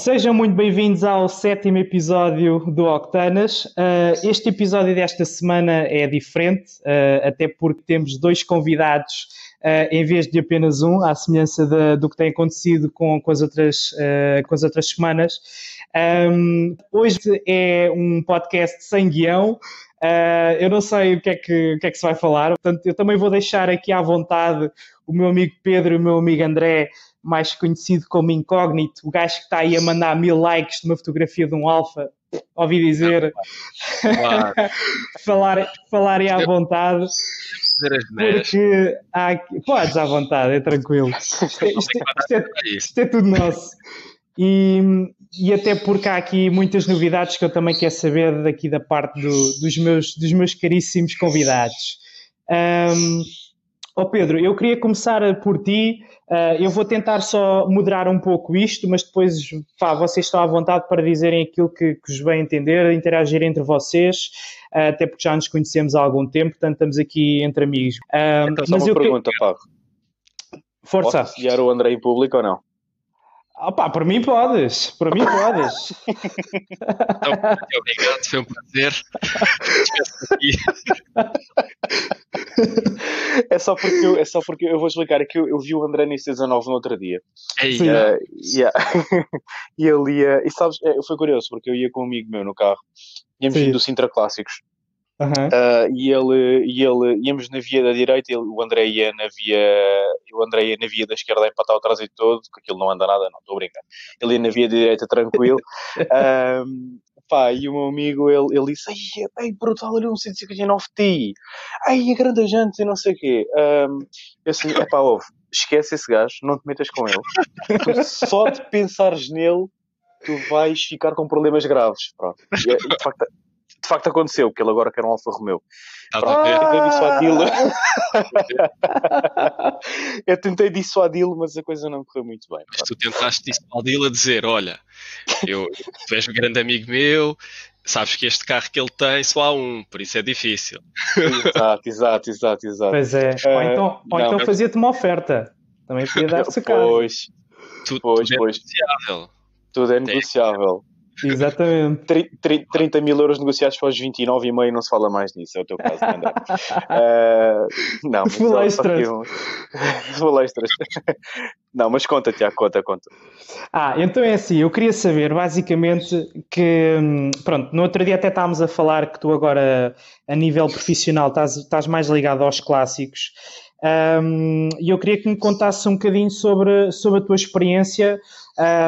Sejam muito bem-vindos ao sétimo episódio do Octanas. Uh, este episódio desta semana é diferente, uh, até porque temos dois convidados uh, em vez de apenas um, à semelhança de, do que tem acontecido com, com, as, outras, com as outras semanas. Um, hoje é um podcast sem guião. eu não sei o que, é que, o que é que se vai falar, portanto, eu também vou deixar aqui à vontade o meu amigo Pedro e o meu amigo André mais conhecido como incógnito, o gajo que está aí a mandar mil likes numa fotografia de um alfa, ouvi dizer, claro. falar, falarem à vontade. Porque há podes à vontade, é tranquilo. Isto é, isto é, isto é, isto é tudo nosso. E, e, até porque há aqui muitas novidades que eu também quero saber daqui da parte do, dos, meus, dos meus caríssimos convidados. Um, oh Pedro, eu queria começar por ti. Uh, eu vou tentar só moderar um pouco isto, mas depois pá, vocês estão à vontade para dizerem aquilo que, que vos bem entender, interagir entre vocês, uh, até porque já nos conhecemos há algum tempo, portanto estamos aqui entre amigos. Uh, então, só mas uma eu pergunta, que... Pablo. Força. Posso o André em público ou não? Opa, para mim podes, para mim podes. então, obrigado, foi um prazer. é só porque eu, é só porque eu vou explicar é que eu, eu vi o André nesse 19 no outro dia. Ei, uh, yeah. e ele ia, e sabes, é, foi curioso porque eu ia com um amigo meu no carro, íamos Sim. do Sintra Clássicos. Uhum. Uh, e ele, e ele íamos na via da direita, ele, o André ia na via, o André ia na via da esquerda a empatar o trânsito todo, que aquilo não anda nada, não estou a brincar. Ele ia na via da direita tranquilo. um, pá, e o meu amigo, ele, ele disse, ai, ai, brutal, ali um 159 Ti, ai, a grande gente e não sei o quê. Um, eu assim, é pá, ouve, esquece esse gajo, não te metas com ele. Tu, só de pensares nele, tu vais ficar com problemas graves. Pronto. E, de facto, de facto aconteceu, porque ele agora quer um Alfa Romeo. Tentei dissuadi-lo. eu tentei dissuadi-lo, mas a coisa não correu muito bem. Mas tu tentaste dissuadi-lo a dizer: olha, eu, tu és um grande amigo meu, sabes que este carro que ele tem só há um, por isso é difícil. Exato, exato, exato, exato. Pois é, uh, ou então, ou então fazia-te uma oferta. Também podia dar-se caso. Pois, tudo, pois, tudo é pois. negociável. Tudo é negociável. Exatamente. 30, 30 mil euros negociados para os 29,5 não se fala mais nisso, é o teu caso, uh, não, mas. Full extras. não, mas conta, Tiago, conta, conta. Ah, então é assim, eu queria saber basicamente que, hum, pronto, no outro dia até estávamos a falar que tu agora, a nível profissional, estás, estás mais ligado aos clássicos. Um, e eu queria que me contasse um bocadinho sobre, sobre a tua experiência,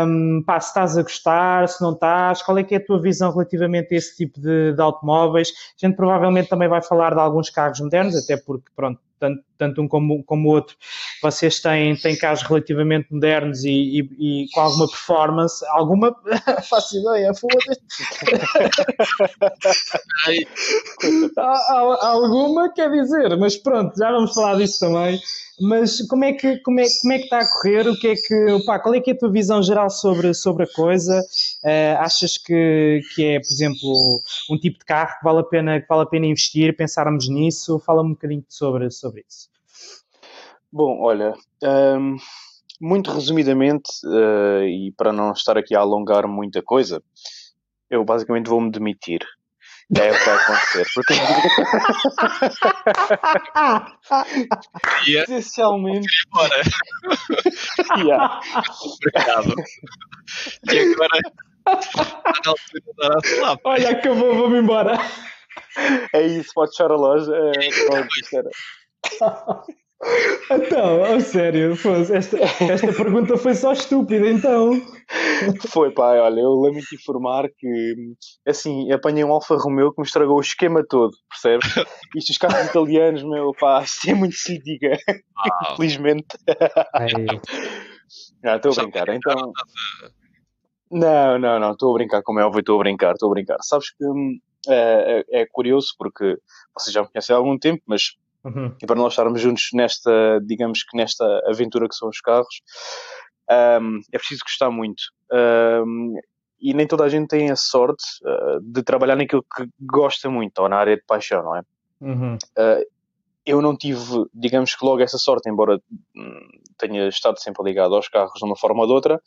um, pá, se estás a gostar, se não estás, qual é que é a tua visão relativamente a esse tipo de, de automóveis? A gente provavelmente também vai falar de alguns carros modernos, até porque, pronto, tanto, tanto um como, como o outro, vocês têm, têm carros relativamente modernos e, e, e com alguma performance, alguma, faço ideia, foda-se. alguma quer dizer, mas pronto, já vamos falar disso também. Mas como é que, como é, como é que está a correr? O que é que, pá, qual é que é a tua visão geral sobre, sobre a coisa? Uh, achas que, que é, por exemplo, um tipo de carro que vale a pena, que vale a pena investir, pensarmos nisso? Fala-me um bocadinho sobre, sobre isso. Bom, olha, um, muito resumidamente, uh, e para não estar aqui a alongar muita coisa, eu basicamente vou-me demitir. É o que vai acontecer. Porque... yeah. Essencialmente. Embora. yeah. E agora. Olha, acabou, vou-me embora. É isso, pode fechar a loja. É, pronto, era. Então, a sério, esta, esta pergunta foi só estúpida, então. Foi, pai, olha, eu lembro-me de informar que, assim, apanhei um Alfa Romeo que me estragou o esquema todo, percebes? Isto, os carros italianos, meu, pá, isto é muito se diga, ah. infelizmente. Não, estou a brincar, então... Não, não, não, estou a brincar, como é óbvio, estou a brincar, estou a brincar. Sabes que hum, é, é, é curioso, porque vocês já me conhecem há algum tempo, mas Uhum. E para nós estarmos juntos nesta, digamos que nesta aventura que são os carros, um, é preciso gostar muito. Um, e nem toda a gente tem a sorte uh, de trabalhar naquilo que gosta muito, ou na área de paixão, não é? Uhum. Uh, eu não tive, digamos que logo essa sorte, embora hum, tenha estado sempre ligado aos carros de uma forma ou de outra,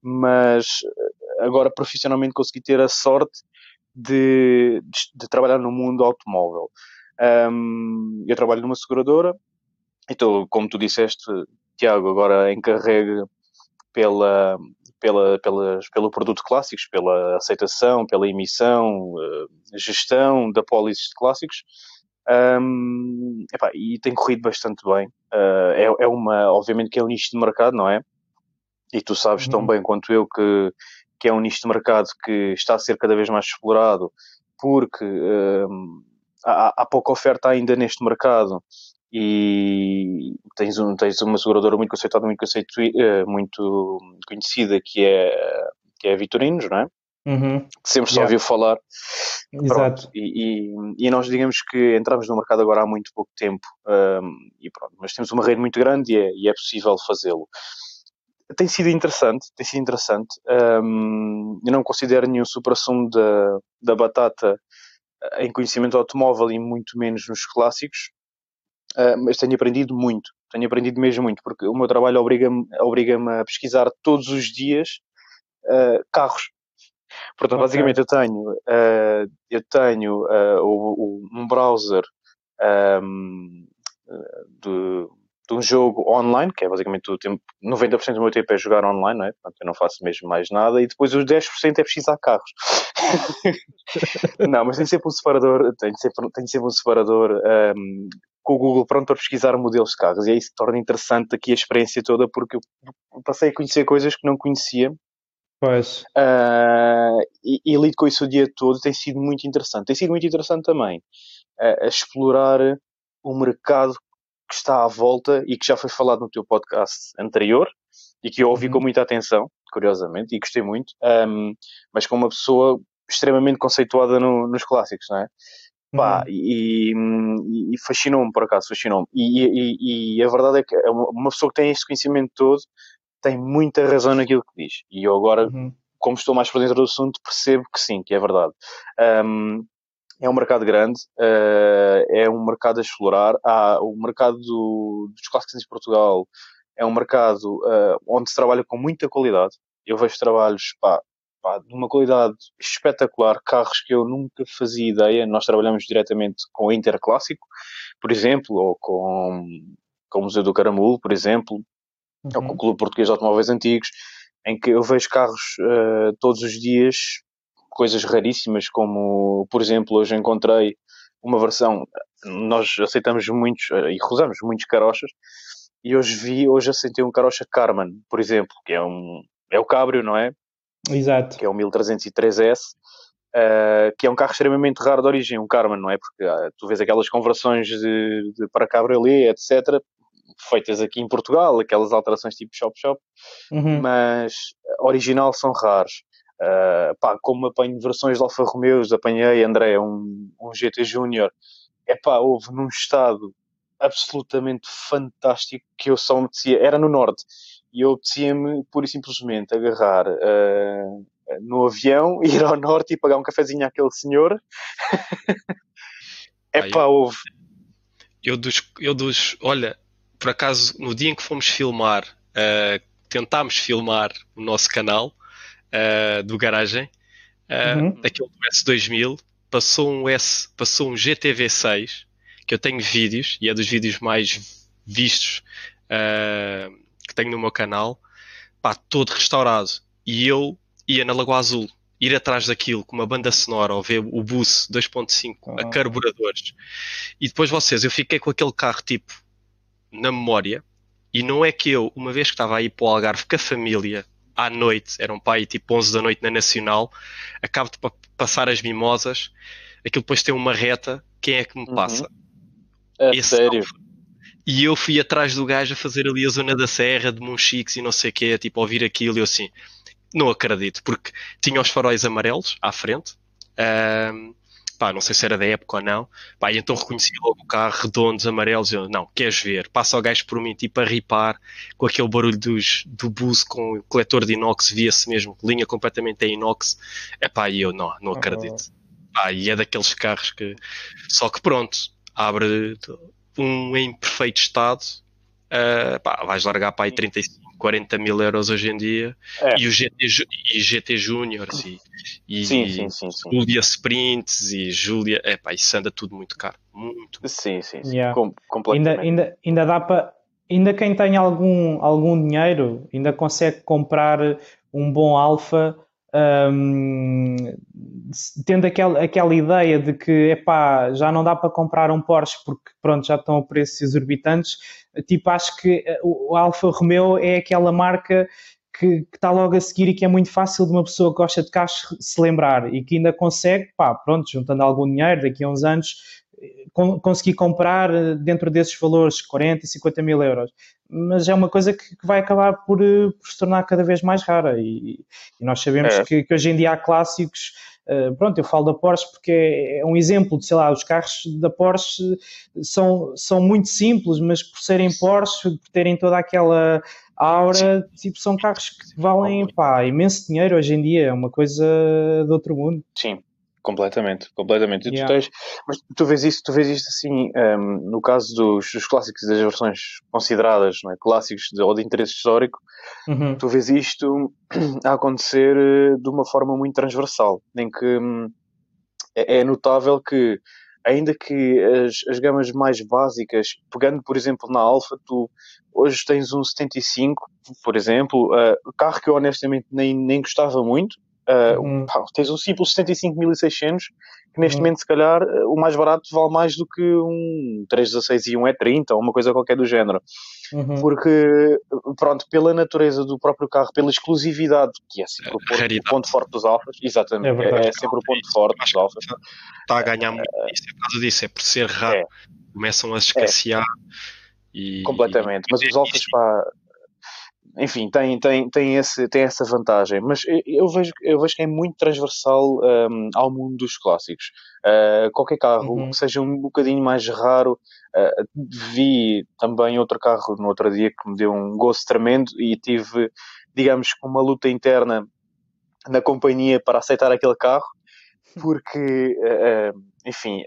mas agora profissionalmente consegui ter a sorte de, de, de trabalhar no mundo automóvel. Um, eu trabalho numa seguradora, então, como tu disseste, Tiago, agora encarregue pela, pela, pelas, pelo produto clássicos, pela aceitação, pela emissão, uh, gestão da pólice de clássicos. Um, epá, e tem corrido bastante bem. Uh, é, é, uma, obviamente que é um nicho de mercado, não é? E tu sabes uhum. tão bem quanto eu que, que é um nicho de mercado que está a ser cada vez mais explorado porque um, há, há pouca oferta ainda neste mercado e tens, um, tens uma seguradora muito conceituada, muito, uh, muito conhecida que é, que é a Vitorinos, não é? Uhum. Sempre só yeah. ouviu falar. Exato. E, e, e, nós digamos que entramos no mercado agora há muito pouco tempo um, e pronto, mas temos uma rede muito grande e é, e é possível fazê-lo. Tem sido interessante, tem sido interessante. Um, eu não considero nenhum supra-sumo da, da batata em conhecimento automóvel e muito menos nos clássicos, uh, mas tenho aprendido muito, tenho aprendido mesmo muito, porque o meu trabalho obriga-me obriga a pesquisar todos os dias uh, carros. Portanto, okay. basicamente eu tenho, uh, eu tenho o, o, um browser um, de, de, um jogo online, que é basicamente o tempo, 90% do meu tempo é jogar online, não é? Portanto, eu não faço mesmo mais nada, e depois os 10% é pesquisar carros. não, mas tem sempre um separador, tem sempre, tem sempre um separador um, com o Google pronto para pesquisar modelos de carros. E aí se torna interessante aqui a experiência toda, porque eu passei a conhecer coisas que não conhecia. Pois. Uh, e, e lido com isso o dia todo, tem sido muito interessante. Tem sido muito interessante também uh, a explorar o mercado que está à volta e que já foi falado no teu podcast anterior e que eu ouvi uhum. com muita atenção, curiosamente, e gostei muito, um, mas com uma pessoa extremamente conceituada no, nos clássicos, não é? Pá, uhum. e, e, fascinou-me, por acaso, fascinou-me. E, e, e, a verdade é que é uma pessoa que tem este conhecimento todo tem muita razão naquilo que diz. E eu agora, uhum. como estou mais por dentro do assunto, percebo que sim, que é verdade. Um, é um mercado grande, uh, é um mercado a explorar. Há o mercado do, dos clássicos em Portugal é um mercado uh, onde se trabalha com muita qualidade. Eu vejo trabalhos pá, pá, de uma qualidade espetacular, carros que eu nunca fazia ideia. Nós trabalhamos diretamente com o Interclássico, por exemplo, ou com, com o Museu do Caramulo, por exemplo, uhum. ou com o Clube Português de Automóveis Antigos, em que eu vejo carros uh, todos os dias, coisas raríssimas, como, por exemplo, hoje encontrei uma versão, nós aceitamos muitos uh, e usamos muitos carochas, e hoje vi, hoje aceitei um carocha Carman, por exemplo, que é um, é o cabrio, não é? Exato. que é o 1303S, uh, eh, que é um carro extremamente raro de origem, um Carman, não é? Porque uh, tu vês aquelas conversões de, de para cabriolet, etc., feitas aqui em Portugal, aquelas alterações tipo shop-shop, uhum. mas original são raros. Uh, pá, como apanho versões de Alfa Romeos, apanhei, André, um, um GT Júnior, é pá, houve num estado absolutamente fantástico que eu só me apetecia, era no norte, e eu apetecia-me pura e simplesmente agarrar uh, no avião, ir ao norte e pagar um cafezinho àquele senhor. é pá, houve. Eu dos, eu dos. Olha, por acaso, no dia em que fomos filmar, uh, tentámos filmar o nosso canal uh, do garagem, uh, uhum. daquele do S2000, passou um S, passou um GTV6, que eu tenho vídeos, e é dos vídeos mais vistos uh, que tenho no meu canal, pá, todo restaurado. E eu ia na Lagoa Azul, ir atrás daquilo com uma banda sonora ou ver o bus 2.5 a ah. carburadores. E depois vocês, eu fiquei com aquele carro tipo na memória. E não é que eu, uma vez que estava aí para o Algarve com a família, à noite, era um pai tipo 11 da noite na Nacional, acabo de passar as mimosas, aquilo depois tem uma reta, quem é que me uhum. passa? Uhum. É Esse sério? E eu fui atrás do gajo a fazer ali a zona da serra, de Monchiques e não sei o quê, tipo, ouvir aquilo e eu assim, não acredito, porque tinha os faróis amarelos à frente, pá, não sei se era da época ou não, pá, e então reconheci logo o carro, redondos, amarelos, eu, não, queres ver? Passa o gajo por mim, tipo, a ripar, com aquele barulho dos, do bus com o coletor de inox, via-se mesmo, linha completamente em inox, é pá, e eu, não, não acredito. Pá, e é daqueles carros que, só que pronto, abre um em perfeito estado, uh, pá, vais largar para aí 35, 40 mil euros hoje em dia. É. E o GT, e GT Juniors e, e, sim, sim, sim, sim. Julia Sprints e Julia. É pá, isso anda tudo muito caro. Muito. Sim, sim, sim. Yeah. Com, completamente. Ainda, ainda, ainda dá para. Ainda quem tem algum, algum dinheiro ainda consegue comprar um bom Alfa um, tendo aquela, aquela ideia de que epá, já não dá para comprar um Porsche porque pronto, já estão a preços exorbitantes, tipo, acho que eh, o Alfa Romeo é aquela marca que, que, está logo a seguir e que é muito fácil de uma pessoa que gosta de carros se lembrar e que ainda consegue, pá, pronto, juntando algum dinheiro daqui a uns anos, conseguir comprar eh, dentro desses valores 40, 50 mil euros. Mas é uma coisa que, que vai acabar por, eh, por, se tornar cada vez mais rara. E, e nós sabemos é. que, que, hoje em dia há clássicos. Uh, pronto, eu falo da Porsche porque é, é, um exemplo de, sei lá, os carros da Porsche são, são muito simples, mas por serem Porsche, por terem toda aquela aura, tipo, são carros que valem pá, imenso dinheiro hoje em dia. É uma coisa de outro mundo. Sim, Completamente, completamente. E yeah. tu tens, mas tu vês isso, tu vês isto assim, um, no caso dos, dos clássicos das versões consideradas é? clássicos de, ou de interesse histórico, uhum. tu vês isto a acontecer eh, de uma forma muito transversal, em que hum, é, é, notável que, ainda que as, as gamas mais básicas, pegando por exemplo na Alfa, tu hoje tens um 75, por exemplo, uh, carro que eu honestamente nem, nem gostava muito, Uh, uhum. pá, tens um simples 75.600 que neste uhum. momento, se calhar, o mais barato vale mais do que um 316 e um E30 ou uma coisa qualquer do género. Uhum. Porque, pronto, pela natureza do próprio carro, pela exclusividade, que é sempre o ponto, o ponto forte dos Alfas, exatamente, é, é, sempre o ponto forte dos Alfas. Está a ganhar muito uh, isso, é por causa disso, é por ser raro, é. começam a escassear. É. E, Completamente, mas os Alfas, pá, enfim, tem, tem, tem, esse, tem essa vantagem, mas eu vejo, eu vejo que é muito transversal um, ao mundo dos clássicos. Uh, qualquer carro uhum. que seja um bocadinho mais raro, uh, vi também outro carro no outro dia que me deu um gosto tremendo e tive, digamos, uma luta interna na companhia para aceitar aquele carro, porque, uh, enfim,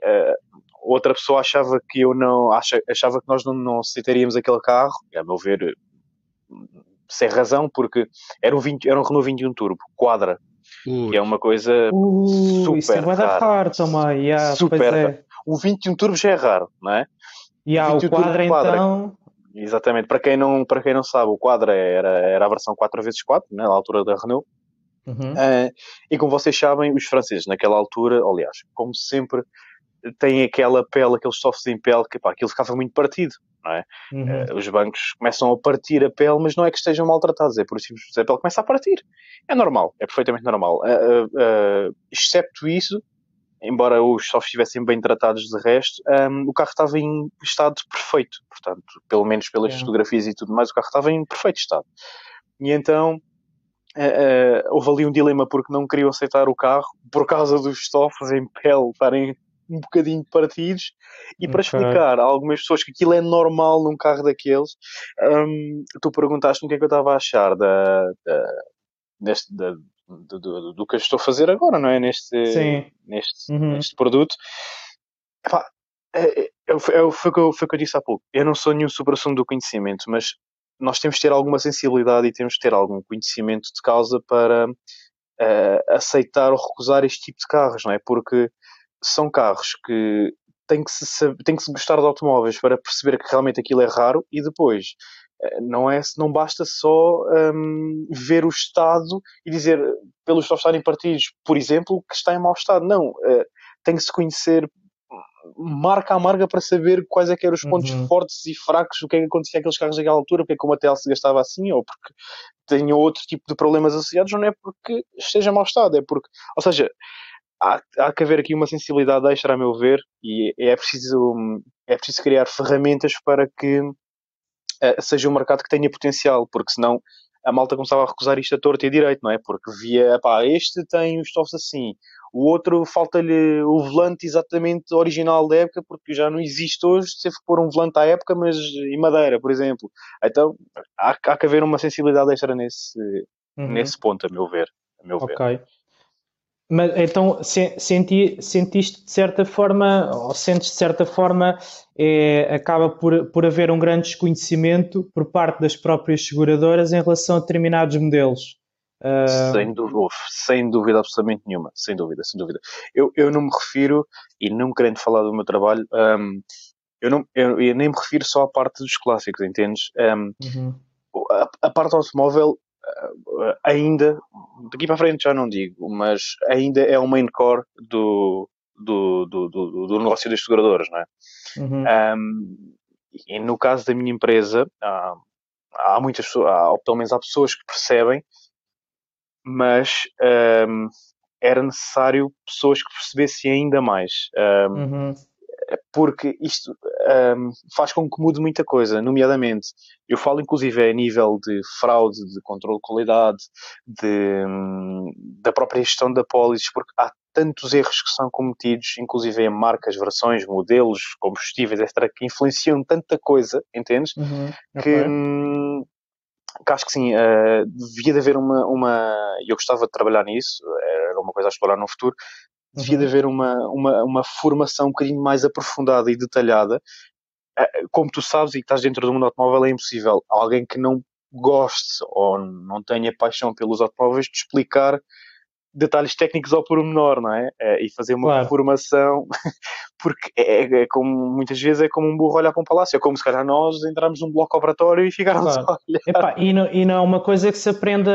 outra pessoa achava que eu não, achava que nós não, não aceitaríamos aquele carro, a meu ver sem razão, porque era um, 20, era um Renault 21 Turbo, quadra, Ui. que é uma coisa uh, super isso é rara. raro também, yeah, super é. O 21 Turbo já é raro, não é? E yeah, o, o quadra, quadra então... Exatamente, para quem não, para quem não sabe, o quadra era, era a versão 4x4, né, na altura da Renault. Uhum. Uh, e como vocês sabem, os franceses naquela altura, aliás, como sempre, têm aquela pele, aqueles softs em pele, que pá, aquilo ficava muito partido, não é? Uhum. Uh, os bancos começam a partir a pele, mas não é que estejam maltratados, é por isso que a pele começa a partir. É normal, é perfeitamente normal. Uh, uh, excepto isso, embora os softs estivessem bem tratados de resto, um, o carro estava em estado perfeito, portanto, pelo menos pelas fotografias e tudo mais, o carro estava em perfeito estado. E então, Uh, uh, houve ali um dilema porque não queriam aceitar o carro por causa dos softs em pele estarem um bocadinho partidos e para okay. explicar a algumas pessoas que aquilo é normal num carro daqueles, um, tu perguntaste-me o que é que eu estava a achar da, da, deste, da, do, do, do, que eu estou a fazer agora, não é? Neste, neste, uhum. neste produto. Epá, é, é, é, foi, foi, o que eu, foi o que eu disse há pouco. Eu não sou nenhum superação do conhecimento, mas nós temos de ter alguma sensibilidade e temos de ter algum conhecimento de causa para uh, aceitar ou recusar este tipo de carros, não é? Porque são carros que tem que, se, tem que se gostar de automóveis para perceber que realmente aquilo é raro e depois eh, não é não basta só um, ver o estado e dizer pelos só estarem partidos, por exemplo, que está em mau estado. Não, uh, tem que se conhecer marca a marca para saber quais é que eram os pontos uhum. fortes e fracos, o que é que acontecia aqueles carros naquela altura, porque é que o material se gastava assim, ou porque tinham outro tipo de problemas associados, não é porque esteja em mau estado, é porque, ou seja, há, há que haver aqui uma sensibilidade extra, a meu ver, e é preciso, é preciso criar ferramentas para que uh, seja um mercado que tenha potencial, porque senão a malta começava a recusar isto a torto e a direito, não é? Porque via, pá, este tem os tops assim, o outro falta-lhe o volante exatamente original da época, porque já não existe hoje, teve que pôr um volante à época, mas em madeira, por exemplo. Então, há, há que haver uma sensibilidade extra nesse, uhum. nesse ponto, a meu ver. A meu ok. Ver. Mas então senti, sentiste de certa forma, ou sentes de certa forma, é, acaba por, por haver um grande desconhecimento por parte das próprias seguradoras em relação a determinados modelos. Uh... Sem, dúvida, sem dúvida absolutamente nenhuma, sem dúvida, sem dúvida. Eu, eu não me refiro, e não querendo falar do meu trabalho, um, eu, não, eu, eu, nem me refiro só à parte dos clássicos, entendes? Um, uhum. a, a, parte automóvel ainda, daqui para frente já não digo, mas ainda é o main core do, do, do, do, do negócio das seguradoras, não é? Uhum. Um, e no caso da minha empresa, há, há muitas pessoas, há, ou pelo menos há pessoas que percebem, mas um, era necessário pessoas que percebessem ainda mais. Um, uhum porque isto um, faz com que mude muita coisa, nomeadamente, eu falo inclusive a nível de fraude, de controle de qualidade, de, um, da própria gestão da pólice, porque há tantos erros que são cometidos, inclusive em marcas, versões, modelos, combustíveis, etc., que influenciam tanta coisa, entendes? Uhum, que, hum, que acho que sim, uh, devia de haver uma, uma. Eu gostava de trabalhar nisso, era uma coisa a explorar no futuro, devia de uhum. haver uma, uma, uma formação um bocadinho mais aprofundada e detalhada. Eh, como tu sabes e estás dentro do mundo automóvel, é impossível alguém que não goste ou não tenha paixão pelos automóveis te explicar detalhes técnicos ao pormenor, não é? é e fazer uma claro. formação, porque é, é, é, como muitas vezes é como um burro olhar para um palácio, é como se calhar nós entrarmos num bloco operatório e ficarmos claro. a olhar. Epá, e, não, e não é uma coisa que se aprenda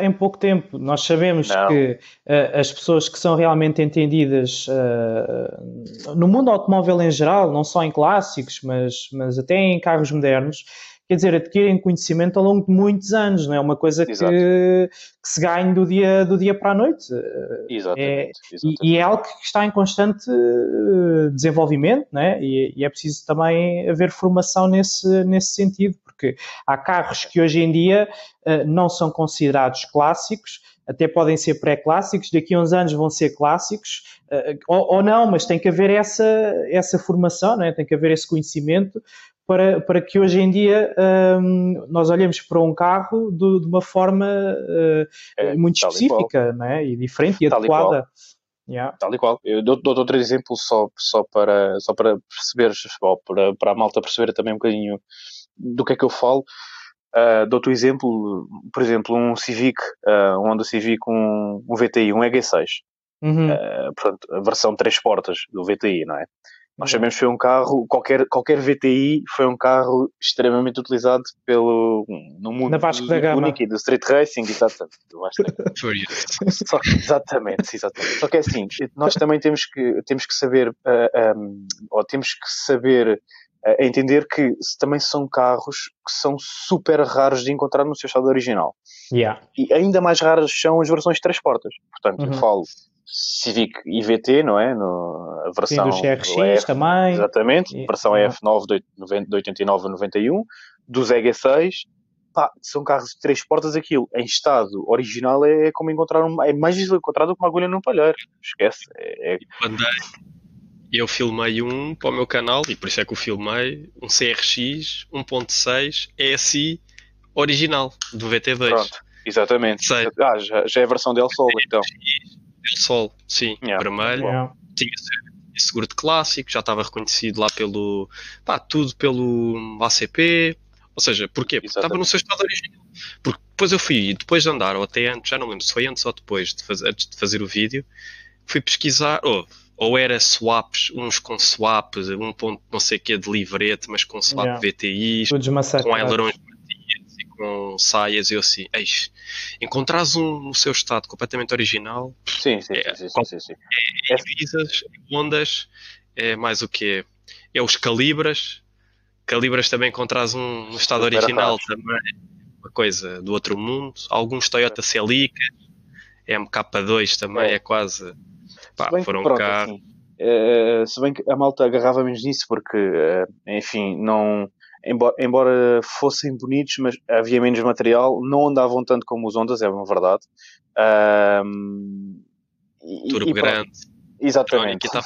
em pouco tempo. Nós sabemos não. que uh, as pessoas que são realmente entendidas uh, no mundo automóvel em geral, não só em clássicos, mas, mas até em carros modernos, quer dizer, adquirem conhecimento ao longo de muitos anos, não é uma coisa que, que, se ganhe do dia, do dia para a noite. Exatamente. É, exatamente. E, e, é algo que está em constante eh, desenvolvimento, né? E, e, é preciso também haver formação nesse, nesse sentido, porque há carros que hoje em dia uh, não são considerados clássicos, até podem ser pré-clássicos, daqui a uns anos vão ser clássicos, uh, ou, ou, não, mas tem que haver essa, essa formação, né? tem que haver esse conhecimento para, para que hoje em dia um, nós olhemos para um carro de, de uma forma uh, é, muito específica né? e diferente e tal adequada. E yeah. Tal e qual. Eu dou, dou outro exemplo só, só, para, só para perceberes, para, para a malta perceber também um bocadinho do que é que eu falo. Uh, dou-te um exemplo, por exemplo, um Civic, uh, um Honda Civic, um, um VTI, um EG6. Uhum. Uh, portanto, a versão 3 portas do VTI, não é? Nós sabemos que foi um carro, qualquer, qualquer VTI foi um carro extremamente utilizado pelo, no mundo Na Vasco do, da Gama. Unique, do Street Racing, exatamente. Só, exatamente, exatamente. Só que é assim, nós também temos que, temos que saber, uh, ah, um, ou temos que saber uh, entender que também são carros que são super raros de encontrar no seu estado original. Yeah. E ainda mais raras são as versões de três portas. Portanto, uhum. eu falo Civic IVT, não é? No, a versão Sim, do CRX também. Exatamente, e, versão ah. F9 de, de 89 a 91, dos EG6, pá, são carros de três portas aquilo. Em estado original é como encontrar um, é mais difícil encontrar do que uma agulha num palheiro. Esquece. É, é... Eu filmei um para o meu canal, e por isso é que o filmei, um CRX 1.6 ESI original, do VT2. Pronto, exatamente. Sei. Ah, já, já é a versão dele solo, então. El Sol, sim, yeah. vermelho. Yeah. Tinha seguro de clássico, já estava reconhecido lá pelo. pá, tudo pelo ACP. Ou seja, porquê? Porque Exatamente. estava no seu estado original. Porque depois eu fui, depois de andar, ou até antes, já não lembro se foi antes ou depois de fazer, antes de fazer o vídeo, fui pesquisar, ou, ou era swaps, uns com swaps, um ponto não sei o que de livrete, mas com swap yeah. VTIs, com ailerões com saias e assim, eis, encontrares um no seu estado completamente original. Sim, sim, é, sim, sim, sim, sim. É, é, visas, é ondas, é mais o que é os calibras. Calibras também encontras um estado Super original também, uma coisa do outro mundo. Alguns Toyota Celica, MK2 também é, é quase. Pá, foram pronto, cá. Assim, uh, se bem que a malta agarrava menos nisso, porque, uh, enfim, não embora, embora fossem bonitos, mas havia menos material, não andavam tanto como os Ondas, é uma verdade. Um, Turbo e, grande. Exatamente. Tá...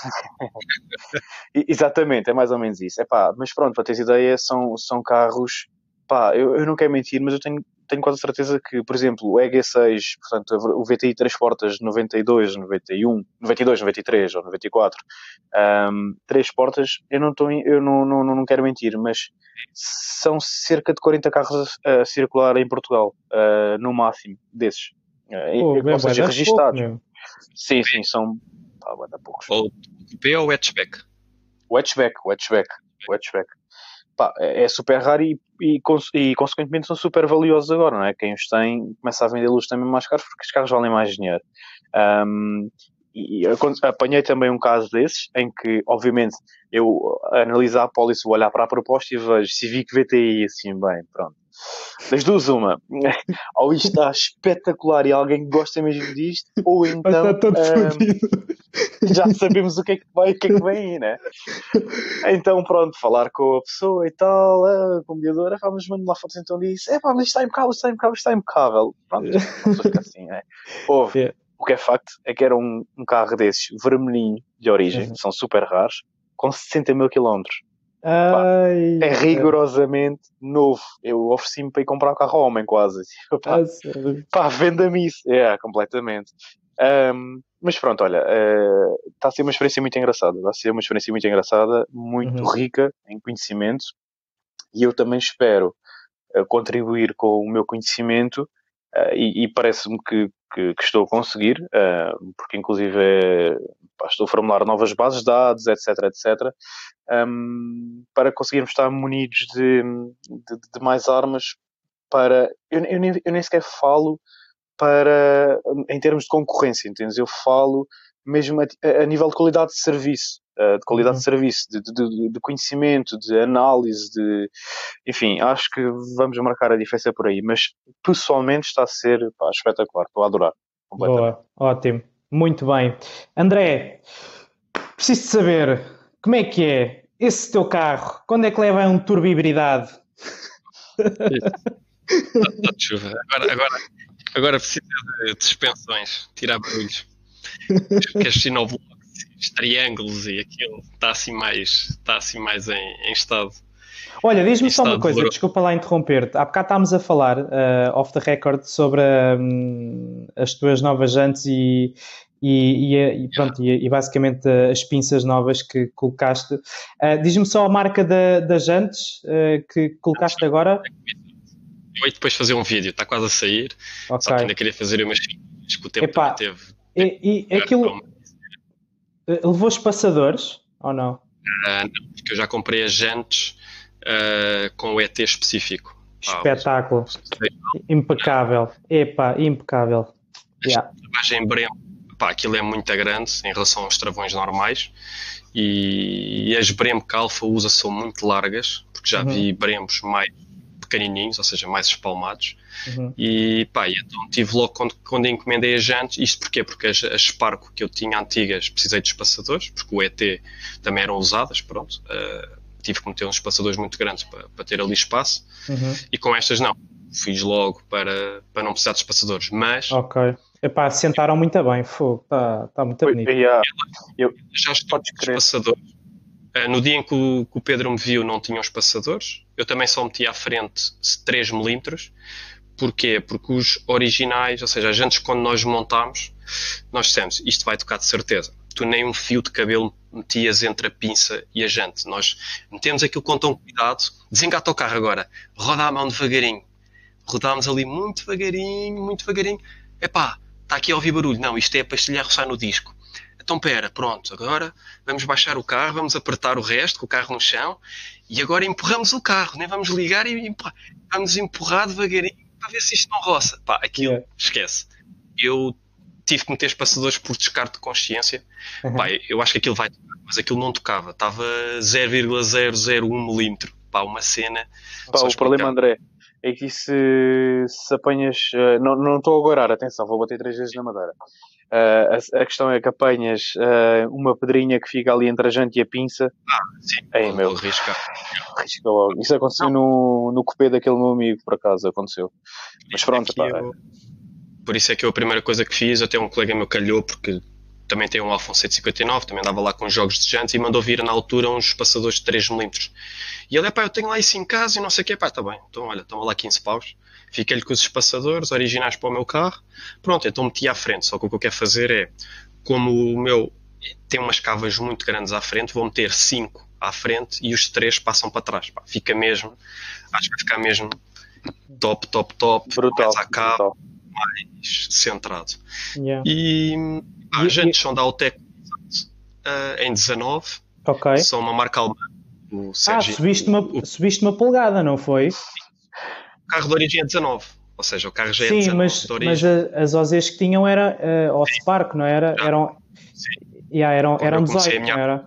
Exatamente, é mais ou menos isso. Epá, mas pronto, para teres ideia, são, são carros. Pá, eu, eu não quero mentir, mas eu tenho tenho quase certeza que, por exemplo, o EG6, portanto, o VTI 3 portas 92, 91, 92, 93 ou 94, um, 3 portas, eu não, estou, eu não, não, não quero mentir, mas são cerca de 40 carros a, a circular em Portugal, uh, no máximo, desses. Uh, Pô, ou seja, registados. Pouco, sim, sim, são pá, poucos. Ou B ou hatchback? O hatchback, o hatchback, o hatchback pá, é, é super raro e, e, e, consequentemente são super valiosos agora, não é? Quem os tem começa a vendê-los também mais caros porque os carros valem mais dinheiro. Um, e apanhei também um caso desses, em que, obviamente, eu analiso a apólice, vou olhar para a proposta e vejo Civic VTI, assim, bem, pronto. Das duas, uma. ou isto está espetacular e alguém gosta mesmo disto, ou então. Um, já sabemos o que é que vai, o que é que vem aí, né? Então, pronto, falar com a pessoa e tal, a mediadora, vamos mandar lá fotos então disso. É pá, mas está impecável, está impecável, está impecável. Pronto, fica assim, né? Houve. Yeah. O que é facto é que era um, um carro desses, vermelhinho de origem, uhum. são super raros, com 60 mil quilómetros. Ai, é rigorosamente novo. Eu ofereci-me para ir comprar o carro ao homem, quase. Pá, ah, pá venda-me isso. É, completamente. Um, mas pronto, olha, uh, está a ser uma experiência muito engraçada. Está a ser uma experiência muito engraçada, muito uhum. rica em conhecimento. E eu também espero uh, contribuir com o meu conhecimento. Uh, e, e parece-me que, que, que, estou a conseguir, porque inclusive é, pá, estou a formular novas bases de dados, etc, etc, um, para conseguirmos estar munidos de, de, de mais armas para... Eu, eu, nem, eu nem sequer falo para, em termos de concorrência, entendes? Eu falo mesmo a, a nível de qualidade de serviço, uh, de qualidade uhum. de serviço, de, de, de, conhecimento, de análise, de, enfim, acho que vamos marcar a diferença por aí, mas pessoalmente está a ser pá, espetacular, estou a adorar. Boa, ótimo. Muito bem. André, preciso de saber como é que é esse teu carro? Quando é que leva a um turbo hibridade? Agora, agora, agora precisa de, suspensões, tirar barulhos. Estes novos triângulos e aquilo está assim mais, está assim mais em, em estado. Olha, diz-me só uma coisa, desculpa lá interromper-te. Há bocado estávamos a falar, uh, off the record, sobre um, as tuas novas jantes e, e, e, e pronto, e, e, basicamente as pinças novas que colocaste. Uh, Diz-me só a marca da, das jantes uh, que colocaste agora. Eu depois fazer um vídeo, está quase a sair. Okay. Só que ainda queria fazer umas que o tempo Epá, teve. E, e aquilo. Eh, levou espaçadores ou não? Uh, não, porque eu já comprei as jantes com o ET específico. Espetáculo. Ah, impecável. Epá, impecável. Yeah. Em Bremo pá, aquilo é muito grande em relação aos travões normais e, e as Brembo que a Alfa usa são muito largas, porque já uhum. vi Brembos mais pequenininhos, ou seja, mais espalmados. Uhum. E pá, então tive logo quando, quando encomendei as jantes, isto porquê? Porque as, as Sparco que eu tinha antigas precisei de espaçadores, porque o ET também eram usadas, pronto. Uh, tive que meter uns espaçadores muito grandes para, para ter ali espaço. Uhum. E com estas não. Fiz logo para, para não precisar de espaçadores. Mas okay. Epá, sentaram muito bem, fogo, está tá muito bonito. Yeah. Eu, já estou com espaçadores. Uh, no dia em que o, que o, Pedro me viu não tinha os passadores, eu também só meti à frente 3 mm. Porquê? Porque os originais, ou seja, as jantes quando nós montámos, nós dissemos, isto vai tocar de certeza. Tu nem um fio de cabelo metias entre a pinça e a jante. Nós metemos aquilo com tão cuidado, desengata o carro agora, roda a mão devagarinho. Rodámos ali muito devagarinho, muito devagarinho. Epá, está aqui a ouvir barulho. Não, isto é a pastilha a roçar no disco. Então, pera, pronto, agora vamos baixar o carro, vamos apertar o resto com o carro no chão e agora empurramos o carro, nem vamos ligar e empurrar. vamos empurrar devagarinho para ver se isto não roça. Pá, aquilo, yeah. esquece. Eu tive que meter os passadores por descarte de consciência. Uhum. Pá, eu acho que aquilo vai tocar, mas aquilo não tocava. Estava 0,001 milímetro. Pá, uma cena. Pá, o problema, André, é que se, se apanhas. Uh, não, não estou a aguardar, atenção, vou bater três vezes na madeira. Uh, a, a, questão é que apanhas uh, uma pedrinha que fica ali entre a jante e a pinça. Ah, sim. Meu. Risca. Risca logo. Isso aconteceu no, no cupê daquele meu amigo, por acaso, aconteceu. Mas pronto, pá. Eu, por isso é que eu a primeira coisa que fiz, até um colega meu calhou, porque também tem um Alfa 159, também andava lá com jogos de jantes e mandou vir na altura uns passadores de 3mm. E ele, pá, eu tenho lá isso em casa e não sei o que, pá, tá bem. Então, olha, toma lá 15 paus. Fiquei-lhe com os espaçadores originais para o meu carro. Pronto, então meti à frente. Só que o que eu quero fazer é, como o meu tem umas cavas muito grandes à frente, vou meter 5 à frente e os 3 passam para trás. Pá, fica mesmo, acho que vai ficar mesmo top, top, top. Brutal. Mais à cabo, brutal. mais centrado. Yeah. E pá, E- as jantes são da Altec uh, em 19, Ok. são uma marca alemã. O Ah, subiste uma, o, subiste uma polegada, não foi? O carro de origem é 19. Ou seja, o carro já é Sim, 19 mas, de origem. mas as OZs que tinham era uh, off Spark, não era? Já. Eram, Sim. yeah, eram, Quando eram eu comecei 18, a minha- não era?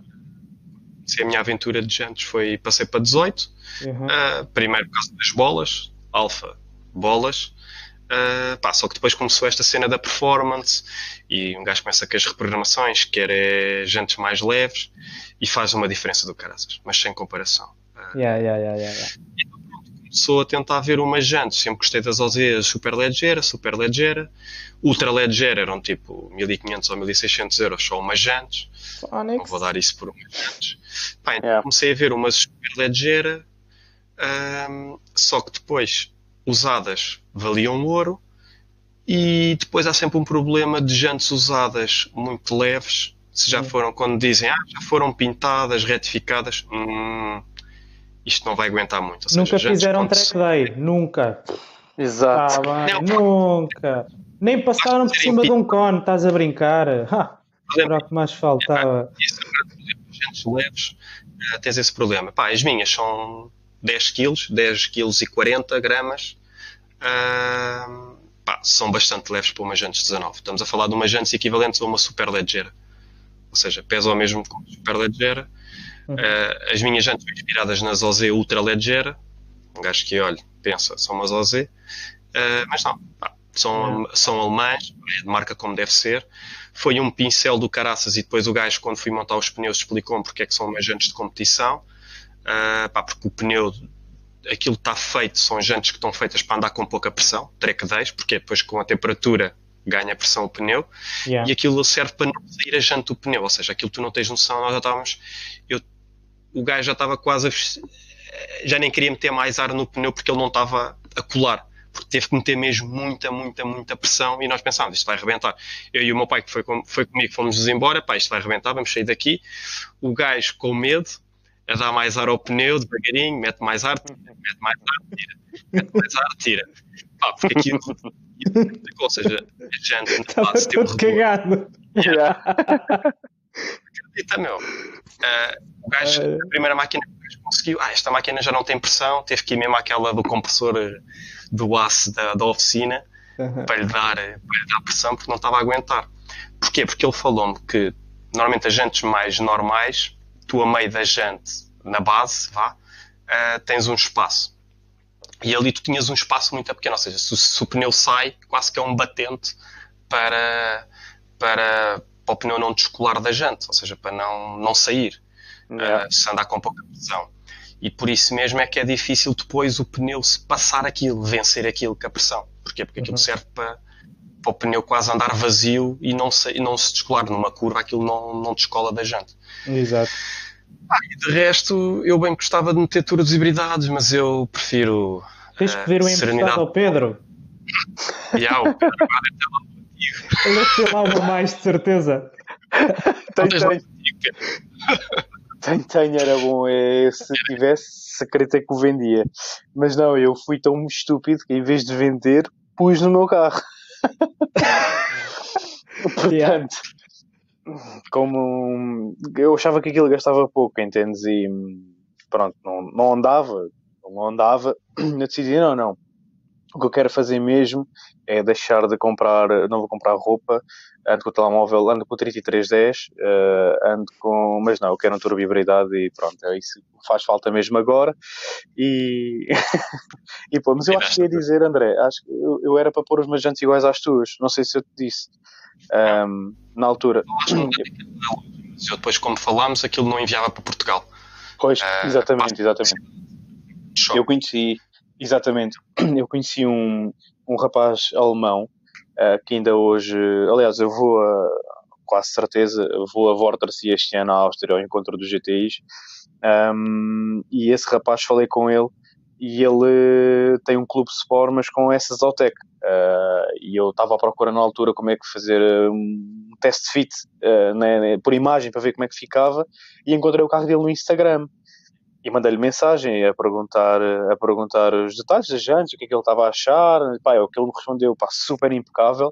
Se a minha aventura de jantes foi, passei para 18. Uhum. Uh, primeiro por causa das bolas, alfa, bolas. Uh, pá, só que depois começou esta cena da performance e um gajo começa com as reprogramações, quer é jantes mais leves e faz uma diferença do caraças, mas sem comparação. Uh, Yeah, yeah, yeah, yeah, yeah. Começou a tentar ver umas jantes, sempre gostei das OZ super ligeira, super ligeira, ultra ligeira eram tipo 1500 ou 1600 euros só umas jantes, não vou dar isso por umas jantes. Pá, então Yeah. comecei a ver umas super ligeira, ahm, só que depois usadas valiam ouro e depois há sempre um problema de jantes usadas muito leves. Se já Hum. foram, quando dizem, ah, já foram pintadas, retificadas, hum, isto não vai aguentar muito. Seja, Nunca fizeram track day, nunca. Exato. Bem, Não, nunca. Nem passaram por cima de um cone, estás a brincar. Ha, era o que mais faltava. Isso é problema. Jantes leves, eh, tens esse problema. Pá, as minhas são 10 kg, 10 kg e 40 gramas. Pá, são bastante leves para uma jantes 19. Estamos a falar de umas jantes equivalentes a uma super ligeira. Ou seja, pesam ao mesmo que uma super ligeira. Uhum. Eh, as minhas jantes inspiradas nas OZ ultra ligeira. Um gajo que olha, pensa, são umas OZ. Eh, mas não, pá, são, são alemães, é de marca como deve ser. Foi um pincel do caraças e depois o gajo, quando fui montar os pneus, explicou-me porque é que são umas jantes de competição. Ah, pá, porque o pneu, aquilo está feito, são jantes que estão feitas para andar com pouca pressão, track days, porque depois com a temperatura ganha pressão o pneu Yeah. e aquilo serve para não sair a jante do pneu, ou seja, aquilo tu não tens noção, nós já estávamos, eu, o gajo já estava quase a, já nem queria meter mais ar no pneu porque ele não estava a colar, porque teve que meter mesmo muita, muita, muita pressão e nós pensámos, isto vai arrebentar. Eu e o meu pai que foi, com, foi comigo, fomos embora, pá, isto vai arrebentar, vamos sair daqui. O gajo com medo, a dar mais ar ao pneu, devagarinho, mete mais ar, mete mais ar, tira, mete mais ar, tira. Pá, porque aquilo, ou seja, a teve todo rebote. cagado. Yeah. acredita, meu. Ah, o gajo, É. a primeira máquina que o gajo conseguiu, ah, esta máquina já não tem pressão, teve que ir mesmo àquela do compressor eh, do aço da, da oficina Uhum. para lhe, dar, eh, para lhe dar pressão porque não estava a aguentar. Porquê? Porque ele falou-me que normalmente as jantes mais normais, tu a meio da jante, na base, vá, ah, tens um espaço. E ali tu tinhas um espaço muito pequeno, ou seja, se, o- se o pneu sai, quase que é um batente para, para, para o pneu não descolar da jante, ou seja, para não, não sair, Yeah. ah, se andar com pouca pressão. E por isso mesmo é que é difícil depois o pneu se passar aquilo, vencer aquilo com a pressão. Porquê? Porque aquilo Uhum. serve para, para o pneu quase andar vazio e não se, e não se descolar numa curva, aquilo não, não descola da jante. Exato. E de resto, eu bem gostava de meter turas hibridades, mas eu prefiro. Tens ah, que ver o emprestado serenidade. ao Pedro. Yeah, o Pedro agora Ele ter lá uma mais, de certeza. Tem, tem, tem, tem, era bom. É, se tivesse, acreditei que o vendia. Mas não, eu fui tão estúpido que em vez de vender, pus no meu carro. Portanto, como eu achava que aquilo gastava pouco, entendes? E pronto, não, não andava, não andava. Eu decidi, não, não. O que eu quero fazer mesmo é deixar de comprar, não vou comprar roupa, ando com o telemóvel, ando com o 3310, eh, ando com, mas não, eu quero um turbo hibridade e pronto, é isso faz falta mesmo agora. E, e pô, mas eu acho que ia dizer, André, acho que eu, eu era para pôr os meus jantes iguais às tuas, não sei se eu te disse ahm, na altura. Eu acho que eu depois, como falámos, aquilo não enviava para Portugal. Pois, Ah, exatamente, exatamente. Eu conheci, exatamente, eu conheci um, um rapaz alemão ah, que ainda hoje, aliás, eu vou a, quase certeza. Vou a Vorterse este ano à Áustria ao encontro dos GTIs. Um, e esse rapaz, falei com ele e ele tem um clube sport, mas com essa Zotec. Uh, e eu estava à procura na altura como é que fazer um test fit uh, né, por imagem para ver como é que ficava e encontrei o carro dele no Instagram e mandei-lhe mensagem a perguntar, a perguntar os detalhes das jantes, o que é que ele estava a achar. Pá, é o que ele me respondeu, pá, super impecável.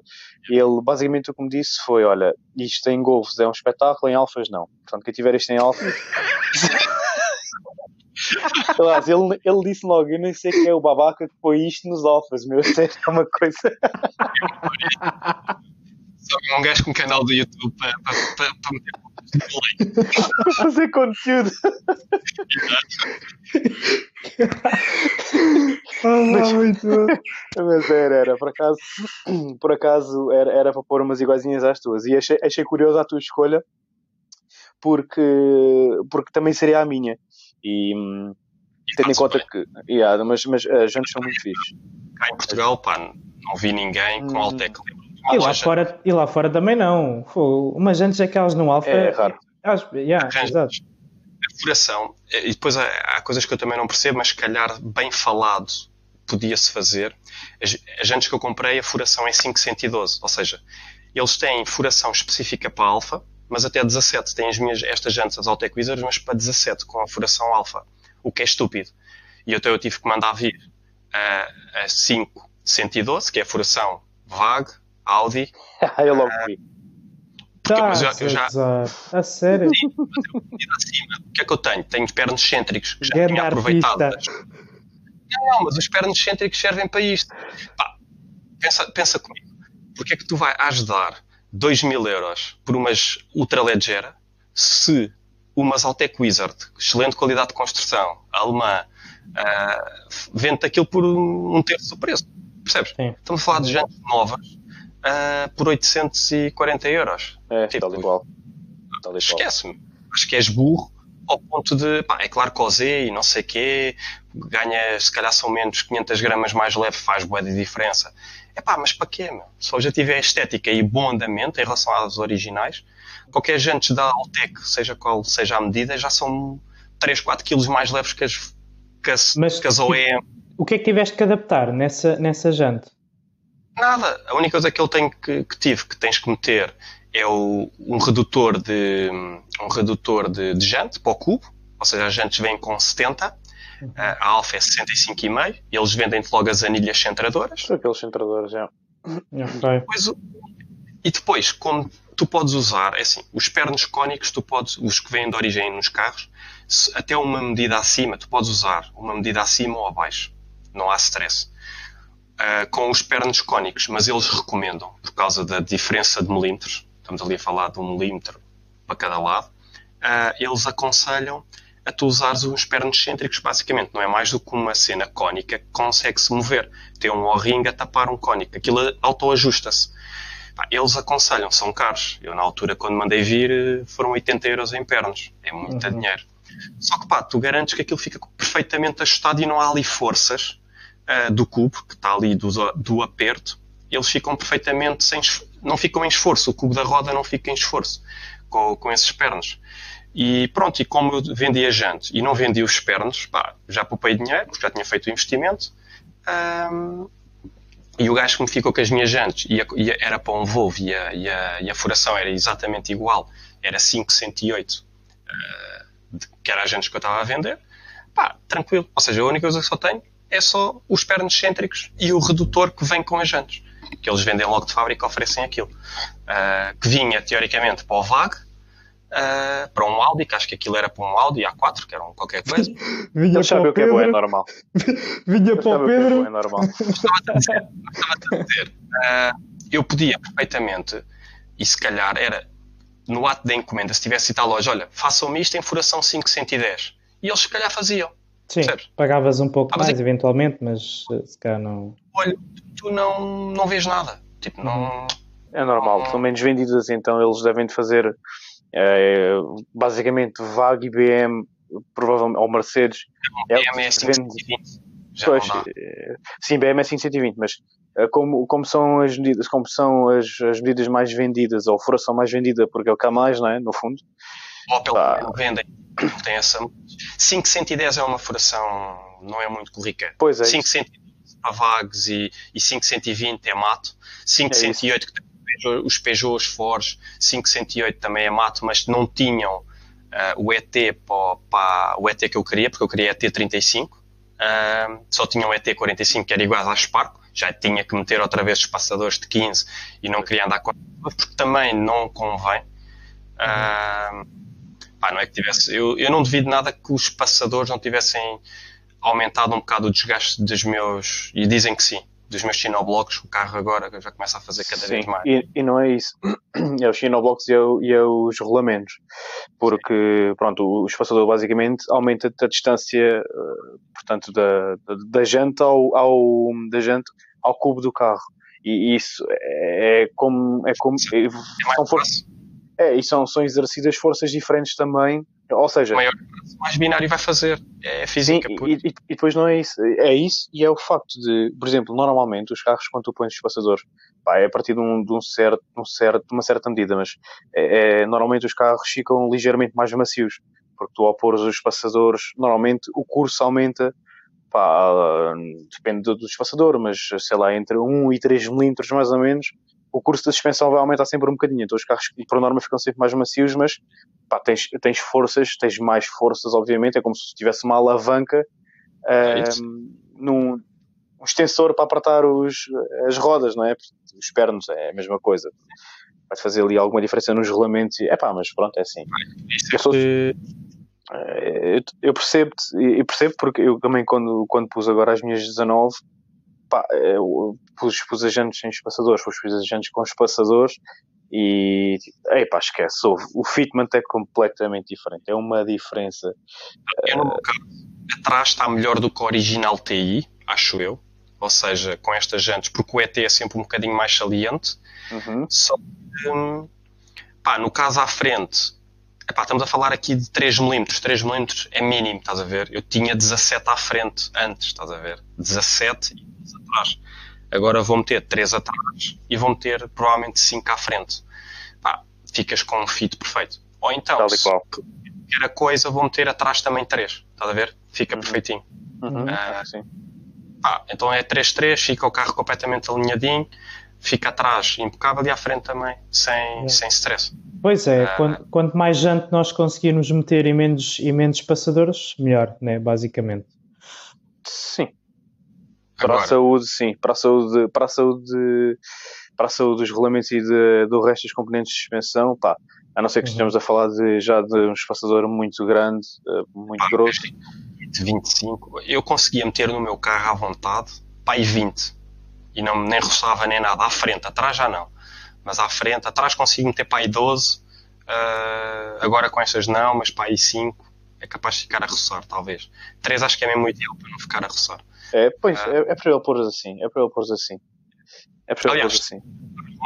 E ele, basicamente, o que me disse foi: Olha, isto em Golfs é um espetáculo, em Alfas não. Portanto, quem tiver isto em Alfas. Aliás, ele, ele disse logo: Eu nem sei quem é o babaca que põe isto nos Alfas, meu. Isso é uma coisa. Um gajo com um canal do YouTube para, para, para, para meter Fazer conteúdo. mas, mas era, era, por acaso, por acaso era, era para pôr umas iguaizinhas às tuas. E achei, achei curiosa a tua escolha porque, porque também seria a minha. E, e tendo em conta bem. que. Yeah, mas, mas as jantes são muito fixes. Cá em Portugal, pá, não vi ninguém com hum. Altec e lá, fora, e lá fora também não. Umas antes aquelas no Alfa. É raro. Yeah, exato. A furação, e depois há, há, coisas que eu também não percebo, mas se calhar bem falado podia-se fazer. As, as jantes que eu comprei, a furação é 512, ou seja, eles têm furação específica para alfa, mas até 17. Têm as minhas, estas jantes, as Altec Wizards, mas para 17, com a furação alfa, o que é estúpido. E até eu tive que mandar vir a, a 512, que é a furação VAG, Audi. eu logo vi. Tá, mas eu, eu já. A sério? Sim, acima. O que é que eu tenho? Tenho pernas cêntricos que já Ganda tinha aproveitado. Não, não, mas os pernas cêntricos servem para isto. Pá, pensa, pensa comigo. Porque é que tu vai ajudar 2 mil euros por umas ultraleggera se umas Altec Wizard, excelente qualidade de construção, alemã, uh, vende aquilo por um terço do preço? Percebes? Sim. Estamos a falar de jantes novas uh, por 840 euros. É, tipo, tal igual. Esquece-me. Acho que és burro ao ponto de, pá, é claro que o Z e não sei quê, ganha, se calhar são menos 500 gramas mais leve, faz boa de diferença. É pá, mas para quê, meu? Se já tiver estética e bom andamento em relação às originais, qualquer gente da Altec, seja qual seja a medida, já são 3, 4 quilos mais leves que as, que as, mas, que as OEM. O que é que tiveste que adaptar nessa, nessa jante? Nada. A única coisa que eu tenho que, que tive, que tens que meter, é o, um redutor de um redutor de, de jante para o cubo, ou seja, as jantes vêm com 70, uhum. a alfa é 65,5 e eles vendem-te logo as anilhas centradoras. Aqueles centradores, é. Depois, e depois, como tu podes usar, é assim, os pernos cónicos, tu podes, os que vêm de origem nos carros, até uma medida acima, tu podes usar uma medida acima ou abaixo. Não há stress uh, com os pernos cónicos, mas eles recomendam, por causa da diferença de milímetros, estamos ali a falar de um milímetro para cada lado, uh, eles aconselham a tu usares os pernos cêntricos, basicamente. Não é mais do que uma cena cónica que consegue se mover. Tem um O-ring a tapar um cónico. Aquilo autoajusta-se. Eles aconselham, são caros. Eu, na altura, quando mandei vir, foram 80 euros em pernos. É muito uhum. dinheiro. Só que, pá, tu garantes que aquilo fica perfeitamente ajustado e não há ali forças uh, do cubo, que está ali do, do aperto, eles ficam perfeitamente sem não ficam em esforço, o cubo da roda não fica em esforço com, com esses pernos. E pronto, e como eu vendi a jante e não vendi os pernos, pá, já poupei dinheiro, já tinha feito o investimento, um, e o gajo que me ficou com as minhas jantes e, a, a, era para um Volvo e a, e, e a, furação era exatamente igual, era 508, uh, que era as jantes que eu estava a vender, pá, tranquilo. Ou seja, a única coisa que só tenho é só os pernos cêntricos e o redutor que vem com as jantes. Que eles vendem logo de fábrica oferecem aquilo. Uh, que vinha, teoricamente, para o VAG, uh, para um Audi, que acho que aquilo era para um Audi A4, que era um qualquer coisa. vinha para o que é bom, é normal. vinha para o Pedro. É normal. Estava a dizer, estava a dizer uh, eu podia perfeitamente, e se calhar era no ato da encomenda, se tivesse ido à loja, olha, façam-me isto em furação 510. E eles se calhar faziam. Sim, percebes? pagavas um pouco ah, mais, é... eventualmente, mas eh, se calhar não. Olha, tu não, não vês nada. Tipo, não. É normal, são menos vendidos assim, então eles devem de fazer é, basicamente VAG e BM, provavelmente, ou Mercedes. É, BM é 520. Já pois, sim, BMS 520, mas como, como são as medidas, como são as, as medidas mais vendidas, ou a furação mais vendida, porque é o que há mais, não é? No fundo. Ou pelo Pá. vendem, tem essa. 510 é uma furação, não é muito corriqueira. Pois é. 510 para vagos e, e 520 é mato. 508 é que tem os Peugeot, os Fords, 508 também é mato, mas não tinham uh, o ET para, para, o ET que eu queria, porque eu queria ET 35. Uh, só tinham o ET 45 que era igual à Spark já tinha que meter outra vez os passadores de 15 e não queria andar com porque também não convém. Uh, pá, não é que tivesse. Eu, eu não devido nada que os passadores não tivessem aumentado um bocado o desgaste dos meus. E dizem que sim, dos meus Chinoblocks. O carro agora já começa a fazer cada sim, vez mais. E, e não é isso. É os Chinoblocks e, é, e é os rolamentos. Porque, pronto, o espaçador basicamente aumenta a distância, eh, portanto, da, da, da janta ao, ao, da janta ao cubo do carro. E isso é, é como. É como é, são forças, é, e são, são exercidas forças diferentes também. Ou seja, maior, mais binário vai fazer. É física. Sim, e, e, e, depois não é isso. É isso e é o facto de, por exemplo, normalmente os carros, quando tu pões os passadores, pá, é a partir de, um, de, um certo, um certo, uma certa medida, mas é, é, normalmente os carros ficam ligeiramente mais macios. Porque tu, ao pôr os passadores, normalmente o curso aumenta pá, depende do, do espaçador, mas sei lá, entre 1 e 3 milímetros mais ou menos, o curso da suspensão vai aumentar sempre um bocadinho. Então os carros, por norma, ficam sempre mais macios, mas pá, tens, tens forças, tens mais forças, obviamente. É como se tivesse uma alavanca, é um, num um extensor para apertar os, as rodas, não é? Os pernos, é a mesma coisa. Vai fazer ali alguma diferença nos regulamentos. É pá, mas pronto, é assim. Eu sou, eh, eu percebo e percebo porque eu também quando, quando pus agora as minhas 19 pá, eu pus, pus agentes sem espaçadores, pus, pus agentes com espaçadores e ei, pá, esquece, o fitment é completamente diferente, é uma diferença. Eu, no caso, atrás está melhor do que o original TI, acho eu, ou seja, com estas jantes, porque o ET é sempre um bocadinho mais saliente, uhum. só que, hum, pá, no caso à frente Epá, estamos a falar aqui de 3 mm. 3 mm é mínimo, estás a ver? Eu tinha 17 à frente antes, estás a ver? 17 e 3 atrás. Agora vou meter 3 atrás e vou meter provavelmente 5 à frente. Pá, ficas com um fit perfeito. Ou então, Tal se quer a coisa, vou meter atrás também 3. Estás a ver? Fica uhum. perfeitinho. Uhum. Uh, sim. Pá, então é 3-3, fica o carro completamente alinhadinho, fica atrás impecável e à frente também, sem, uhum. sem stress. Pois é, ah. quanto, quanto, mais gente nós conseguirmos meter em menos, em menos passadores, melhor, né? basicamente. Sim. Para Agora. a saúde, sim. Para a saúde, para a saúde, para a saúde dos regulamentos e de, do resto dos componentes de suspensão, pá, a não ser que uhum. estejamos a falar de, já de um espaçador muito grande, eh, muito pá, grosso. De 25, eu conseguia meter no meu carro à vontade, pá, e 20. E não, nem roçava nem nada. À frente, atrás já não mas à frente, atrás consigo meter para aí 12, uh, agora com estas não, mas para aí 5 é capaz de ficar a roçar, talvez. 3 acho que é mesmo ideal para não ficar a roçar. É, pois, uh, é, é para ele pôr assim, é para ele pôr assim. É para ele pôr assim.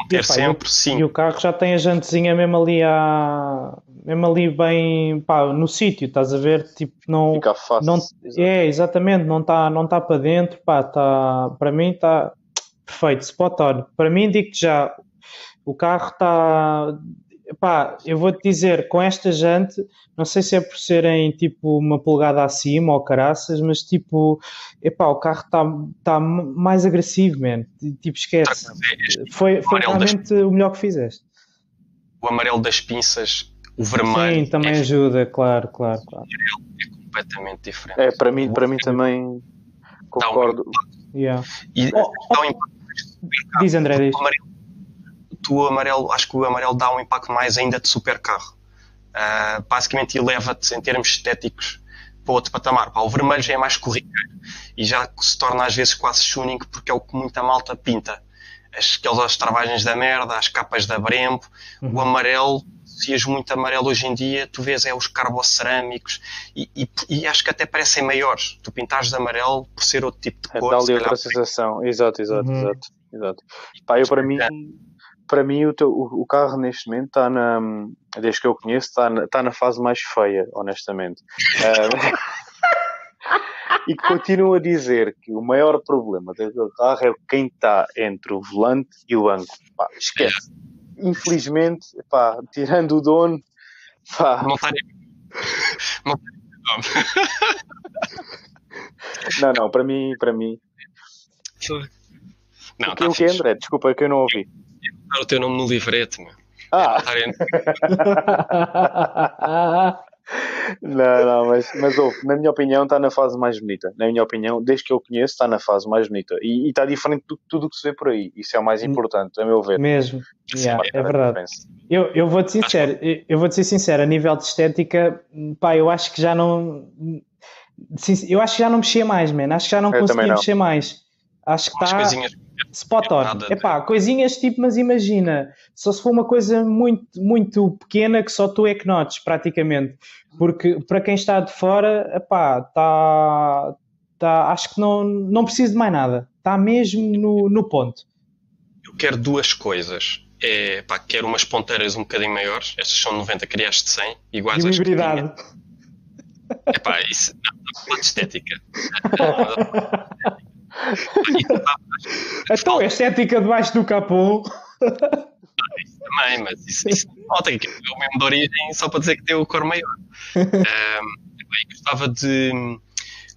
ter sempre sim. E o carro já tem a jantezinha mesmo ali a mesmo ali bem pá, no sítio, estás a ver? Tipo, não, Fica fácil. Não, é, exatamente, não está não tá para dentro, pá, tá, para mim está perfeito, spot on. Para mim, digo-te já, o carro está. Pá, eu vou-te dizer, com esta jante, não sei se é por serem tipo uma polegada acima ou caraças, mas tipo, epá, o carro está tá mais agressivo, man. Tipo, esquece. Foi, foi realmente das... o melhor que fizeste. O amarelo das pinças, o vermelho. Sim, também é... ajuda, claro, claro, claro. É completamente diferente. É, para mim, para mim também concordo. Um yeah. E, oh, oh. Diz André, diz. O amarelo o amarelo, acho que o amarelo dá um impacto mais ainda de supercarro. Uh, basicamente eleva-te em termos estéticos para outro patamar. Pá, o vermelho já é mais corriqueiro e já se torna às vezes quase tuning porque é o que muita malta pinta. As, aquelas travagens da merda, as capas da Brembo, uhum. o amarelo, se és muito amarelo hoje em dia, tu vês é os carbocerâmicos e, e, e, acho que até parecem maiores. Tu pintares de amarelo por ser outro tipo de cor. Dá-lhe outra sensação, exato, exato, uhum. exato. Exato. Pá, eu para mim para mim o, teu, o, carro neste momento está na, desde que eu conheço, está na, está na fase mais feia, honestamente. uh, e continuo a dizer que o maior problema daquele carro é quem está entre o volante e o banco. Pá, esquece. Infelizmente, pá, tirando o dono, pá. Não está. Não Não, não, para mim, para mim. Não, o que, tá o que André? Desculpa, é que eu não ouvi. o teu nome no livrete, meu. Ah! não, não, mas, mas ouve, na minha opinião está na fase mais bonita. Na minha opinião, desde que eu conheço, está na fase mais bonita. E, está diferente de tudo o que se vê por aí. Isso é o mais importante, a meu ver. Mesmo, yeah, é, é verdade. Eu, eu vou-te sincero, eu vou-te ser sincero, a nível de estética, pá, eu acho que já não. Eu acho que já não mexia mais, man. Acho que já não eu conseguia mexer mais. Acho que está spot on. É pá, coisinhas tipo, mas imagina, só se for uma coisa muito, muito pequena que só tu é que notes, praticamente. Porque para quem está de fora, epá, tá, tá, acho que não, não preciso de mais nada. Está mesmo no, no ponto. Eu quero duas coisas. É, pá, quero umas ponteiras um bocadinho maiores. Estas são 90, criaste de 100, iguais às que tinha. É pá, isso não, não estética. então, a estética debaixo do capô. isso também, mas isso, isso nota que é o mesmo de origem só para dizer que tem o cor maior. Um, gostava de.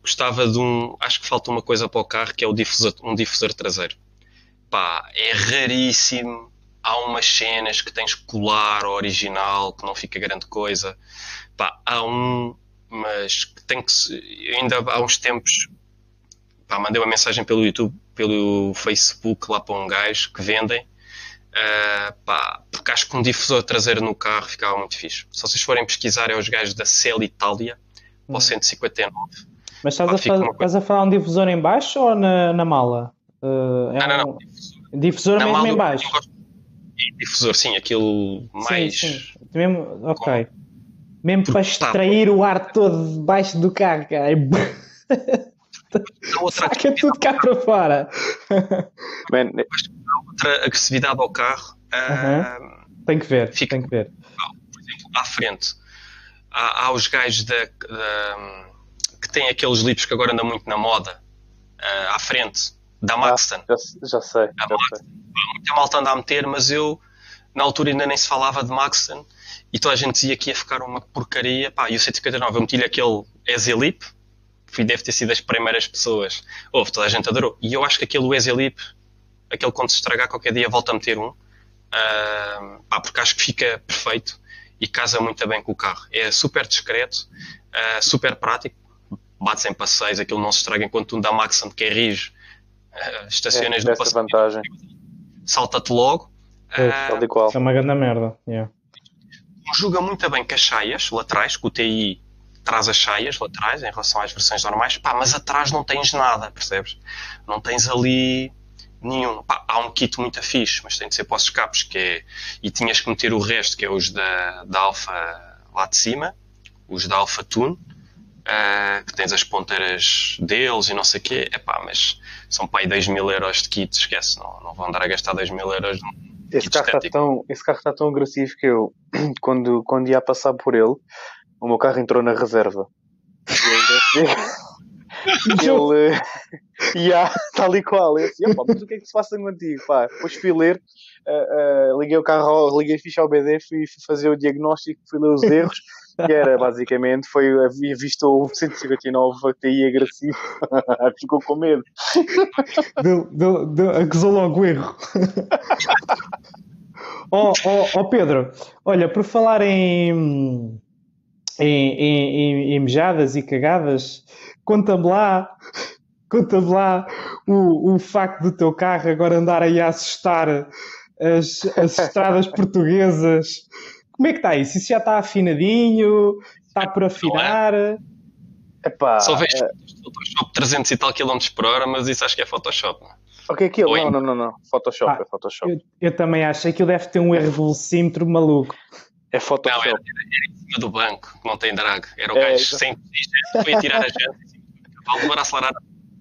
Gostava de um. Acho que falta uma coisa para o carro que é o difusor, um difusor traseiro. Pá, é raríssimo. Há umas cenas que tens colar original, que não fica grande coisa. Pá, há um, mas que tem que. Ainda há uns tempos pá, mandei uma mensagem pelo YouTube, pelo Facebook lá para um gajo que vendem. Uh, pá, porque acho que um difusor traseiro no carro ficava muito fixe. Se vocês forem pesquisar, é os gajos da Cell Itália, para o 159. Hum. Mas estás, pá, a, fazer, estás a falar um difusor em baixo ou na, na mala? Uh, é não, não, não. Um... Difusor, mesmo mala, em baixo? Difusor, sim, aquilo mais... Sim, sim. Mesmo, ok. Com... Mesmo para extrair o ar todo debaixo do carro, cara. outra Saca tudo cá para fora. Man, outra agressividade ao carro. Uh, tem que ver, fica, tem que ver. Por exemplo, à frente, há, há os gajos da, da, que têm aqueles lips que agora andam muito na moda. Uh, à frente, da Maxton. Ah, já, já, sei. Já Maxton. sei. Muita malta anda a meter, mas eu, na altura, ainda nem se falava de Maxton. E toda a gente dizia que ia ficar uma porcaria. Pá, e o 159, eu meti-lhe aquele fui, deve ter sido das primeiras pessoas. Houve, toda a gente adorou. E eu acho que aquele Wesley Lip, aquele quando se estragar qualquer dia, volta a meter um. Uh, pá, porque acho que fica perfeito e casa muito bem com o carro. É super discreto, uh, super prático. Bate em passeios, aquilo não se estraga enquanto um da Maxon que é rijo. Uh, estacionas é, no passeio. vantagem. Salta-te logo. É, uh, Isso é uma grande merda. Yeah. Conjuga muito bem com as chaias laterais, com o TI traz as cheias laterais em relação às versões normais, pá, mas atrás não tens nada, percebes? Não tens ali nenhum. Pá, há um kit muito fixe, mas tem de ser para os escapes, que é, e tinhas que meter o resto, que é os da, da Alfa lá de cima, os da Alfa Tune, uh, que tens as ponteiras deles e não sei o quê, é pá, mas são pá, aí 2 mil euros de kit, esquece, não, não vão andar a gastar 2 mil euros esse carro, está tão, esse carro está tão agressivo que eu, quando, quando ia passar por ele, o meu carro entrou na reserva. E ele. yeah, tal e qual. Eu disse, mas o que é que se passa contigo? Pá, depois fui ler, uh, uh, liguei o carro, liguei a ficha ao BD, fui, fui fazer o diagnóstico, fui ler os erros, que era basicamente, foi, havia visto o 159 TI agressivo, ficou com medo. Deu, deu, deu, acusou logo o erro. oh, oh, oh Pedro, olha, por falar em em, em, em mejadas e cagadas, conta-me lá, conta-me lá o, o facto do teu carro agora andar aí a assustar as, as estradas portuguesas. Como é que está isso? Isso já está afinadinho? Está por afinar? Epá, Só vejo é... Photoshop 300 e tal km por hora, mas isso acho que é Photoshop. O que é aquilo? Não, não, não, não. Photoshop, ah, é Photoshop. Eu, eu, também acho. Aquilo deve ter um erro velocímetro maluco. É Photoshop. Não, era, era, em cima do banco, que não tem drag. Era o é, gajo sem foi tirar a janta e levar a acelerar.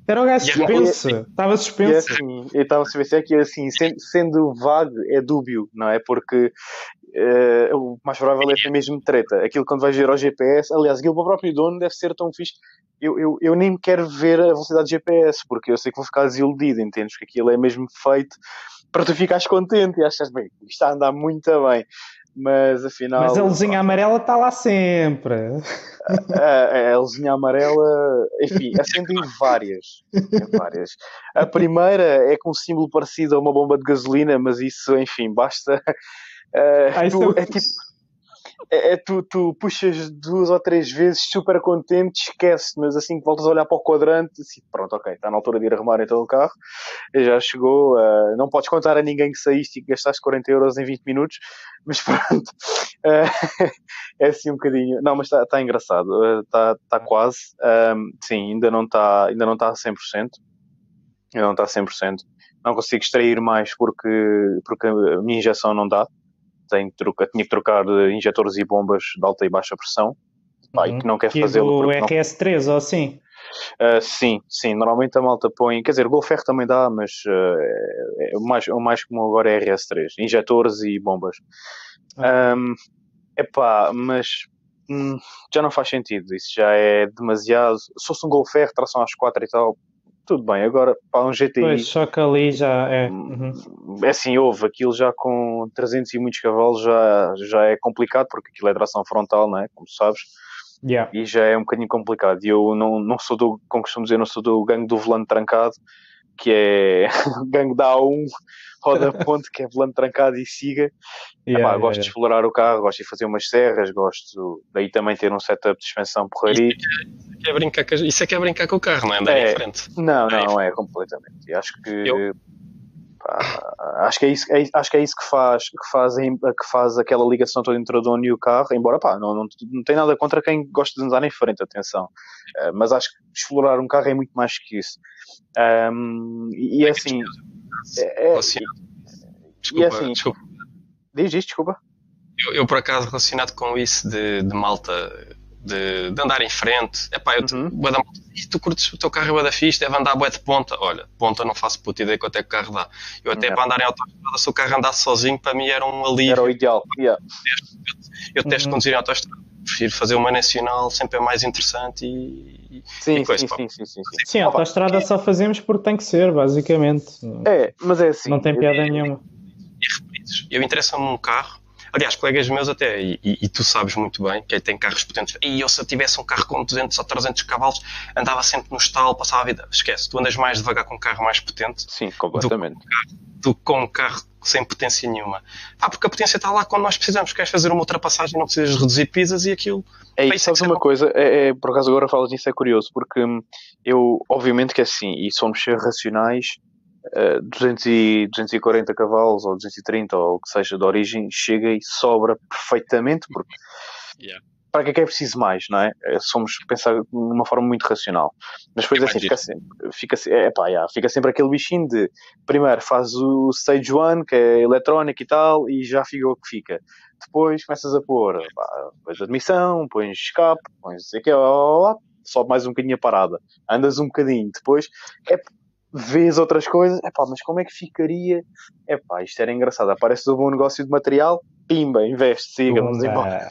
Era o gajo suspenso, estava suspenso. E assim, eu estava suspenso, é que assim, sendo, sendo vago, é dúbio, não é? Porque uh, o mais provável é ter mesmo treta. Aquilo quando vais ver ao GPS, aliás, aquilo para o próprio dono deve ser tão fixe. Eu, eu, eu nem quero ver a velocidade de GPS, porque eu sei que vou ficar desiludido, entendes? Que aquilo é mesmo feito para tu ficares contente e achas, bem, isto está a andar muito bem mas afinal. Mas a luzinha amarela está lá sempre. A, a, a luzinha amarela, enfim, acendem várias. várias. A primeira é com um símbolo parecido a uma bomba de gasolina, mas isso, enfim, basta. Uh, tu, é tipo é, é, tu, tu puxas duas ou três vezes super contente, esquece, mas assim que voltas a olhar para o quadrante, assim, pronto, ok, está na altura de ir arrumar então o carro, já chegou, uh, não podes contar a ninguém que saíste e que gastaste 40 euros em 20 minutos, mas pronto, uh, é assim um bocadinho, não, mas está tá engraçado, está uh, tá quase, sim, ainda não está ainda não está a 100%, ainda não está a 100%, não consigo extrair mais porque, porque a minha injeção não dá, tem que trocar, tinha que trocar injetores e bombas de alta e baixa pressão. Pá, uhum. e que não quer fazê-lo. O RS3 ou assim? Uh, sim, sim. Normalmente a malta põe. Quer dizer, o Golfer também dá, mas uh, é, o, mais, o mais comum agora é RS3. Injetores e bombas. Ah. Um, epá, mas hum, já não faz sentido. Isso já é demasiado. Se fosse um Golfer, tração às 4 e tal, tudo bem, agora para um GTI. Pois, só que ali já é. Uhum. É assim, houve aquilo já com 300 e muitos cavalos já, já é complicado, porque aquilo é tração frontal, não é? Como sabes. Yeah. E já é um bocadinho complicado. E eu não, não sou do, como costumo dizer, não sou do gangue do volante trancado, que é gangue da A1 roda ponte, que é volante trancado e siga. Yeah, Epá, yeah, gosto yeah. de explorar o carro, gosto de fazer umas serras, gosto daí também ter um setup de suspensão porraria. Isso, é, é brincar com, isso é que é brincar com o carro, não é? Andar é, em frente. Não, não, não é completamente. E acho que. Eu... Pá, acho que é isso, é, acho que é isso que faz, que faz, que faz aquela ligação toda entre o dono e o carro, embora pá, não, não, não tem nada contra quem gosta de andar em frente, atenção. Uh, mas acho que explorar um carro é muito mais que isso. Um, e, e é assim. É, é, desculpa, assim, desculpa. Diz isto, desculpa. Eu, eu, por acaso, relacionado com isso de, de malta, de, de, andar em frente, é pá, eu uhum. te, tu curtes o teu carro é da fixe, deve andar bué de ponta. Olha, ponta não faço puta ideia quanto é que o carro dá. Eu até para andar em autoestrada, se o carro andasse sozinho, para mim era um alívio. Era o ideal, yeah. Eu, eu testo uhum. conduzir em autoestrada prefiro fazer uma nacional, sempre é mais interessante e, sim, e coisa, sim, sim, sim, sim, sim. Sim, a autostrada só fazemos porque tem que ser, basicamente. É, mas é assim. Não tem piada nenhuma. E eu interessa-me um carro. Aliás, colegas meus até, e, e, e, tu sabes muito bem, que tem carros potentes. E eu, se eu tivesse um carro com 200 ou 300 cavalos, andava sempre no estalo, passava a vida. Esquece, tu andas mais devagar com um carro mais potente. Sim, completamente. Do, do com um carro sem potência nenhuma. Ah, porque a potência está lá quando nós precisamos. Queres fazer uma ultrapassagem, não precisas reduzir pisas e aquilo. É isso, sabes uma coisa? É, é, por acaso agora falas nisso, é curioso, porque hum, eu, obviamente que é assim, e somos ser racionais, uh, 200 e, 240 cavalos ou 230 ou o que seja de origem, chega e sobra perfeitamente, porque yeah para que é que é preciso mais, não é? é? Somos pensar de uma forma muito racional. Mas depois assim, fica sempre, fica, é, pá, yeah, fica sempre aquele bichinho de primeiro faz o stage one, que é eletrónico e tal, e já fica o que fica. Depois começas a pôr, pá, pões admissão, pões escape, pões sei que sobe mais um bocadinho a parada, andas um bocadinho, depois é vês outras coisas, é pá, mas como é que ficaria? É pá, isto era engraçado, aparece um bom negócio de material, pimba, investe, siga, vamos embora.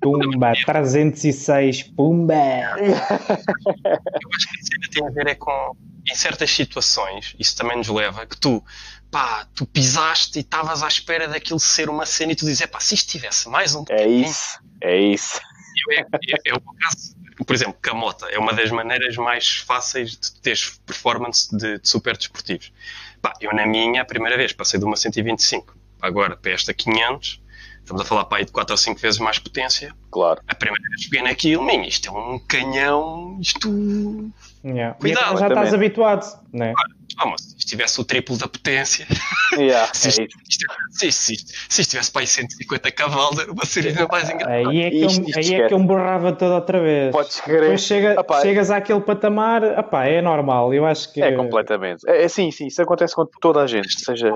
Pumba, 306, pumba! Eu acho que isso ainda tem a ver é com, em certas situações, isso também nos leva, que tu, pá, tu pisaste e estavas à espera daquilo ser uma cena e tu dizes, pá, se isto tivesse mais um É isso, é isso. Eu, eu, eu, eu, por exemplo, Camota é uma das maneiras mais fáceis de ter performance de, de super desportivos. Pá, eu na minha, a primeira vez, passei de uma 125 agora para esta 500, estamos a falar para aí de 4 ou 5 vezes mais potência. Claro. A primeira vez que peguei naquilo, isto é um canhão, isto... Yeah. Cuidado. Já estás habituado, não é? Ah, mas se tivesse o triplo da potência, yeah, se, isto, é isto, se, se, se estivesse para aí 150 cavalos, era uma ainda mais engraçada. Aí é que, isto, eu, aí é que eu me borrava toda outra vez. Podes crer. Depois chega, Apá, chegas àquele patamar, apá, é normal, eu acho que... É completamente. É, é, sim, sim, isso acontece com toda a gente, seja...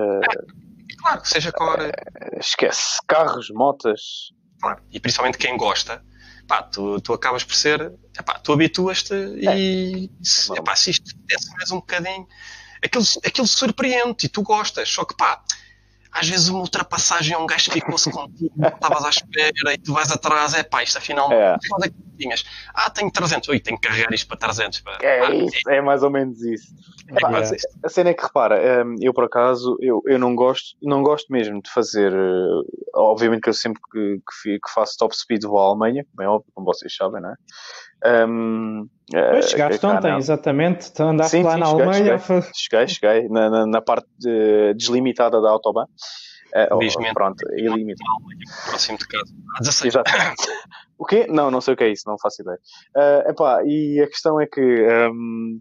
Claro, seja com... É, esquece, carros, motas... Claro, e principalmente quem gosta, pá, tu, tu acabas por ser, epá, tu habituas-te e é. se, epá, se isto desce mais um bocadinho, aquilo, aquilo surpreende e tu gostas, só que pá, às vezes uma ultrapassagem um gajo ficou-se contigo, estavas à espera e tu vais atrás, é pá, isto afinal é. quanto é que tinhas? Ah, tenho 300, ui, tenho que carregar isto para 300. Pá. É ah, isso, é. é mais ou menos isso. É pá, a cena é que repara, hum, eu por acaso, eu, eu não gosto, não gosto mesmo de fazer, eh, obviamente que eu sempre que, que faço top speed vou à Alemanha, como é óbvio, como vocês sabem, não é? Um, pois, eh, chegaste cá, ontem, não. exatamente. Tu andaste sim, lá sim, na cheguei, Alemanha. Cheguei, cheguei, cheguei na, na, na, parte de, deslimitada da Autobahn. Uh, oh, pronto, ilimitado. Próximo de casa. 16. Exatamente. o quê? Não, não sei o que é isso, não faço ideia. Uh, epá, e a questão é que, um,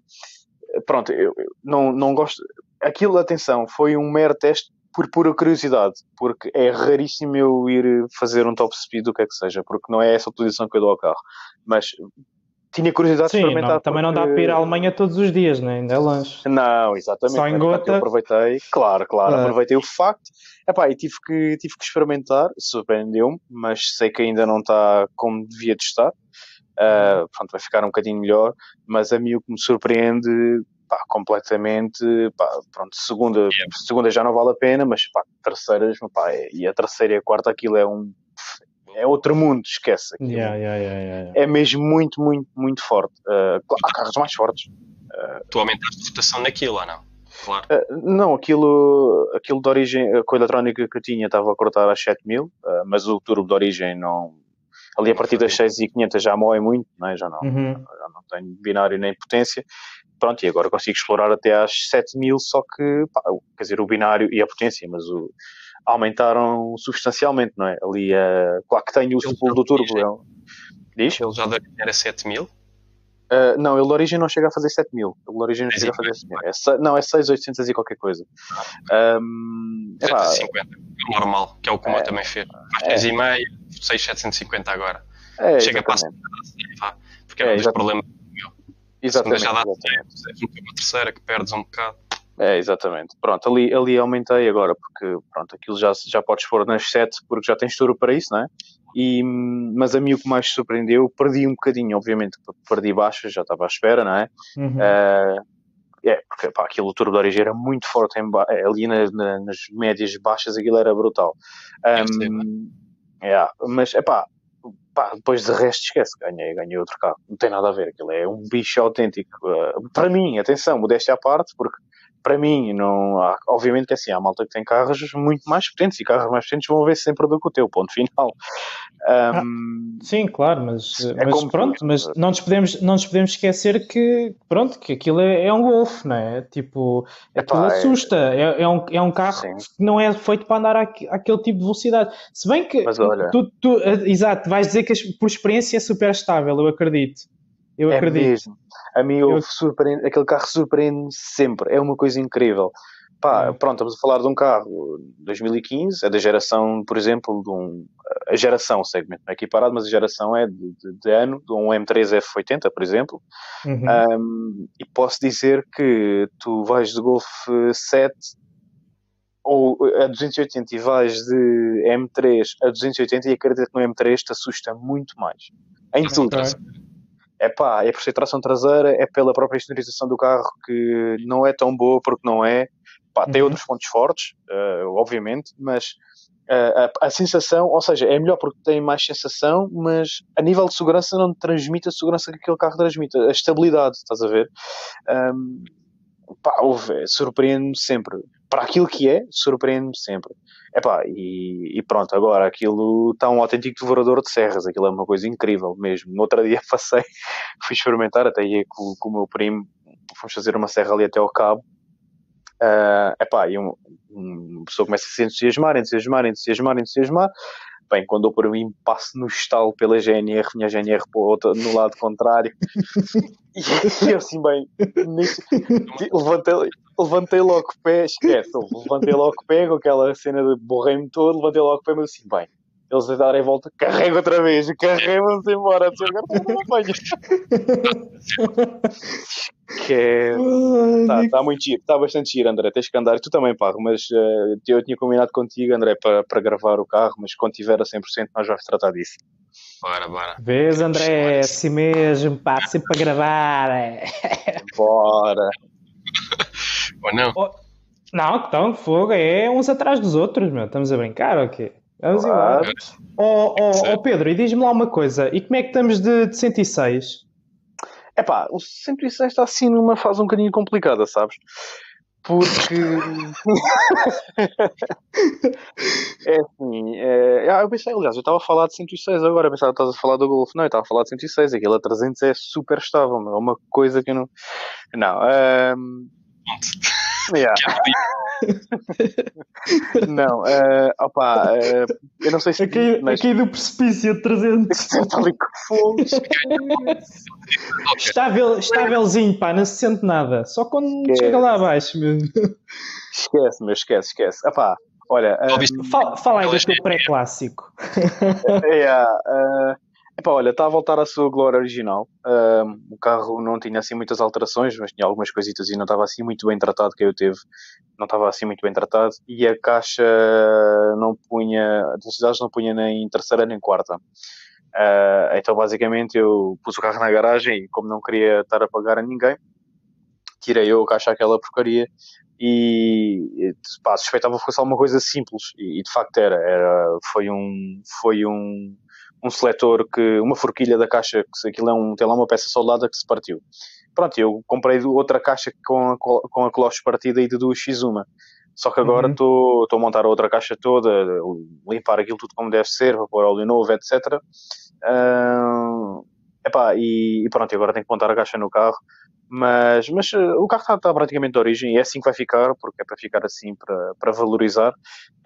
pronto, eu, eu não, não gosto. Aquilo, atenção, foi um mero teste por pura curiosidade, porque é raríssimo eu ir fazer um top speed, o que é que seja, porque não é essa a utilização que eu dou ao carro. Mas tinha curiosidade Sim, de experimentar. Não, também porque... não dá para ir à Alemanha todos os dias, né? ainda é longe. Não, exatamente. Só em gota. Eu aproveitei, claro, claro, ah. aproveitei o facto. Epá, e tive que, tive que experimentar, surpreendeu-me, mas sei que ainda não está como devia de estar. Uh, pronto, vai ficar um bocadinho melhor, mas a mim o que me surpreende pá, completamente, pá, pronto, segunda, yeah. segunda já não vale a pena, mas pá, terceiras, pá, é, e a terceira e a quarta aquilo é um é outro mundo, esquece. Yeah, yeah, yeah, é mesmo muito, muito, muito forte. Uh, há carros mais fortes. Uh, tu aumentaste a rotação naquilo ou não? Claro. Uh, não, aquilo, aquilo de origem, a coisa eletrónica que eu tinha estava a cortar às 7000, mas o turbo de origem não. Ali a partir das 6500 já moe muito, não é? já, não, uhum. já não tenho binário nem potência pronto, e agora consigo explorar até às 7000, só que, pá, quer dizer, o binário e a potência, mas o, aumentaram substancialmente, não é? Ali, uh, claro que tenho o suplo do turbo. É Diz? Ele já era 7000? Uh, não, ele de origem não chega a fazer 7000. Ele de origem não chega a fazer 7000. É, não, é 6800 e qualquer coisa. Um, é 750, é normal, que é o que o é, também fez. Faz é, 3,5, 6750 agora. É, chega a passar porque é um dos problemas Exatamente. Já dá tempo, uma terceira que perdes um bocado. É, exatamente. Pronto, ali, ali aumentei agora, porque pronto, aquilo já, já podes pôr nas 7, porque já tens turbo para isso, não é? E, mas a mim o que mais surpreendeu, perdi um bocadinho, obviamente, perdi baixas, já estava à espera, não é? Uhum. Uh, é, porque pá, aquilo, o turbo de origem era muito forte em é, ali na, na, nas médias baixas, aquilo era brutal. Um, é, mas, é pá, pá, depois de resto esquece, ganhei, ganhei outro carro. Não tem nada a ver, aquilo é um bicho autêntico. Uh, para mim, atenção, modéstia à parte, porque para mim, não há, obviamente que é assim, há malta que tem carros muito mais potentes e carros mais potentes vão ver sempre do que o teu, ponto final. Um, ah, sim, claro, mas, é mas pronto, mas não nos, podemos, não nos podemos esquecer que pronto, que aquilo é, é um Golf, não é? Tipo, aquilo Epá, é- assusta, é, é, um, é um carro sim. que não é feito para andar àquele tipo de velocidade. Se bem que olha, tu, tu, exato, vais dizer que por experiência é super estável, eu acredito. Eu é acredito. Mesmo. A mim eu... surpreende, aquele carro surpreende sempre, é uma coisa incrível. Pá, pronto, estamos a falar de um carro 2015, é da geração, por exemplo, de um. A geração, segmento não é equiparado, mas a geração é de, de, de ano, de um M3 F80, por exemplo. Uhum. Um, e posso dizer que tu vais de Golf 7 ou a 280 e vais de M3 a 280 e acredito que no M3 te assusta muito mais. Em tudo é pá, é por ser tração traseira, é pela própria exteriorização do carro que não é tão boa porque não é. Pá, tem uhum. outros pontos fortes, uh, obviamente, mas uh, a, a, sensação, ou seja, é melhor porque tem mais sensação, mas a nível de segurança não transmite a segurança que aquele carro transmite, a estabilidade, estás a ver? Um, pá, surpreende-me sempre. Para aquilo que é, surpreende-me sempre. Epá, e, e pronto, agora aquilo está um autêntico devorador de serras, aquilo é uma coisa incrível mesmo. No outro dia passei, fui experimentar, até ia com, com o meu primo, fomos fazer uma serra ali até ao cabo. Uh, epá, e um, uma pessoa começa a se entusiasmar, entusiasmar, entusiasmar, entusiasmar. Bem, quando eu por mim passo no estalo pela GNR, minha GNR outra, no lado contrário, e eu assim, bem, nisso, levantei, levantei logo o pé, esquece, levantei logo o pé com aquela cena de borrei-me todo, levantei logo o pé, mas assim, bem, eles a darem volta, carrega outra vez, carrega-nos embora, agora não apanha. que é. Está tá muito giro, está bastante giro, André. Tens que andar, tu também, pá, mas uh, eu tinha combinado contigo, André, para, para gravar o carro, mas quando tiver a 100%, nós vamos tratar disso. Bora, bora. Vês, André, é assim mesmo, pá, sempre para gravar. É. Bora. Ou não? Oh. Não, então, fogo, é uns atrás dos outros, meu. Estamos a brincar, ok? Vamos embora. Ó oh, oh, oh, Pedro, e diz-me lá uma coisa, e como é que estamos de, de 106? Epá, o 106 está assim numa fase um bocadinho complicada, sabes? Porque. é assim. É... Ah, eu pensei, aliás, eu estava a falar de 106 agora, eu pensava que estavas a falar do Golf. Não, eu estava a falar de 106. Aquilo a 300 é super estável, é uma coisa que eu não. Não. Um... Yeah. não, uh, opa, uh, eu não sei se. Aqui, mas... aqui do precipício de 300. Está ali com fogo. Estável, estávelzinho, pá, não se sente nada. Só quando esquece. chega lá abaixo mesmo. Esquece, meu, esquece, esquece. Epá, olha. Um... Fala, fala aí do teu pré-clássico. é, uh, Epá, olha, está a voltar à sua glória original. o carro não tinha assim muitas alterações, mas tinha algumas coisitas e não estava assim muito bem tratado que eu teve. Não estava assim muito bem tratado. E a caixa não punha, velocidades não punha nem em terceira nem quarta. Uh, então basicamente eu pus o carro na garagem e como não queria estar a pagar a ninguém, tirei eu a caixa aquela porcaria e pá, suspeitava que fosse alguma coisa simples e, e de facto era, era foi um foi um um seletor que, uma forquilha da caixa, que aquilo é um, tem lá uma peça soldada que se partiu. Pronto, eu comprei outra caixa com a, com a cloche partida e de duas x uma. Só que agora estou uhum. a montar a outra caixa toda, limpar aquilo tudo como deve ser, para pôr óleo novo, etc. Uh, epá, e, e pronto, agora tenho que montar a caixa no carro. Mas, mas uh, o carro está, está, praticamente de origem e é assim que vai ficar, porque é para ficar assim, para, para valorizar.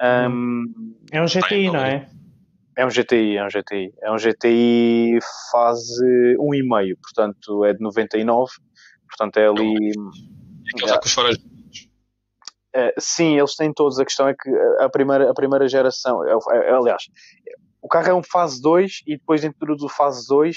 Um, é um GTI, não é? É um GTI, é um GTI. É um GTI fase 1,5, portanto é de 99, portanto é ali. Aqueles é. com os faróis Uh, sim, eles têm todos. A questão é que a primeira, a primeira geração, é, é, aliás, o carro é um fase 2 e depois dentro do fase 2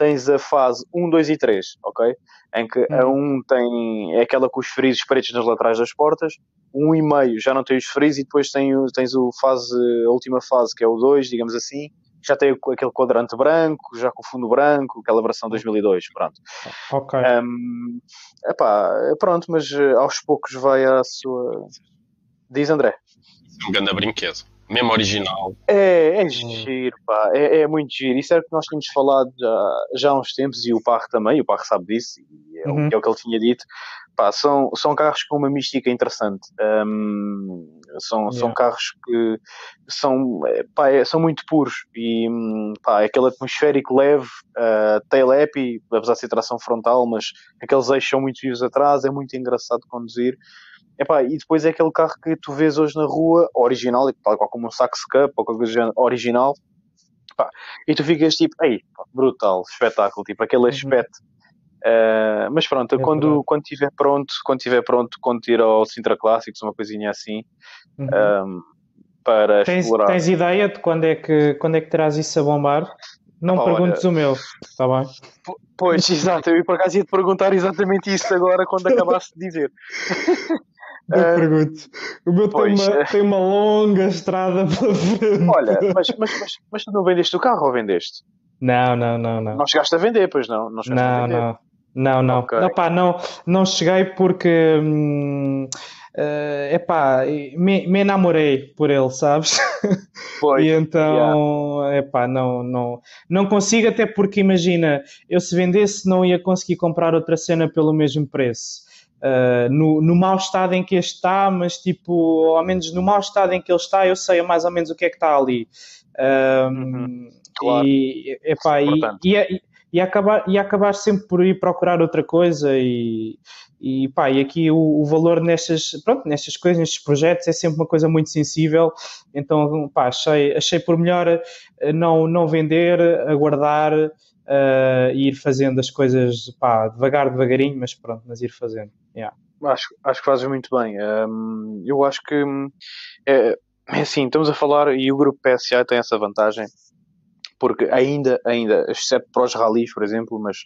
tens a fase 1, 2 e 3, ok? Em que a 1 hum. tem, é aquela com os frisos pretos nas laterais das portas, o 1,5 já não tem os frisos e depois tem, tens o fase, a última fase que é o 2, digamos assim, já tem aquele quadrante branco, já com o fundo branco, aquela versão 2002, pronto. Ok. Um, epá, pronto, mas aos poucos vai a sua... Diz André. Um grande brinquedo mesmo original. É, é giro, pá, é, é, muito giro. Isso era o que nós tínhamos falado já, já há uns tempos e o Parro também, o Parro sabe disso, e é, uhum. é, o que ele tinha dito. Pá, são, são carros com uma mística interessante. Um, são, yeah. são carros que são, é, pá, é, são muito puros e pá, é aquele atmosférico leve, uh, tail happy, apesar de ser tração frontal, mas aqueles eixos são muito vivos atrás, é muito engraçado de conduzir. Epá, e depois é aquele carro que tu vês hoje na rua, original, tal qual como um Sax Cup ou qualquer coisa original, epá, e tu ficas tipo, ei, brutal, espetáculo, tipo aquele uhum. aspecto. Uh, mas pronto, é quando, quando estiver pronto, quando estiver pronto, quando ir ao Sintra Clássicos, uma coisinha assim, uhum. um, para tens, explorar. Tens ideia de quando é que, quando é que terás isso a bombar? Não Olha, perguntes o meu, está bem? Pois, exato, eu por acaso ia te perguntar exatamente isso agora quando acabaste de dizer. Eu uh, pergunto. O meu tem uma, tem uma, longa estrada pela frente. Olha, mas, mas, mas, mas, tu não vendeste o carro ou vendeste? Não, não, não, não. Não chegaste a vender, pois não? Não, não, não. Não, não. Okay. Epá, não, não cheguei porque. Hum, uh, epá, me, me enamorei por ele, sabes? Pois, e então, yeah. epá, não, não, não consigo, até porque imagina, eu se vendesse não ia conseguir comprar outra cena pelo mesmo preço uh, no, no mau estado em que este está, mas tipo, ao menos no mau estado em que ele está, eu sei mais ou menos o que é que está ali. uhum, claro. E, epá, e, e, e, acabar, e acabar sempre por ir procurar outra coisa e, e, pá, e aqui o, o, valor nestas, pronto, nestas coisas, nestes projetos é sempre uma coisa muito sensível, então pá, achei, achei por melhor eh, não, não vender, aguardar uh, e ir fazendo as coisas pá, devagar, devagarinho, mas pronto, mas ir fazendo. Yeah. Acho, acho que fazes muito bem. Um, eu acho que é, é assim, estamos a falar e o grupo PSA tem essa vantagem porque ainda, ainda, exceto para os rallies, por exemplo, mas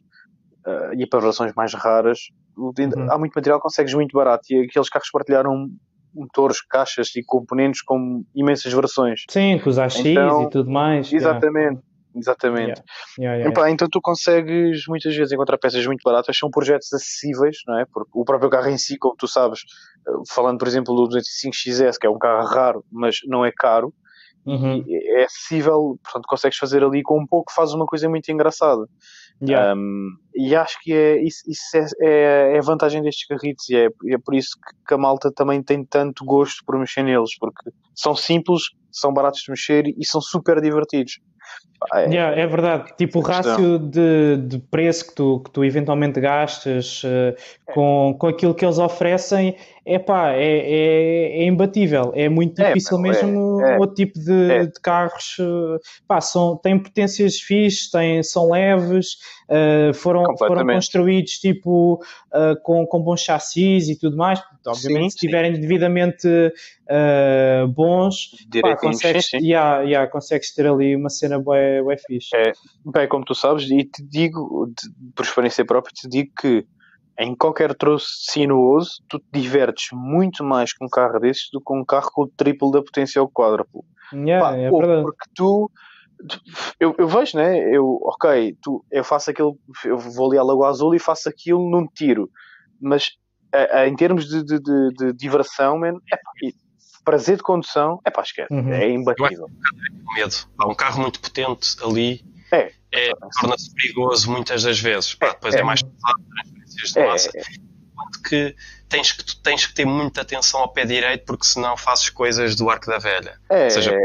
uh, e para versões mais raras, uhum. há muito material que consegues muito barato e aqueles carros partilharam motores, caixas e componentes com imensas versões. Sim, com os AX então, e tudo mais. Exatamente. Exatamente. Yeah. Yeah, yeah, então tu consegues muitas vezes encontrar peças muito baratas, são projetos acessíveis, não é? Porque o próprio carro em si, como tu sabes, eh, falando por exemplo do 205XS, que é um carro raro, mas não é caro, uhum. é acessível, portanto consegues fazer ali com um pouco, fazes uma coisa muito engraçada. Um, e acho que é, isso, isso é, é, é, a vantagem destes carritos e é, é por isso que a malta também tem tanto gosto por mexer neles, porque são simples, são baratos de mexer e são super divertidos. É, yeah, é verdade. Tipo, o rácio de, de preço que tu, que tu eventualmente gastas uh, com, com aquilo que eles oferecem epá, é, é, é imbatível. É muito é, difícil é, mesmo é, outro tipo de, é. de carros. Uh, pá, são, têm potências fixes, têm, são leves, uh, foram, foram construídos tipo com, com bons chassis e tudo mais. Obviamente, sim, se estiverem devidamente bons, pá, consegues, sim. Yeah, yeah, consegues ter ali uma cena bué, bué fixe. É, bem, como tu sabes, e te digo, por experiência própria, te digo que em qualquer troço sinuoso, tu te divertes muito mais com um carro desses do que com um carro com o triplo da potência ou quádruplo. Yeah, Pá, é verdade. Porque tu, eu, eu, vejo, né? Eu, ok, tu, eu faço aquilo, eu vou ali à Lagoa Azul e faço aquilo num tiro, mas a, a, em termos de, de, de, de diversão, man, é, prazer de condução, é pá, esquece, uhum. é imbatível. medo. Há um carro muito potente ali. É, é torna-se perigoso muitas das vezes. Pá, depois é, é mais pesado, de é, massa. É, Enquanto que tens, que tu tens que ter muita atenção ao pé direito, porque senão fazes coisas do arco da velha. É, Ou seja,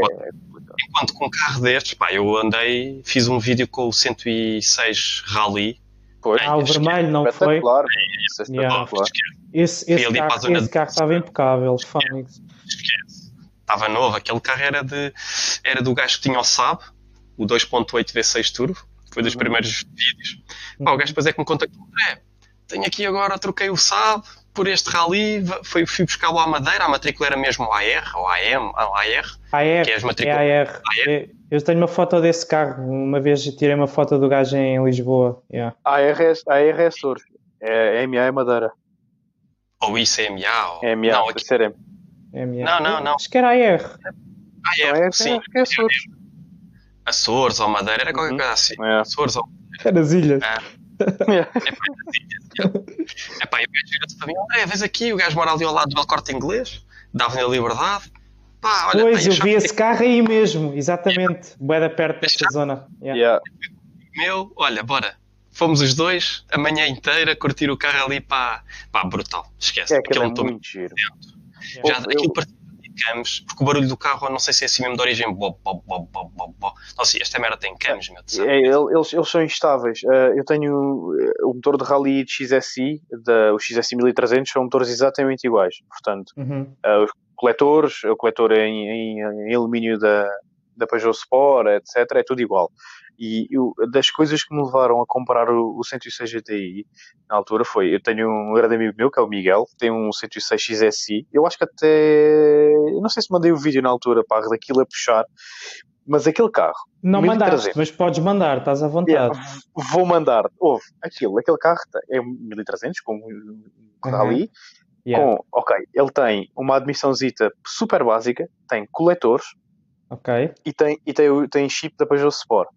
enquanto com um carro destes, pá, eu andei, fiz um vídeo com o 106 Rally. Pois. Ah, o vermelho não foi? É, yeah. Esse, esse, carro, esse carro estava impecável, Fónix. Estava novo, aquele carro era, de, era do gajo que tinha o Saab, o 2.8 V6 Turbo, foi dos uhum. primeiros vídeos. Pá, o gajo depois é que me contactou, é, tenho aqui agora, troquei o SAB por este rally, fui, fui buscá-lo à Madeira, a matrícula era mesmo AR, ou AM, AR, AR, que é as matrículas. É AR. AR. Eu tenho uma foto desse carro, uma vez tirei uma foto do gajo em Lisboa. Yeah. AR, é, AR é surf, é, MA é Madeira. Ou isso é MA? Ou... MA, não, aqui... ser M. Não, não, não. Acho que era AR. AR, AR sim. Acho que é surf. Açores ou Madeira, era qualquer uhum. coisa assim. É. Açores ou... Era as ilhas. Ah. É pá, e o gajo vira-se para mim, André, vês aqui, o gajo mora ali ao lado do Corte Inglês, dava-lhe a liberdade. Pá, olha, pois, eu vi esse carro aí mesmo, exatamente, yeah. perto desta zona. Yeah. Yeah. Meu, olha, bora. Fomos os dois, a manhã inteira, curtir o carro ali, pá, pá brutal. Esquece, é, aquilo é muito giro. Já, eu, aquilo cams, porque o barulho do carro, eu não sei se é assim mesmo de origem. Bob, bob, bob, bob, bob, bob. Não sei, esta merda tem cams, meu é, eles, eles são instáveis. Uh, eu tenho uh, o motor de Rally de XSI, da, o XSI 1300, são motores exatamente iguais. Portanto, uhum. uh, os coletores, o coletor em, em, em alumínio da, da Peugeot Sport, etc., é tudo igual. E eu, das coisas que me levaram a comprar o, o 106 GTI na altura foi: eu tenho um grande amigo meu, que é o Miguel, que tem um 106 XSI. Eu acho que até. Eu não sei se mandei o vídeo na altura, pá, daquilo a puxar. Mas aquele carro. Não mandaste, mas podes mandar, estás à vontade. Vou mandar. Houve aquilo, aquele carro é 1300, com um rally. Uhum. Yeah. Com, ok, ele tem uma admissãozita super básica, tem coletores, ok, e tem, e tem, tem chip da Peugeot Sport.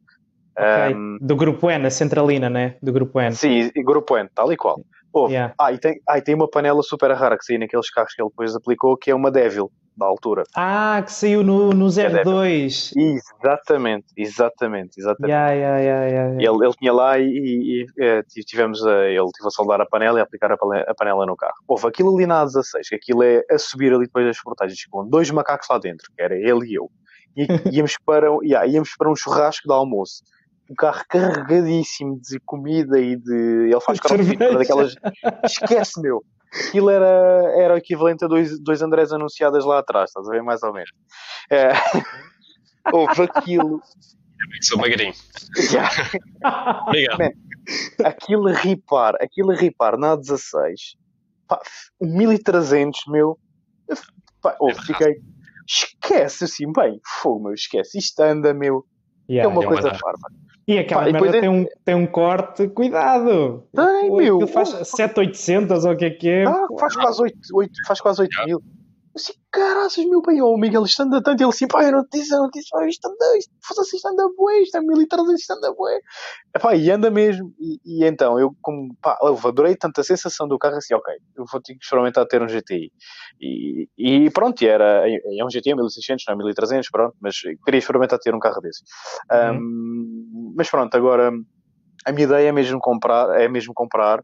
Okay. Um, do grupo N, a centralina, né? Do grupo N. Sim, grupo N, tal e qual. Oh, yeah. ah, e tem, ah, e tem uma panela super rara que saiu naqueles carros que ele depois aplicou, que é uma Devil, da altura. Ah, que saiu no, no 02. É exatamente, exatamente, exatamente. Yeah, yeah, yeah, yeah, Ele, ele tinha lá e, e, e eh, tivemos a, ele tive a soldar a panela e a aplicar a panela, a panela no carro. Houve aquilo ali na A16, que aquilo é a subir ali depois das portagens, com dois macacos lá dentro, que era ele e eu. E íamos para, yeah, íamos para um churrasco de almoço um carro carregadíssimo de comida e de. Ele faz crossfit, daquelas. Esquece, meu. Aquilo era, era o equivalente a dois, dois Andrés anunciadas lá atrás, estás a ver? Mais ou menos. É... Houve aquilo. Sou magrinho. Yeah. Obrigado. Man, aquilo a ripar, aquilo a ripar na 16, pá, 1300, meu. Pá, oh, fiquei. Esquece assim, bem, fogo, meu, esquece. Isto anda, meu. Yeah, é uma coisa bárbara. E aquela Pá, merda tem, é... um, tem um corte, cuidado. Tem, Pô, meu. Faz 7,800 ou o que é que é. Ah, faz quase 8, 8, faz quase 8 mil. Assim, caraças, meu bem, o Miguel, isto anda tanto. Ele assim, pá, eu não te disse, eu não te disse, pá, isto anda, isto, foda-se, isto anda bué, isto é 1300, isto anda bué. Epá, e anda mesmo. E, e, então, eu, como, pá, eu adorei tanto a sensação do carro, assim, ok, eu vou ter que experimentar ter um GTI. E, e pronto, era, é um GTI 1600, não é 1300, pronto, mas queria experimentar ter um carro desse. Uhum. Um, mas pronto, agora, a minha ideia é mesmo comprar, é mesmo comprar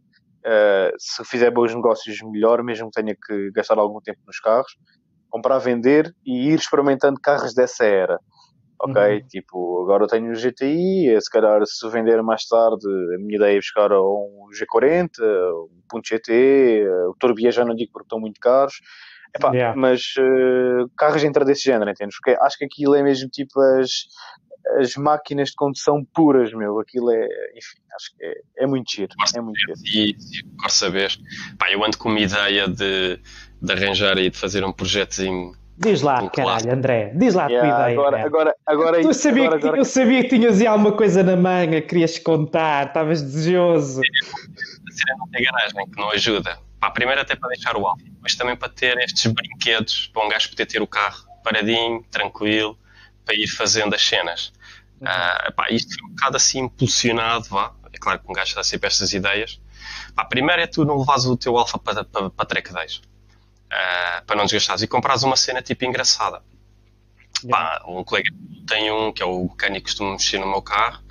Uh, se fizer bons negócios, melhor, mesmo que tenha que gastar algum tempo nos carros, comprar, vender e ir experimentando carros dessa era. Ok? Uhum. Tipo, agora eu tenho um GTI, se calhar se vender mais tarde, a minha ideia é buscar um G40, um Punto GT, o Tourbillon já não digo porque estão muito caros. Epá, yeah. Mas uh, carros entra desse género, entendes? Porque acho que aquilo é mesmo tipo as, as máquinas de condução puras, meu. Aquilo é, enfim, acho que é, é muito giro. É muito giro. E, e quero saber, pá, eu ando com uma ideia de, de arranjar e de fazer um projetozinho. Diz lá, um caralho, André, diz lá a yeah, tua ideia. Agora, agora, agora, eu, sabia agora, que, agora... eu sabia que tinhas aí alguma coisa na manga, querias contar, estavas desejoso. A cena não tem garagem, que não ajuda. Pá, primeiro até para deixar o alvo, mas também para ter estes brinquedos, para um gajo poder ter o carro paradinho, tranquilo, para ir fazendo as cenas. Uh, pá, isto foi um bocado assim impulsionado, vá. É claro que um gajo dá sempre estas ideias. Pá, primeiro é tu não levares o teu alfa para, para, para track days. Uh, para não desgastares. E comprares uma cena tipo engraçada. Pá, um colega tem um, que é o mecânico que costuma mexer no meu carro.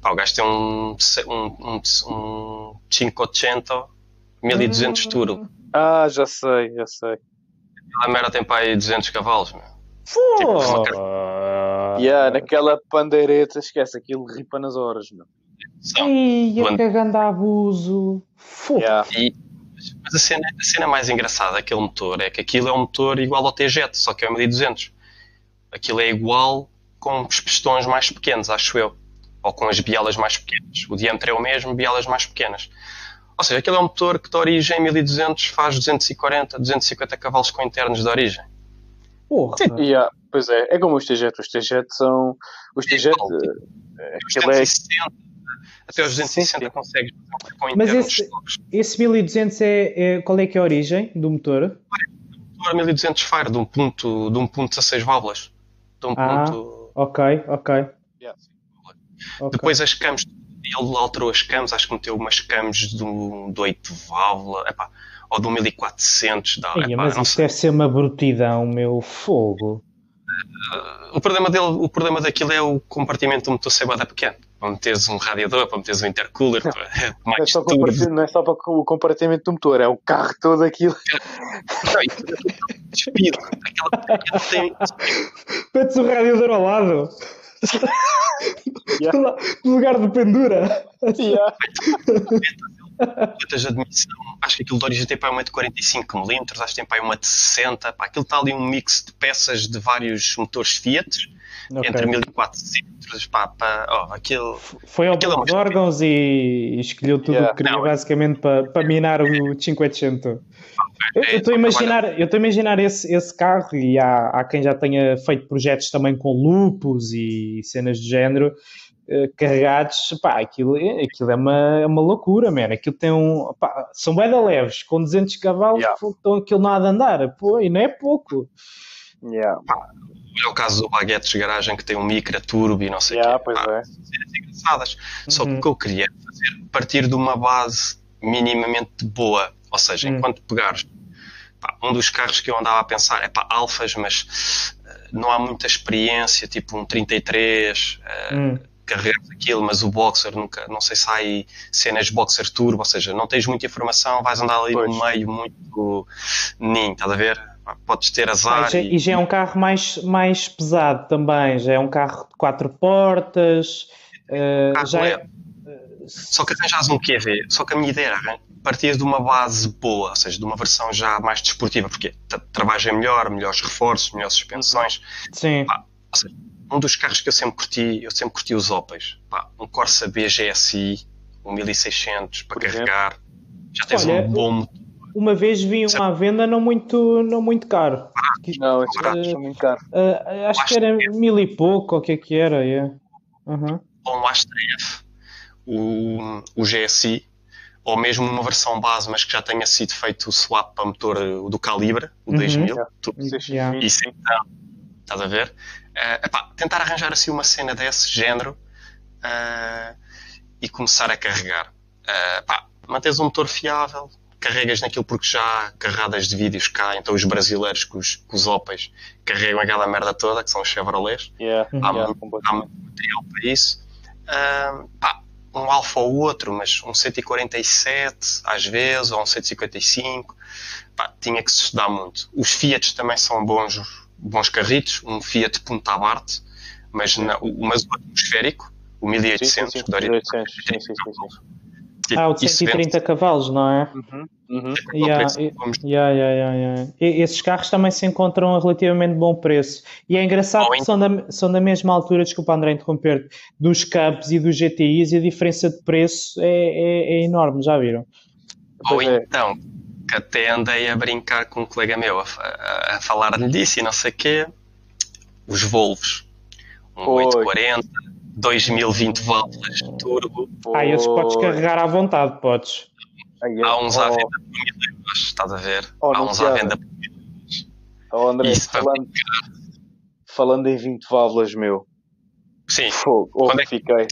Pá, o gajo tem um, um, um, um 580 1200 uhum. turbo. Ah, já sei, já sei. Aquela merda tem para aí 200 cavalos, meu. Tipo, Yeah, naquela pandeireta, esquece, aquilo ripa nas horas, meu. Ih, a cagando abuso. Yeah. E, mas a cena, a cena mais engraçada daquele motor é que aquilo é um motor igual ao T-Jet, só que é o 1200. Aquilo é igual com os pistões mais pequenos, acho eu. Ou com as bielas mais pequenas. O diâmetro é o mesmo, bielas mais pequenas. Ou seja, aquilo é um motor que de origem 1200 faz 240, 250 cavalos com internos de origem. Porra. Sim, yeah, pois é, é como os TGET. Os TGET são. Os TGET. É, é, até os 260 consegues com Mas esse, esse 1200 é, é, qual é que é a origem do motor? O motor 1200 Fire, de um ponto, de um ponto 16 válvulas. De um ah, ponto... ok, ok. Yeah. okay. Depois as cams, ele alterou as cams, acho que meteu umas cams de, um, de 8 válvulas. Epá, ou do 1400. Da, Ia, epá, mas isso sei. deve ser uma brutidão, meu fogo. Uh, o, problema dele, o problema daquilo é o compartimento do motor ser bada pequeno. Para meteres um radiador, para meteres um intercooler, não, é não, é só não é só para o compartimento do motor, é o carro todo aquilo. Não, é despido. Aquela tem. Metes o radiador ao lado. Yeah. No lugar de pendura. Yeah letras de admissão, acho que aquilo de origem tem para uma de 45mm, acho que tem para uma de 60 pá, aquilo está ali um mix de peças de vários motores Fiat, okay. entre 1400, pá, pá, oh, aquilo... Foi ao aquilo é órgãos e escolheu tudo yeah. o que queria, Não, é- basicamente, para, para minar o 500. Eu estou a imaginar, eu estou a imaginar esse, esse carro e há, há quem já tenha feito projetos também com lupus e cenas de género eh, carregados, pá, aquilo, é, aquilo é, uma, é uma loucura, man. Aquilo tem um. Pá, são bem leves, com 200 cavalos, yeah. estão aquilo nada a andar, pô, e não é pouco. Yeah. é o caso do Baguettes Garagem que tem um micro turbo e não sei o yeah, quê. Pois pá, é. engraçadas. Só que o que eu queria fazer, partir de uma base minimamente boa. Ou seja, uhum. enquanto pegares pá, um dos carros que eu andava a pensar é para alfas, mas uh, não há muita experiência, tipo um 33. Uh, uhum carregas aquilo, mas o boxer nunca, não sei se há aí cenas boxer turbo, ou seja, não tens muita informação, vais andar ali pois. no meio muito ninho, estás a ver? Podes ter azar. Ah, e... e... já é um carro mais, mais pesado também, já é um carro de quatro portas. Uh, já é... Só que arranjas um QV, só que a minha ideia era partir de uma base boa, ou seja, de uma versão já mais desportiva, porque trabalha melhor, melhores reforços, melhores suspensões. Sim. Pá, ou seja, um dos carros que eu sempre curti, eu sempre curti os Opels. Pá, um Corsa BGSI, um 1600 para Por carregar. Exemplo? Já tens Olha, um bom motor. Uma vez vi um à venda não muito, não muito caro. Não, esses carros são muito caros. Uh, acho que era mil e pouco, o que é que era? Yeah. Uhum. Um Astra F, o, o GSI, ou mesmo uma versão base, mas que já tenha sido feito o swap para motor do Calibre, o uhum. 2000. Yeah. Tu, yeah. Isso então, estás a ver? Uh, epá, tentar arranjar assim uma cena desse género uh, e começar a carregar. Uh, pá, mantens um motor fiável, carregas naquilo porque já carradas de vídeos cá, então os brasileiros com os, com os Opels carregam aquela merda toda, que são os Chevrolets. Yeah, há, yeah, muito, há, muito, material para isso. Uh, pá, um Alfa ou outro, mas um 147 às vezes, ou um 155, pá, tinha que se estudar muito. Os Fiat também são bons, bons carritos, um Fiat Punta Abarth, mas, na, o, mas o atmosférico, o 1800, sim, sim, sim, que daria 1800, sim, sim, sim. Ah, o de 130 cavalos, não é? Uhum, uhum. Yeah, yeah, yeah, yeah, Esses carros também se encontram a relativamente bom preço. E é engraçado que são da, são da mesma altura, desculpa André interromper, dos Cubs e dos GTIs e a diferença de preço é, é, é enorme, já viram? Ou é. então, que até andei a brincar com um colega meu a, a, a falar-lhe disso e não sei o quê, os Volvos, um pois. 840 2020 válvulas turbo. Ah, esses podes carregar à vontade, podes. Há uns à venda por mil euros, estás a ver? Oh, Há uns à venda por mil euros. Oh, André, falando, falando em 20 válvulas, meu. Sim. Fogo, oh, Quando é que fiquei?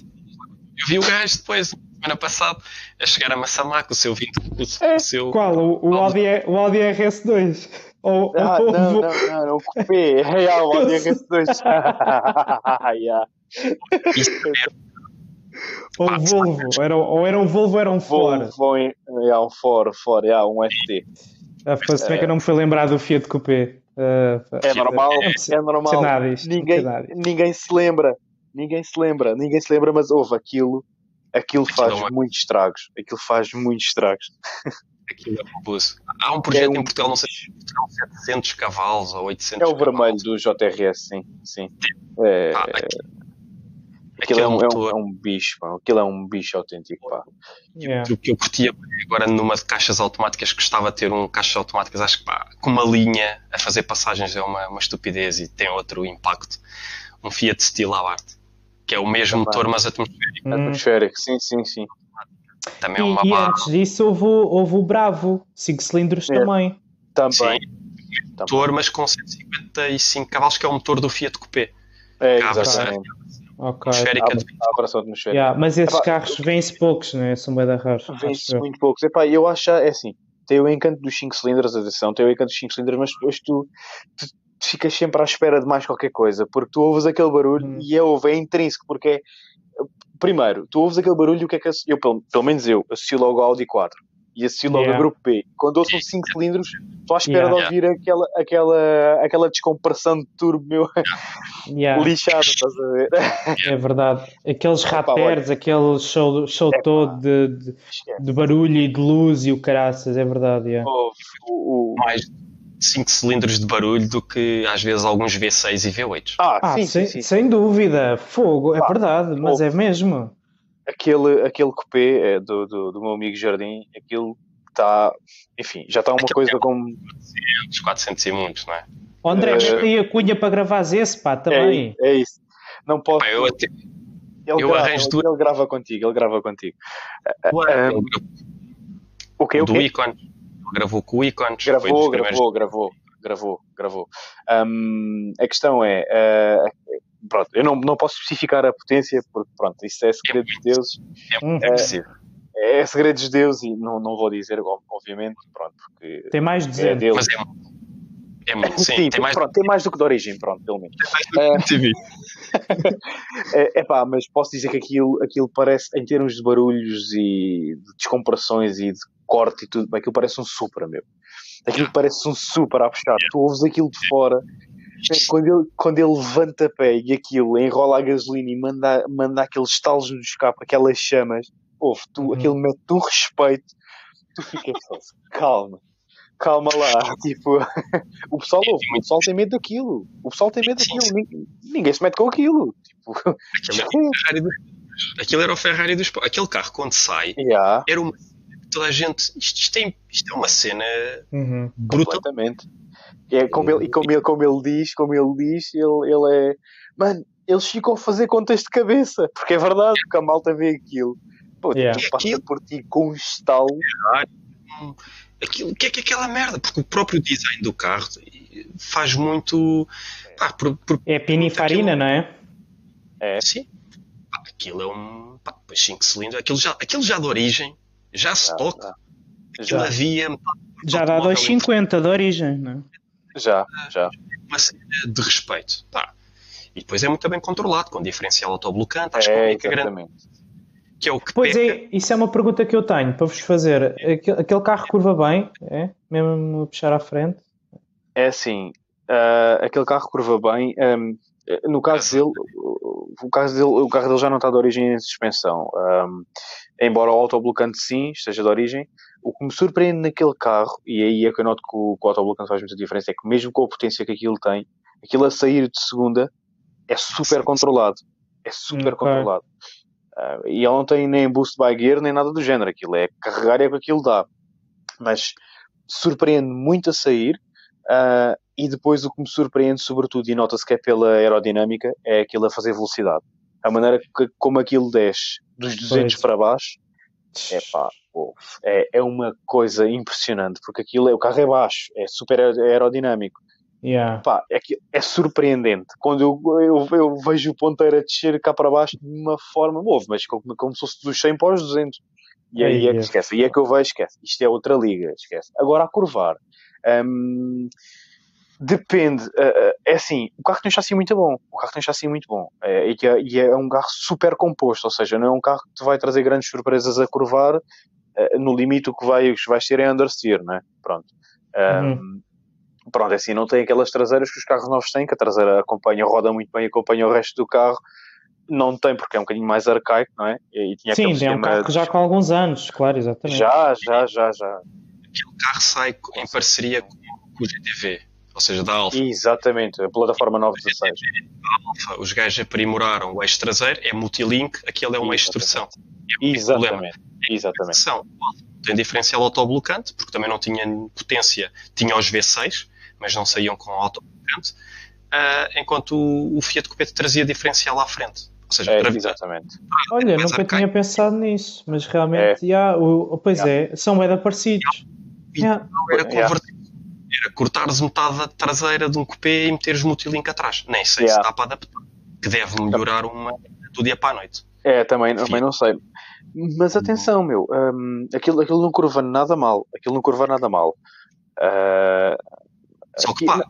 Eu vi o gajo depois, semana passada, a chegar a Massamá com o seu 20. O, é, seu... Qual? O, o, Audi, o Audi RS2? Ou, ah, ou, não, não, não, não, o Coupé. É, o Audi RS2. yeah. Isso Ou ah, Volvo, era, ou era um Volvo ou era um Ford. Volvo, é um Ford, Ford, é um ST. Ah, se é que eu não me foi lembrar do Fiat Coupé. Uh, é normal, é, é normal. ninguém, ninguém se lembra, ninguém se lembra, ninguém se lembra, mas houve aquilo, aquilo faz aquilo é muitos estragos, aquilo faz muitos estragos. Aquilo é fabuloso. Há um projeto é um... em Portugal, não sei se é 700 cavalos ou 800 É o vermelho do JRS, sim. sim. É, ah, Aquilo é um, é, um, é um, bicho, pá. Aquilo é um bicho autêntico, pá. Yeah. O que eu curtia agora numa de caixas automáticas, gostava de ter um caixas automáticas, acho que pá, com uma linha a fazer passagens é uma, uma estupidez e tem outro impacto. Um Fiat Steel Abarth, que é o mesmo Também. motor, mas atmosférico. Hum. Atmosférico, sim, sim, sim. Também é uma e, barra. e antes disso houve, houve o Bravo, 5 cilindros é. também. Também. Sim, motor, mas com 155 cavalos, que é o motor do Fiat Coupé. É, exatamente. Ok. Atmosférica de... a operação atmosférica. Yeah, mas esses Epá, carros vêm-se poucos, né? São bem da raros. Vêm-se muito poucos. Epá, eu acho, é assim, tem o encanto dos 5 cilindros, atenção, tem o encanto dos 5 cilindros, mas depois tu, tu, ficas sempre à espera de mais qualquer coisa, porque tu ouves aquele barulho hum. e é, ouve, é intrínseco, porque é, primeiro, tu ouves aquele barulho e o que é que eu, pelo, pelo menos eu, associo logo ao Audi 4 e assim logo yeah. grupo P. Quando ouço 5 cilindros, estou à espera yeah. de ouvir aquela, aquela, aquela descompressão de turbo meu yeah. lixado, estás a ver? É verdade. Aqueles rateres, aquele show, show é, todo de, de, de, barulho e de luz e o caraças, é verdade. Yeah. Oh, o, o... Mais 5 cilindros de barulho do que às vezes alguns V6 e V8. Ah, ah sim, sem, sim, sim. sem dúvida. Fogo, é ah, verdade, mas é mesmo aquele, aquele cupê é, do, do, do, meu amigo Jardim, aquilo está, enfim, já está uma coisa é como. 400, 400 e muitos, não é? O André, uh, e a cunha para gravar esse, pá, também. É, é isso. Não posso. Pá, eu até... Ele, eu grava, arranjo ele, ele grava contigo, ele grava contigo. Uh, um, o que? O do Icon. Gravou com o Icon. Gravou, gravou, gravou, gravou, gravou. Um, a questão é, uh, pronto, eu não, não posso especificar a potência, porque pronto, isso é segredo dos deuses. É, é, é segredo dos deuses e não, não vou dizer, obviamente, pronto, porque... Tem mais de 200. É Deus. Mas é, é muito, sim, sim, tem, mais... Pronto, tem mais do que de origem, pronto, pelo menos. é, é pá, mas posso dizer que aquilo, aquilo parece, em termos de barulhos e de descompressões e de corte e tudo, aquilo parece um supra, meu. Aquilo parece um super a puxar. Tu ouves aquilo de fora é quando ele, quando ele levanta pé e aquilo enrola a gasolina e manda, manda aqueles estalos no escape, aquelas chamas, ouve, tu, uhum. aquilo mete um respeito, tu ficas só, calma, calma lá, tipo, o pessoal ouve, o pessoal tem medo daquilo, o pessoal tem medo daquilo, ninguém, ninguém se mete com aquilo, tipo, aquilo era o Ferrari dos aquele carro quando sai yeah. era uma toda a gente isto, isto, é, isto é uma cena uhum. brutal completamente é como ele, e como ele, como ele diz, como ele diz, ele, ele é. Mano, eles ficam a fazer contas de cabeça, porque é verdade que a malta vê aquilo. Pô, yeah. passa por ti com um estalo. Aquilo, o que é que é aquela merda? Porque o próprio design do carro faz muito. Pá, por, por, é pinifarina, aquilo... não é? É. Sim. Pá, aquilo é um. Pá, 5 cilindros. Aquilo já, aquilo já de origem, já se toca. Aquilo já. havia. Já dá 2,50 de origem, não é? Já, já. Uma cena de respeito. Pá. E depois é muito bem controlado, com diferencial autoblocante, acho é, que é grande. Que é o que pois peca. é, isso é uma pergunta que eu tenho para vos fazer. Aquele, aquele carro curva bem, é? Mesmo a puxar à frente? É assim, uh, aquele carro curva bem. Um, no caso dele, o, caso dele, o carro dele já não está de origem em suspensão. Um, embora o autoblocante sim esteja de origem, o que me surpreende naquele carro, e aí é que eu noto que o, que o autoblocante faz muita diferença, é que mesmo com a potência que aquilo tem, aquilo a sair de segunda é super controlado. É super okay. controlado. Uh, e ele não tem nem boost by gear nem nada do género. Aquilo é carregar é o que aquilo dá. Mas surpreende muito a sair. Uh, e depois o que me surpreende, sobretudo, e nota-se que é pela aerodinâmica, é aquilo a fazer velocidade. A maneira que, como aquilo desce dos 200 pois. para baixo, é pá, é, é uma coisa impressionante, porque aquilo é, o carro é baixo, é super aerodinâmico. Yeah. Pá, é, é surpreendente. Quando eu, eu, eu, vejo o ponteiro a descer cá para baixo de uma forma, move, mas como, como se fosse dos 100 para os 200. E aí é que esquece. E é que eu vejo, esquece. Isto é outra liga, esquece. Agora a curvar. Hum, depende. Uh, é assim, o carro tem um chassi muito bom. O carro tem um chassi muito bom. É, e, é, e é um carro super composto. Ou seja, não é um carro que te vai trazer grandes surpresas a curvar. Uh, no limite, o que, vai, o que vais ter é understeer, não é? Pronto. Um, uhum pronto, é assim, não tem aquelas traseiras que os carros novos têm, que a traseira acompanha, roda muito bem, acompanha o resto do carro. Não tem, porque é um bocadinho mais arcaico, não é? E tinha Sim, é um carro de... já com alguns anos, claro, exatamente. Já, já, já, já. Aquele carro sai em parceria com o GTV, ou seja, da Alfa. Exatamente, a plataforma 916. Alfa, os gajos aprimoraram o eixo traseiro, é multilink, aquele é um eixo de torção. É Exatamente. Exatamente. Tem diferencial autoblocante, porque também não tinha potência, tinha os V6, mas não saíam com autoblocante, uh, enquanto o, o Fiat Coupé trazia diferencial à frente. Ou seja, é, para... exatamente. Olha, nunca arcaico. tinha pensado nisso, mas realmente, é. yeah, o, pois yeah. é, são bem parecidos. Yeah. Era convertido. Era cortares metade da traseira de um coupé e meteres multilink atrás. Nem sei se dá para adaptar. Que deve melhorar uma do dia para a noite. É, também, também não sei. Mas atenção, meu, um, aquilo, aquilo não curva nada mal. Aquilo não curva nada mal. Uh, só que, pá,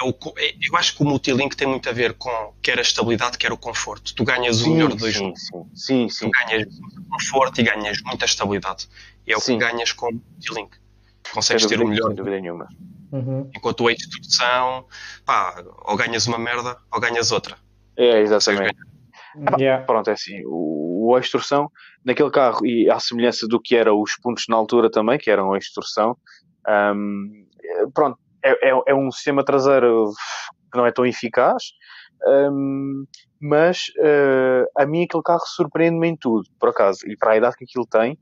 eu, eu acho que o multilink tem muito a ver com quer a estabilidade, quer o conforto. Tu ganhas sim, o melhor de dois sim, sim, sim, sim. Tu ganhas conforto e ganhas muita estabilidade. E é o sim. que ganhas com o multilink. Consegues ter o melhor. dúvida nenhuma. Uhum. Enquanto o instrução, pá, ou ganhas uma merda ou ganhas outra. É, exatamente. Yeah. Pronto, é assim. O, a extorsão naquele carro, e à semelhança do que eram os pontos na altura também, que eram a extorsão, um, pronto, é, é, é, um sistema traseiro que não é tão eficaz, um, mas uh, a mim aquele carro surpreende-me em tudo, por acaso, e para a idade que aquilo tem,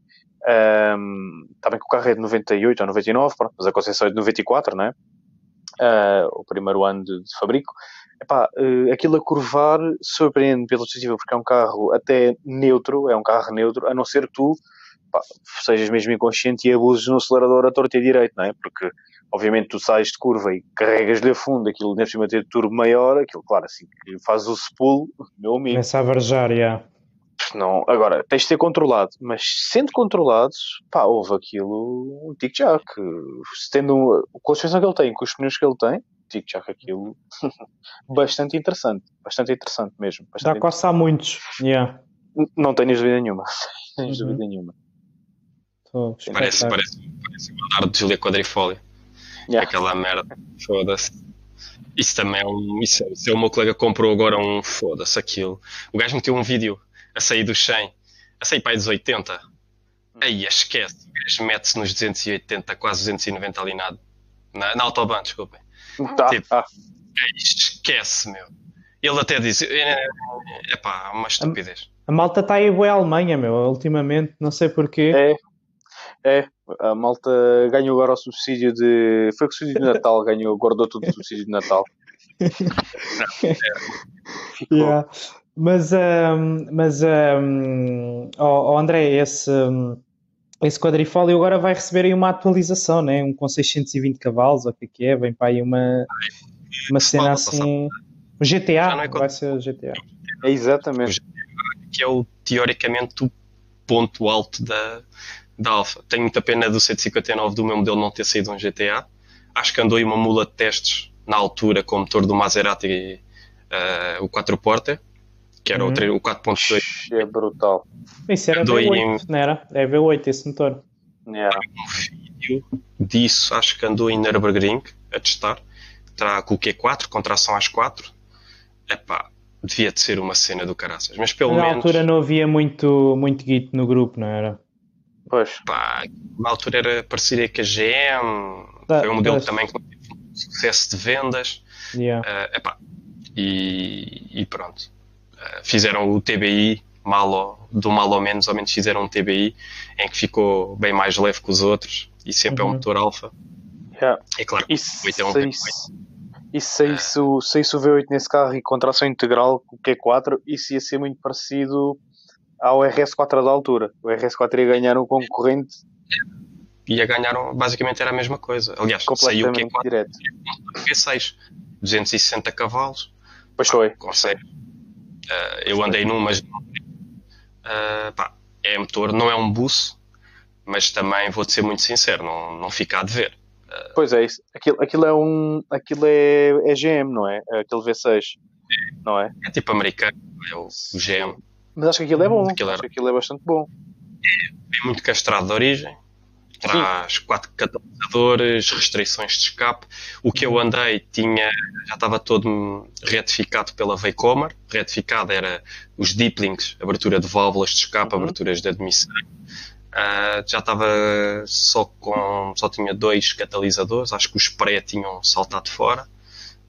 um, está bem que o carro é de 98 ou 99, pronto, mas a concessão é de 94, não é? Uh, o primeiro ano de, de fabrico. Epá, uh, aquilo a curvar surpreende pela positiva, porque é um carro até neutro, é um carro neutro, a não ser que tu sejas mesmo inconsciente e abuses no acelerador a torto e a direito, não é? Porque obviamente tu sais de curva e carregas-lhe a fundo, aquilo deve cima ter turbo maior, aquilo, claro, assim que faz o spool, meu amigo. Começa a varjar, já. Não, agora, tens de ser controlado, mas sendo controlado, pá, houve aquilo, já, que tendo a construção que ele tem, com os pneus que ele tem, que aquilo, bastante interessante, bastante interessante mesmo. Bastante Dá quase a muitos, yeah. Não tenho dúvida nenhuma, não uhum. dúvida nenhuma. Parece, parece, parece um andar de Julia Quadrifólio. Yeah. Aquela merda. Foda-se. Isso também é um. Isso, é, isso é o meu colega comprou agora um. Foda-se aquilo. O gajo meteu um vídeo a sair dos 100, a sair para aí dos 80. Aí esquece. O gajo mete-se nos 280, quase 290 ali na, na, na autobahn, desculpem. Tá, tipo, tá. esquece, meu. Ele até diz: é, é pá, uma estupidez. A, a malta está aí boa Alemanha, meu, ultimamente, não sei porquê. É, é, a malta ganhou agora o subsídio de. Foi o subsídio de Natal, ganhou, guardou tudo o subsídio de Natal. yeah. Mas, um, mas um, oh, oh André, esse, esse quadrifólio agora vai receber aí uma atualização, né? um com 620 cavalos, ou o que é que é? Vem para aí uma, uma cena assim. O GTA, é vai ser o GTA. É exatamente. Que é o, teoricamente o ponto alto da, da Alfa. Tenho muita pena do 159 do meu modelo não ter saído um GTA. Acho que andou aí uma mula de testes na altura com o motor do Maserati, uh, o 4 porta, que era uhum. o, o 4.2. É brutal. Isso era andou V8, em... não era? É V8 esse motor. Yeah. Um vídeo disso, acho que andou em Nürburgring a testar. Está com o Q4, com tração às 4. Epá, devia de ser uma cena do caraças. Mas pelo na menos. Na altura não havia muito, muito git no grupo, não era? Pois. Pá, na altura era parecia que a GM da, foi um modelo das... também com sucesso de vendas. Yeah. Uh, epá, e, e pronto. Fizeram o TBI, mal ou, do mal ou menos, ao menos fizeram um TBI em que ficou bem mais leve que os outros e sempre uhum. é um motor alfa. Yeah. É claro, isso, o 8 é um e se saísse, uh, saísse o V8 nesse carro e com tração integral com o Q4, isso ia ser muito parecido ao RS4 da altura. O RS4 ia ganhar um concorrente. Ia ganhar, basicamente era a mesma coisa. Aliás, saiu o Q4 direto. Q6, 260 cavalos. Pois foi. Consegue. Uh, eu andei num, mas uh, pá, é motor, não é um buço, mas também vou-te ser muito sincero, não, não fica a dever. Uh, pois é, isso. Aquilo, aquilo é um. Aquilo é, é GM, não é? Aquele V6. Não é? É tipo americano, é o, GM. Mas acho que aquilo é bom. Aquilo acho que aquilo é bastante bom. É, é muito castrado de origem. Traz quatro catalisadores, restrições de escape. O que eu andei tinha, já estava todo retificado pela Veicomer. Retificado era os deeplings, abertura de válvulas de escape, uhum. aberturas de admissão. Uh, já estava só com, só tinha dois catalisadores. Acho que os pré tinham saltado fora.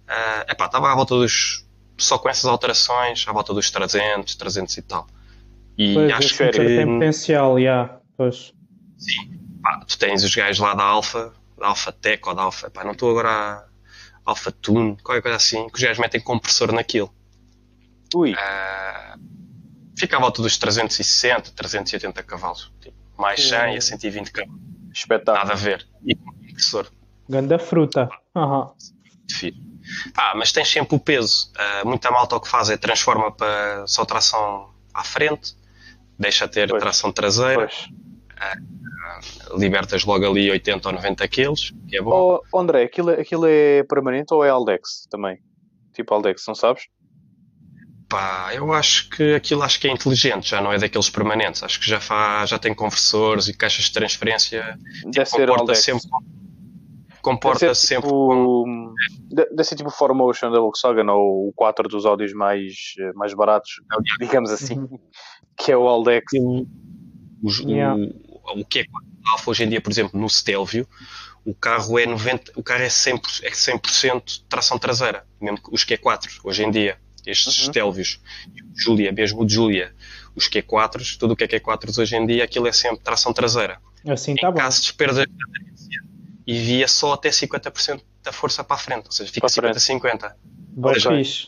Uh, epá, estava à volta dos só com essas alterações, à volta dos 300, 300 e tal. E pois, acho que. Tem potencial, já. Yeah. Pois. Sim. Pá, tu tens os gajos lá da Alfa, da Alfa Tech ou da Alfa. Pá, não estou agora a. Alfa Tune, qualquer coisa assim, que os gajos metem compressor naquilo. Ui. Uh, fica à volta dos 360, 380 cavalos. Tipo, mais 100 a 120 cavalos. Espetáculo. Nada a ver. E com compressor. Ganda fruta. Uhum. Difícil. Ah, mas tens sempre o peso. Uh, muita malta o que faz é transforma para só tração à frente, deixa ter pois. tração traseira, uh, libertas logo ali 80 ou 90 quilos, que é bom. Oh, André, aquilo, aquilo é permanente ou é Aldex também? Tipo Aldex, não sabes? Pá, eu acho que aquilo acho que é inteligente, já não é daqueles permanentes. Acho que já faz, já tem conversores e caixas de transferência. Deve tipo, ser Aldex. Sempre, comporta-se sempre. Tipo, Deve ser tipo o Formotion da Volkswagen ou o 4 dos áudios mais, mais baratos, digamos assim, que é o Aldex. O, o, yeah. o, o que é Alfa hoje em dia, por exemplo, no Stelvio, o carro é 90, o carro é 100%, é 100 tração traseira, mesmo os Q4 hoje em dia, estes uhum. Stelvios, Julia, mesmo o de Julia, os Q4, tudo o que é Q4 hoje em dia, aquilo é sempre tração traseira. Assim tá em bom. caso de perda de e via só até 50% da força para a frente, ou seja, fica 50-50.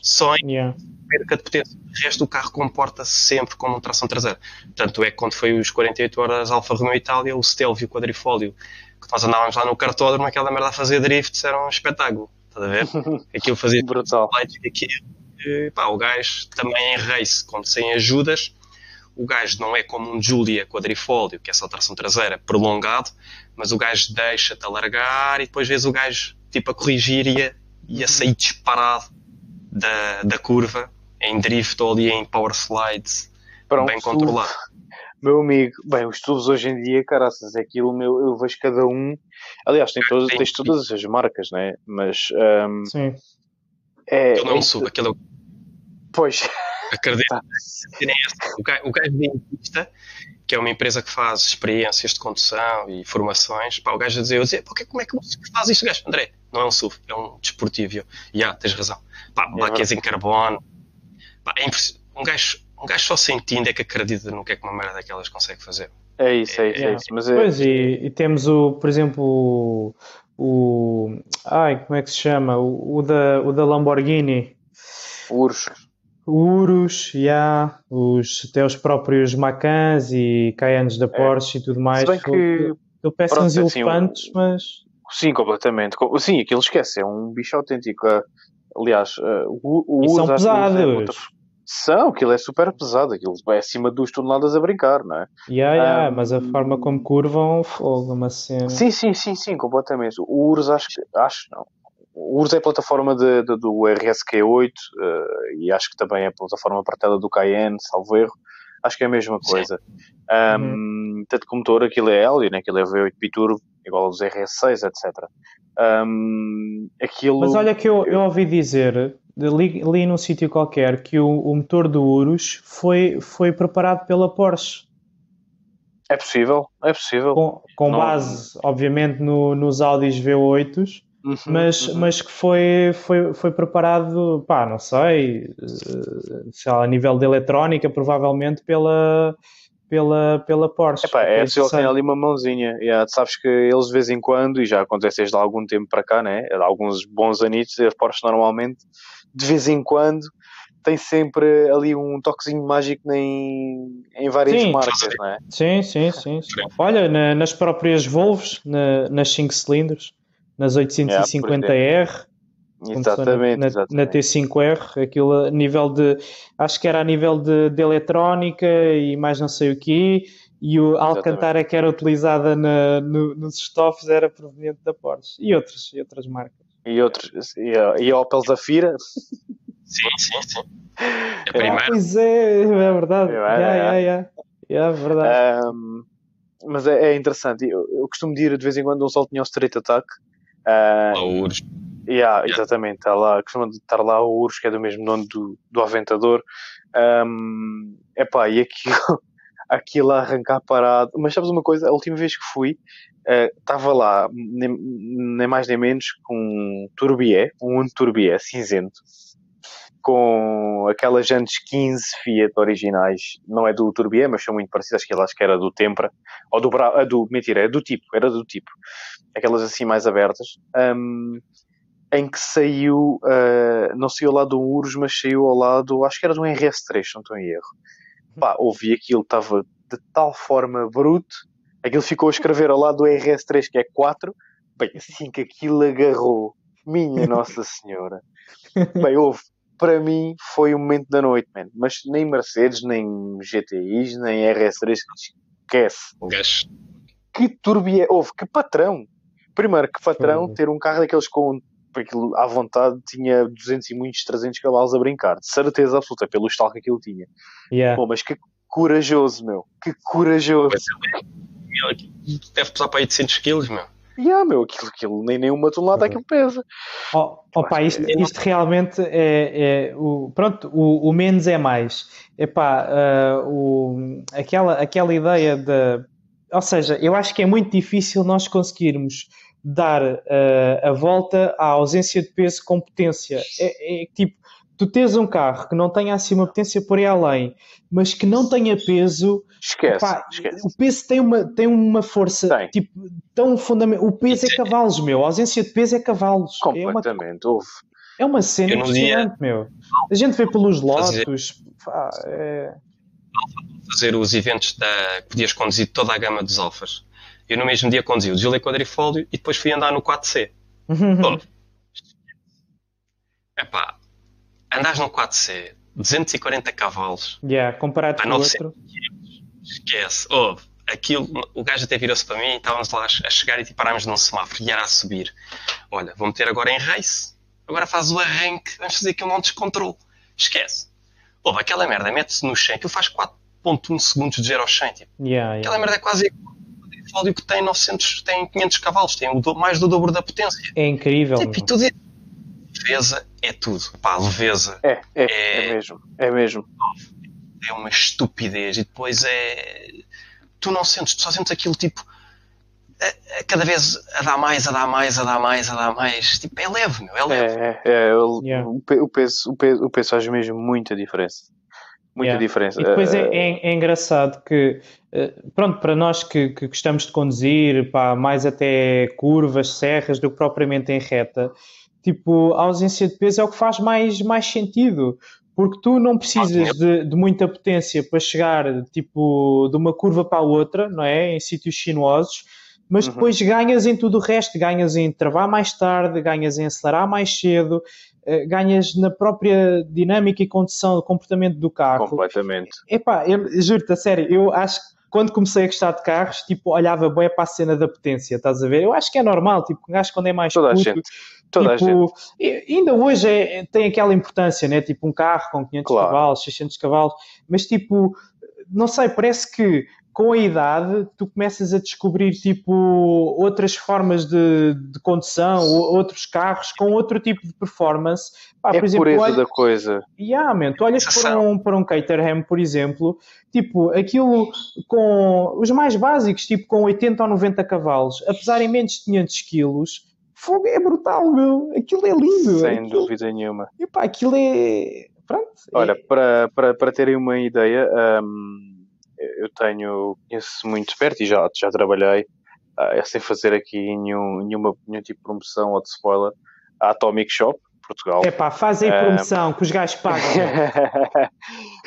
Só em yeah. Perca de potência. O resto do carro comporta-se sempre como tração traseira. Tanto é que quando foi os 48 horas Alfa Romeo Itália, o Stelvio quadrifólio, que nós andávamos lá no cartódromo, aquela merda a fazer drift, era um espetáculo. Estás a ver? Aquilo fazia brutal. Aquilo, pá, o gajo também em race, quando sem ajudas, o gajo não é como um Julia quadrifólio, que é só tração traseira, prolongado, mas o gajo deixa-te alargar e depois vês o gajo tipo a corrigir e a, e a sair disparado da, da curva em drift ou ali em power slides Pronto, bem controlado. Meu amigo, bem, os tubos hoje em dia, caraças, é aquilo meu, eu vejo cada um. Aliás, tem todas, tens todas as marcas, né? Mas. Um, Sim. É, eu não é, subo, aquilo é Pois. Acredito. Tá. O gajo, o gajo dentista que é uma empresa que faz experiências de condução e formações, pá, o gajo a dizer, eu dizer, porque, como é que você faz isto, gajo? André, não é um SUV, é um desportivo. Já, yeah, tens razão. Pá, é em carbono. Pá, é um, gajo, um gajo só sentindo é que acredita no que é que uma merda daquelas consegue fazer. É isso, é, isso, é, é isso. Mas é... Pois, e, e, temos o, por exemplo, o, o, ai, como é que se chama? O, o da, o da Lamborghini. Urso. Urus, yeah, os, até os próprios Macans e Cayennes da é. Porsche é. e tudo mais. Se bem que... Ele parece uns assim, elefantes, um... mas... Sim, completamente. Sim, aquilo esquece, é um bicho autêntico. Aliás, uh, o, o Urus... são pesados. São, aquilo é super pesado, aquilo vai acima de duas toneladas a brincar, não é? Yeah, yeah, um, mas a forma como curvam, fogo, uma cena. Sim, sim, sim, sim, completamente. O Urus acho que, acho não. O Urus é a plataforma de, de, do RSQ8 uh, eh, e acho que também é a plataforma partida do Cayenne, salvo erro. Acho que é a mesma coisa. Um, uhum. Tanto que o motor, aquilo é Helio, né? aquilo é V8 Biturbo, igual aos RS6, etc. Um, aquilo... Mas olha que eu, eu ouvi dizer li, li num sítio qualquer que o, o, motor do Urus foi, foi preparado pela Porsche. É possível, é possível. Com, com base, obviamente, no, nos Audis V8s, uhum, mas, uhum. mas que foi, foi, foi preparado, pá, não sei, eh, sei lá, a nível de eletrónica, provavelmente pela, pela, pela Porsche. Epá, é possível que tenha ali uma mãozinha. Yeah, sabes que eles de vez em quando, e já acontece desde há algum tempo para cá, né? há alguns bons anitos, a Porsche normalmente de vez em quando tem sempre ali um toquezinho mágico em, em várias sim, marcas, não é? Sim, sim, sim. sim. Olha, na, nas próprias Volvos, na, nas 5 cilindros, nas 850R, é, exatamente, na, exatamente. na, T5R, aquilo a nível de, acho que era a nível de, de eletrónica e mais não sei o quê, e o Alcantara que era utilizada na, no, nos estofos era proveniente da Porsche. E outras, e outras marcas. E outros e a, e a Opel Zafira? Sim, sim, sim. É primeira. pois é, é verdade. É, yeah, yeah, yeah. é verdade. Um, mas é, é interessante. Eu, eu, costumo dizer de vez em quando um sol tinha o straight attack uh, Yeah, exatamente, está lá, costuma estar lá o Urus que é do mesmo nome do, do Aventador. Um, epá, e aquilo aquilo a arrancar parado. Mas sabes uma coisa, a última vez que fui estava uh, lá, nem, nem, mais nem menos, com um Turbié, um Turbié cinzento, com aquelas jantes 15 Fiat originais, não é do Turbié, mas são muito parecidas, que acho que era do Tempra, ou do, Bra do mentira, é do tipo, era do tipo, aquelas assim mais abertas, um, em que saiu, uh, não saiu ao lado do Urus, mas saiu ao lado, acho que era do RS3, não estou em erro. Pá, ouvi aquilo, estava de tal forma bruto, Aquilo ficou a escrever ao lado do RS3, que é 4. Bem, assim que aquilo agarrou, minha Nossa Senhora. Bem, houve. Para mim foi o momento da noite, man. Mas nem Mercedes, nem GTIs, nem RS3, esquece. Gash. Que turbia. Houve, que patrão. Primeiro, que patrão ter um carro daqueles com aquilo à vontade tinha 200 e muitos 300 cavalos a brincar, de certeza absoluta, pelo estalo que aquilo tinha. Yeah. Bom, mas que corajoso, meu, que corajoso deve pesar para 800 quilos, meu. Yeah, meu, aquilo, aquilo nem, nem uma tonelada aquilo pesa. Oh, opa, isto, é isto realmente é, é o, pronto, o, o, menos é mais. Epá, uh, o, aquela, aquela ideia de. Ou seja, eu acho que é muito difícil nós conseguirmos dar uh, a volta à ausência de peso com potência. É, é tipo, tu tens um carro que não tenha assim uma potência por aí além, mas que não tenha peso. Esquece, esquece. O peso tem uma, tem uma força tem. tipo, tão fundamental. O peso é cavalos, meu. A ausência de peso é cavalos. Completamente, é uma, É uma cena impressionante, meu. A gente vê pelos lotos. é... Fazer os eventos da. Podias conduzir toda a gama dos alfas. Eu no mesmo dia conduzi o Gilet Quadrifólio e depois fui andar no 4C. Bom, epá, andas no 4C, 240 cavalos. Yeah, comparado com o outro. Esquece. Oh, aquilo, o gajo até virou-se para mim e estávamos lá a chegar e tipo, parámos num semáforo e era a subir. Olha, vou meter agora em race. Agora faz o arranque. Vamos fazer aqui um monte de controle. Esquece. Oh, aquela merda mete-se no 100, aquilo faz 4.1 segundos de 0 ao 100. Tipo. Yeah, yeah. Aquela merda é quase igual que tem 900, tem 500 cavalos, tem mais do dobro da potência. É incrível. Tipo, e tudo é leveza é tudo. Pá, leveza. É, é, é, é mesmo. É mesmo. É uma estupidez. E depois é. Tu não sentes, tu só sentes aquilo tipo. A, a cada vez a dar mais, a dar mais, a dar mais, a dar mais. Tipo, é leve, meu. É leve. É, é, é o, yeah. o, peso, o, peso, o peso faz mesmo muita diferença. Muita yeah. diferença. E depois é, é, é engraçado que, eh, pronto, para nós que, que gostamos de conduzir, pá, mais até curvas, serras, do que propriamente em reta, Tipo, a ausência de peso é o que faz mais, mais sentido, porque tu não precisas de, de, muita potência para chegar tipo de uma curva para a outra, não é? Em sítios sinuosos, mas uhum. depois ganhas em tudo o resto, ganhas em travar mais tarde, ganhas em acelerar mais cedo, eh, ganhas na própria dinâmica e condição do comportamento do carro. Completamente. Epá, eu juro-te, a sério, eu acho que quando comecei a gostar de carros, tipo, olhava bem para a cena da potência, estás a ver? Eu acho que é normal, tipo, um gajo quando é mais Toda puto, a gente. Toda tipo, a gente. ainda hoje é, tem aquela importância, né? Tipo, um carro com 500 claro. cavalos, 600 cavalos, mas tipo, não sei, parece que com a idade, tu começas a descobrir tipo outras formas de, de condução, outros carros com outro tipo de performance. Pá, é por exemplo, pureza olha... da coisa. Yeah, man, tu olhas para um, para um Caterham, por exemplo, tipo, aquilo com os mais básicos, tipo com 80 ou 90 cavalos, apesar em menos de 500 quilos, fogo é brutal, meu. Aquilo é lindo. Sem aquilo... dúvida nenhuma. Epá, aquilo é. Pronto. Olha, é... para, para, para terem uma ideia. Um eu tenho, conheço muito perto e já, já trabalhei, uh, sem fazer aqui nenhum, nenhuma, nenhum tipo de promoção ou de spoiler, a Atomic Shop, Portugal. É pá, fazem uh, promoção, que os gajos pagam.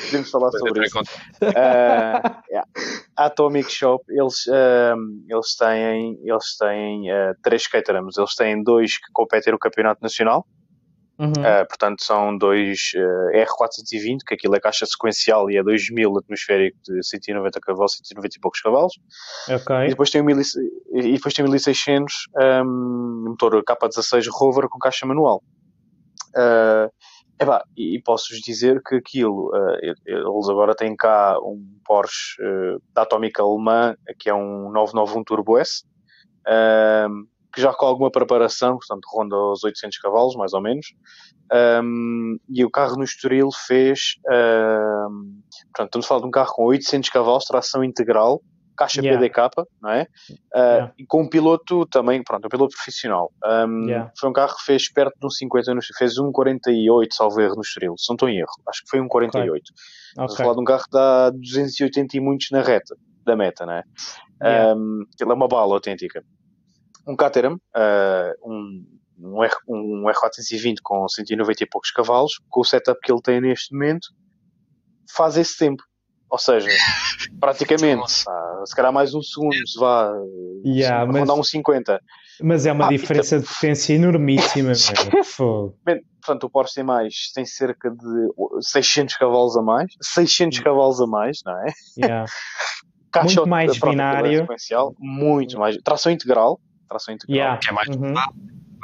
Podemos falar sobre isso. Uh, yeah. A Atomic Shop, eles, uh, eles têm, eles têm uh, três caterhams. Eles têm dois que competem no Campeonato Nacional, Uhum. Uh, portanto, são dois uh, R420, que aquilo é caixa sequencial e é 2000 atmosférico de 190 cavalos, 190 e poucos cavalos. Okay. E depois tem o, e depois tem o 1600 um, motor K16 Rover com caixa manual. Uh, epá, e, posso-vos dizer que aquilo, uh, eles agora têm cá um Porsche da Atómica Alemã, que é um 991 Turbo S. que já com alguma preparação, portanto ronda os 800 cavalos, mais ou menos, um, e o carro no Estoril fez, um, portanto, estamos a falar de um carro com 800 cavalos, tração integral, caixa yeah. PDK, não é? Uh, yeah. E com um piloto também, pronto, um piloto profissional. Um, yeah. Foi um carro que fez perto de um 50, fez um 48, salvo erro, no Estoril, se não estou em erro, acho que foi um 48. Okay. Estamos okay. a falar de um carro que dá 280 e muitos na reta, da meta, não é? Yeah. Um, ele é uma bala autêntica um Caterham, uh, um, um, R, um R420 com 190 e poucos cavalos, com o setup que ele tem neste momento, faz esse tempo. Ou seja, praticamente, ah, se calhar mais um segundo, se vá, yeah, mas, um 50. Mas é uma ah, diferença de potência enormíssima. portanto, o Porsche tem mais, tem cerca de 600 cavalos a mais, 600 hum. cavalos a mais, não é? Yeah. muito mais binário. Muito mais. Tração integral, tração integral. Yeah. Que é mais uhum. tarde,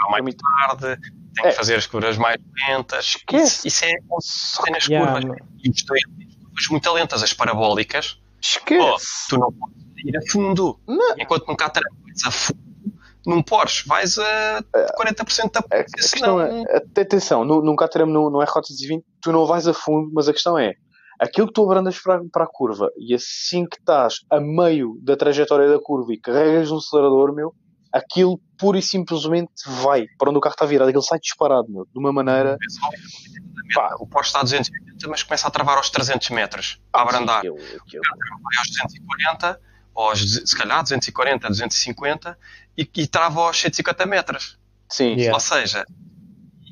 mais muito tarde, tem é. que fazer as curvas mais lentas. Isso, isso é nas yeah. curvas. E os curvas muito lentas, as parabólicas. Esquece. Oh, tu não podes ir a fundo. Não. Enquanto num Catarina vais a fundo, num Porsche vais a 40% da a questão é, Atenção, num, num Caterham não, não é Rota 20, tu não vais a fundo, mas a questão é aquilo que tu abrandas para, para a curva e assim que estás a meio da trajetória da curva e carregas no acelerador, meu, aquilo pura e simplesmente vai para onde o carro está virado, aquilo sai disparado, meu, de uma maneira. Pá. O Porsche está a 280, mas começa a travar aos 300 metros a abrandar. Aquilo, aquilo. Vai aos 240, aos, se calhar 240, 250 e, e trava aos 150 metros. Sim. Yeah. Ou seja,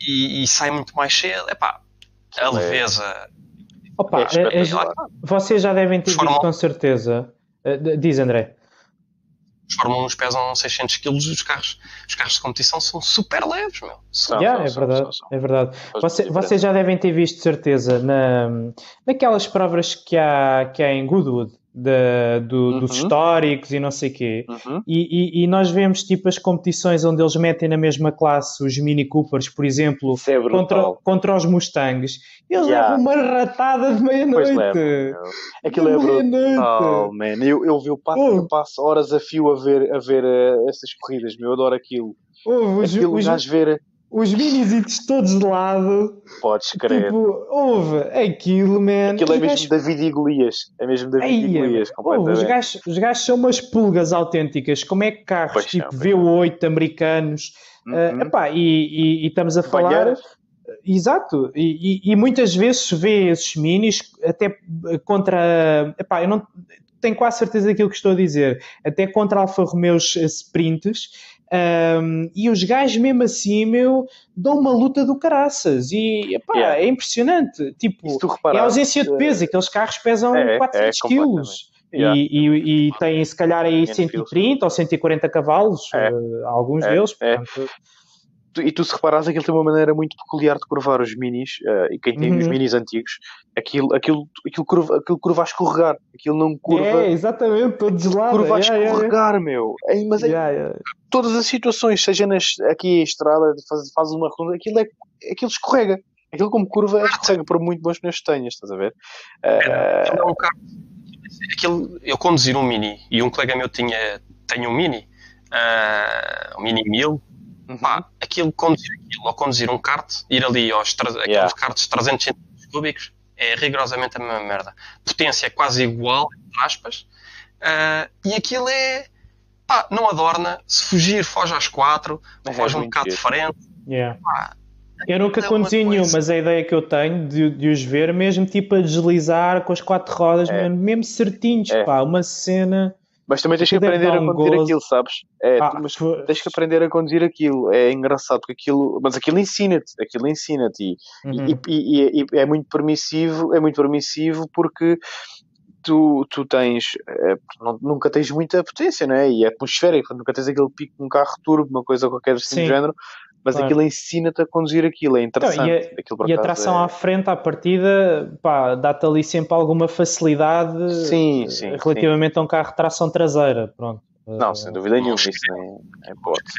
e, e, sai muito mais cedo. Epá, a é leveza. Opa, é, é, vocês já devem ter visto com certeza. Uh, diz André os Fórmula 1 pesam 600 kg os carros, os carros de competição são super leves, meu. São, yeah, é, verdade, é verdade, Você, vocês já devem ter visto, de certeza, na, naquelas provas que há, que há em Goodwood, do, uhum. dos históricos e não sei o quê. Uhum. E, e, e, nós vemos tipo as competições onde eles metem na mesma classe os Mini Coopers, por exemplo, é contra, contra os Mustangs. Eles yeah. levam uma ratada de meia-noite. Aquilo é brutal, man. Eu, eu vi o passo, oh. eu passo horas a fio a ver, a ver uh, essas corridas, meu. Eu adoro aquilo. Oh, aquilo, os, os, ver os minisitos todos de lado. Podes crer. Tipo, houve aquilo, man. Aquilo é mesmo David e Golias. É mesmo David e Golias, os, gajos, os gajos são umas pulgas autênticas. Como é que carros pois tipo não, V8 americanos. Eh, uhum. Uh, epá, e, e, e, estamos a falar. Exato, e, e, muitas vezes se vê esses minis até contra. Epá, eu não tenho quase certeza daquilo que estou a dizer, até contra Alfa Romeos sprints Um, e os gajos, mesmo assim, meu, dão uma luta do caraças. E epá, yeah. é impressionante. Tipo, é ausência de peso. Aqueles carros pesam é, 400 é, quilos. Yeah. E, e, e têm se calhar aí 130 ou 140 cavalos, uh, alguns é. deles. É. Portanto, e tu se reparares, aquilo tem uma maneira muito peculiar de curvar os minis, uh, e quem tem uhum. os minis antigos, aquilo, aquilo, aquilo, curva, aquilo curva a escorregar, aquilo não curva. É, exatamente, todo gelado. Curva a yeah, escorregar, yeah, meu. É, mas é, yeah, todas as situações, seja nas, aqui a estrada, faz, faz uma ronda, aquilo, é, aquilo escorrega. Aquilo como curva escorrega por muito bons pneus que tenhas, estás a ver? Uh, é. Aquilo, eu conduzir um mini e um colega meu tinha, tem um mini, uh, um mini 1000 Uhum. Pá, aquilo, conduzir aquilo, ou conduzir um kart, ir ali aos aqueles yeah. karts 300 centímetros cúbicos, é rigorosamente a mesma merda. Potência é quase igual, entre aspas, uh, e aquilo é, pá, não adorna, se fugir, foge às quatro, é, foge um bocado de frente. Yeah. Pá, eu nunca é conduzi nenhum, mas a ideia que eu tenho de, de, os ver, mesmo tipo a deslizar com as quatro rodas, é. mesmo certinhos, é. pá, uma cena. Mas também tens que aprender a conduzir um aquilo, sabes? É, ah, mas tens que aprender a conduzir aquilo. É engraçado porque aquilo. Mas aquilo ensina-te, aquilo ensina-te. E, uhum. e, e, e, é muito permissivo, é muito permissivo porque tu, tu tens. É, nunca tens muita potência, não é? E é atmosférico, nunca tens aquele pico de um carro turbo, uma coisa qualquer assim do género mas claro. aquilo ensina-te a conduzir aquilo, é interessante. Então, e, a, e a tração é... à frente, à partida, dá-te ali sempre alguma facilidade sim, sim, relativamente sim. a um carro de tração traseira, pronto. Não, sem dúvida nenhuma, isso nem é hipótese.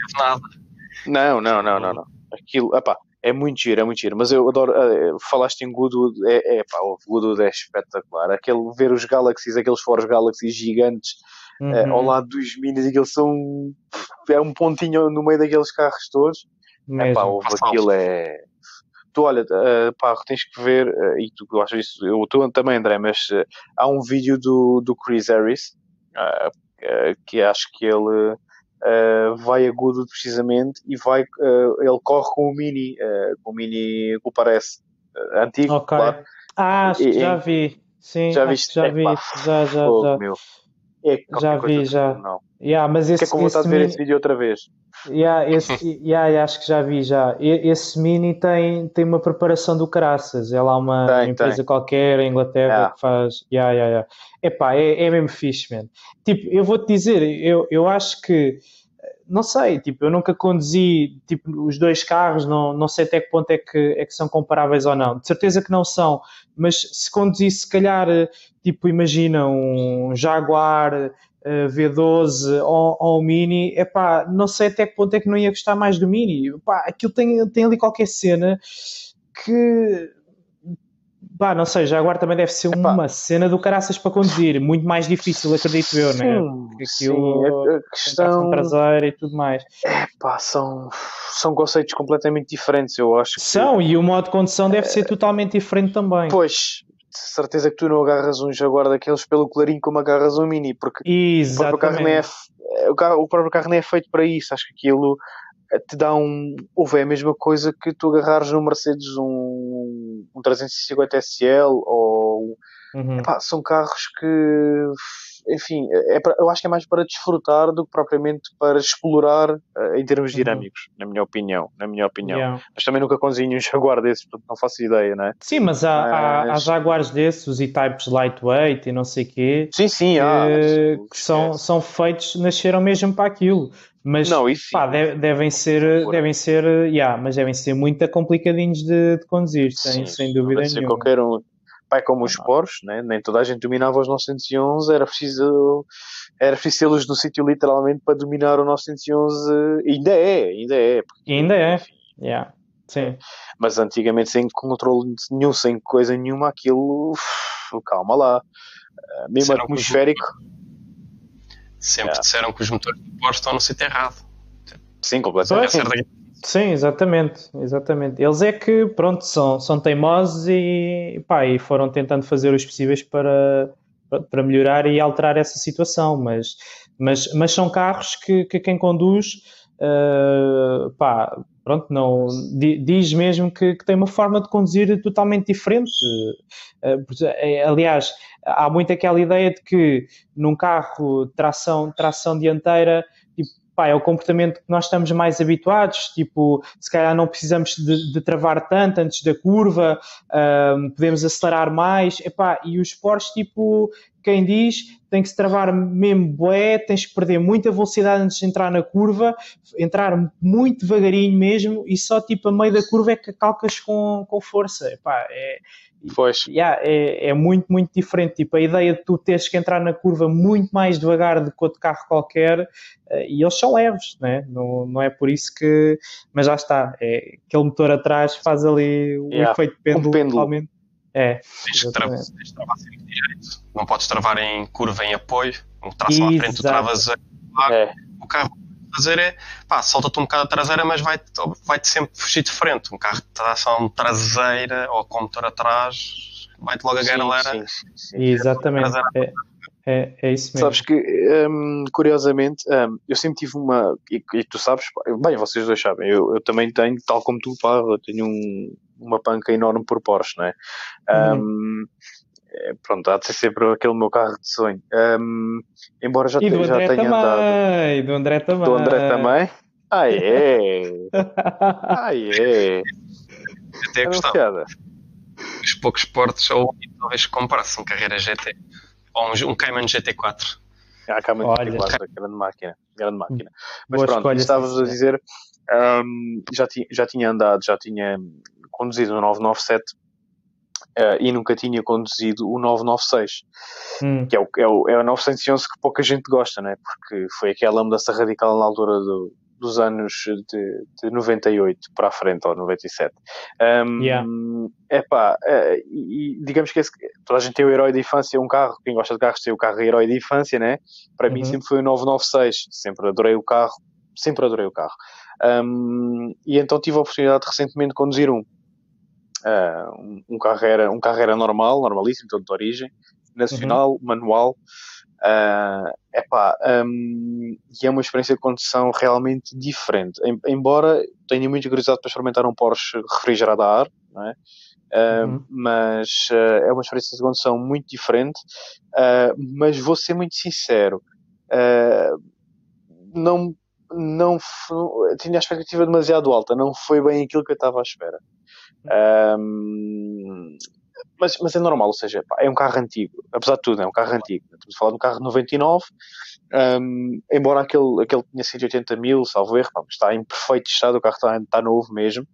Não, não, não, não, não. Aquilo, é muito giro, é muito giro, mas eu adoro, uh, falaste em Goodwood, é, é pá, o Goodwood é espetacular, aquele, ver os Galaxies, aqueles Force Galaxies gigantes, uhum. uh, ao lado dos Minis, e que eles são, é um pontinho no meio daqueles carros todos, é pá, aquilo é. Tu olha, uh, pá, tens que ver, uh, e tu achas isso, eu tu também, André, mas uh, há um vídeo do, do Chris Harris, que acho que ele vai agudo precisamente e vai, ele corre com o Mini, com o Mini que parece antigo, okay. claro. Ah, acho que já vi. Sim, já viste? Já vi, já, já, já. Meu. É já vi, já. Não. Yeah, mas esse, Fiquei com vontade de ver mini... esse vídeo outra vez. Yeah, esse, yeah, acho que já vi já. Esse Mini tem, tem uma preparação do caraças. É lá uma tem, empresa tem. qualquer em Inglaterra yeah. que faz. Yeah, yeah, yeah. Epá, é, é mesmo fixe, man. Tipo, eu vou-te dizer, eu, eu acho que não sei, tipo, eu nunca conduzi tipo, os dois carros, não, não sei até que ponto é que, é que são comparáveis ou não. De certeza que não são, mas se conduzisse, se calhar, tipo, imagina um Jaguar uh, V12 ou, ou Mini, epá, não sei até que ponto é que não ia gostar mais do Mini. Epá, aquilo tem, tem ali qualquer cena que Pá, não sei, já agora também deve ser Epá. uma cena do caraças para conduzir, muito mais difícil, acredito eu, sim, né? Porque sim, a questão traseira e tudo mais. É pá, são, são conceitos completamente diferentes, eu acho. São, e o modo de condução deve ser totalmente diferente também. Pois, certeza que tu não agarras um Jaguar daqueles pelo clarinho como agarras um Mini, porque Exatamente. o próprio carro, é, o, carro, o próprio carro nem é feito para isso. Acho que aquilo te dá um. Houve é a mesma coisa que tu agarrares no Mercedes um, um 350 SL ou. Uhum. Epá, são carros que. Enfim, é para, eu acho que é mais para desfrutar do que propriamente para explorar uh, em termos uhum. dinâmicos, na minha opinião. Na minha opinião. Yeah. Mas também nunca conduzi um Jaguar desses, portanto não faço ideia, não é? Sim, mas há, mas... há, há Jaguars desses, os E-Types lightweight e não sei o quê. Sim, sim, há. Que, que são, são feitos, nasceram mesmo para aquilo. Mas não, isso, pá, devem ser, devem ser, yeah, mas devem ser muito complicadinhos de, de conduzir, sem, sem dúvida nenhuma. qualquer um. Pai, como os Porsche, né? nem toda a gente dominava os 911, era preciso, era preciso los no sítio literalmente para dominar o 911, ainda é, ainda é. Porque, ainda é, enfim, yeah. Sim. Mas antigamente sem controle nenhum, sem coisa nenhuma, aquilo, calma lá, mesmo atmosférico. Sempre yeah. disseram que os motores do Porsche estão no sítio errado. Sim, completamente. Sim, exatamente, exatamente. Eles é que, pronto, são, são teimosos e, pá, e foram tentando fazer os possíveis para, para melhorar e alterar essa situação, mas, mas, mas são carros que, que quem conduz, uh, pá, pronto, não, diz mesmo que, que, tem uma forma de conduzir totalmente diferente. Uh, aliás, há muito aquela ideia de que num carro tração, tração dianteira pá, é o comportamento que nós estamos mais habituados, tipo, se calhar não precisamos de, de travar tanto antes da curva, um, podemos acelerar mais, epá, e os Porsche, tipo, quem diz, tem que se travar mesmo bué, tens que perder muita velocidade antes de entrar na curva, entrar muito devagarinho mesmo, e só tipo a meio da curva é que calcas com, com força, epá, é Pois. Yeah, é, é muito, muito diferente. Tipo, a ideia de tu teres que entrar na curva muito mais devagar do que outro carro qualquer, uh, e eles são leves, né? não, não é por isso que. Mas já está, é, aquele motor atrás faz ali o yeah. efeito pêndulo. Um pêndulo. É. Tens que travar, tens travar sempre direito. Não podes travar em curva em apoio. Um tração à frente, tu travas a... é. o carro fazer é pá, solta-te um bocado a traseira, mas vai-te vai sempre fugir de frente. Um carro de tração traseira ou com motor atrás, vai-te logo a galera. Sim, sim, sim. Exatamente. É, é, é, isso mesmo. Sabes que, um, curiosamente, um, eu sempre tive uma. E, e, tu sabes, bem, vocês dois sabem, eu, eu também tenho, tal como tu, pá, eu tenho um, uma panca enorme por Porsche, não é? Uhum. Um, é, pronto, há de ser sempre aquele meu carro de sonho. Um, embora já, e do já André tenha também, andado. Do André também. Do André também? Ah, é! ah, é! Até gostava. Os poucos portos, ou talvez comprasse um Carreira GT. Ou um, um Cayman GT4. Ah, Cayman GT4, grande máquina. Grande máquina. Mas Boa pronto, estavas a dizer, um, já, ti, já tinha andado, já tinha conduzido um 997 Uh, e nunca tinha conduzido o 996, hum. que é o, é, o, é o 911 que pouca gente gosta, né? porque foi aquela mudança radical na altura do, dos anos de, de 98 para a frente, ou 97. Um, yeah. Epá, uh, e, digamos que esse, toda a gente tem o herói de infância, um carro, quem gosta de carros tem o carro herói de infância, né? Para uhum. mim sempre foi o 996, sempre adorei o carro, sempre adorei o carro. Um, e então tive a oportunidade de recentemente conduzir um. Uh, um, carreira, um carreira normal, normalíssimo, todo de origem, nacional, uhum. manual. Uh, epá, um, e é uma experiência de condução realmente diferente. Em, embora tenha muita curiosidade para experimentar um Porsche refrigerado a ar, não é? Uh, uhum. mas uh, é uma experiência de condução muito diferente. Uh, mas vou ser muito sincero, não, não tinha a expectativa demasiado alta, não foi bem aquilo que eu estava à espera. Um, mas, mas é normal, ou seja, pá, é um carro antigo, apesar de tudo, é um carro antigo. Estamos a falar de um carro de 99, um, embora aquele, aquele tenha 180 mil, salvo erro, pá, está em perfeito estado, o carro está, está novo mesmo.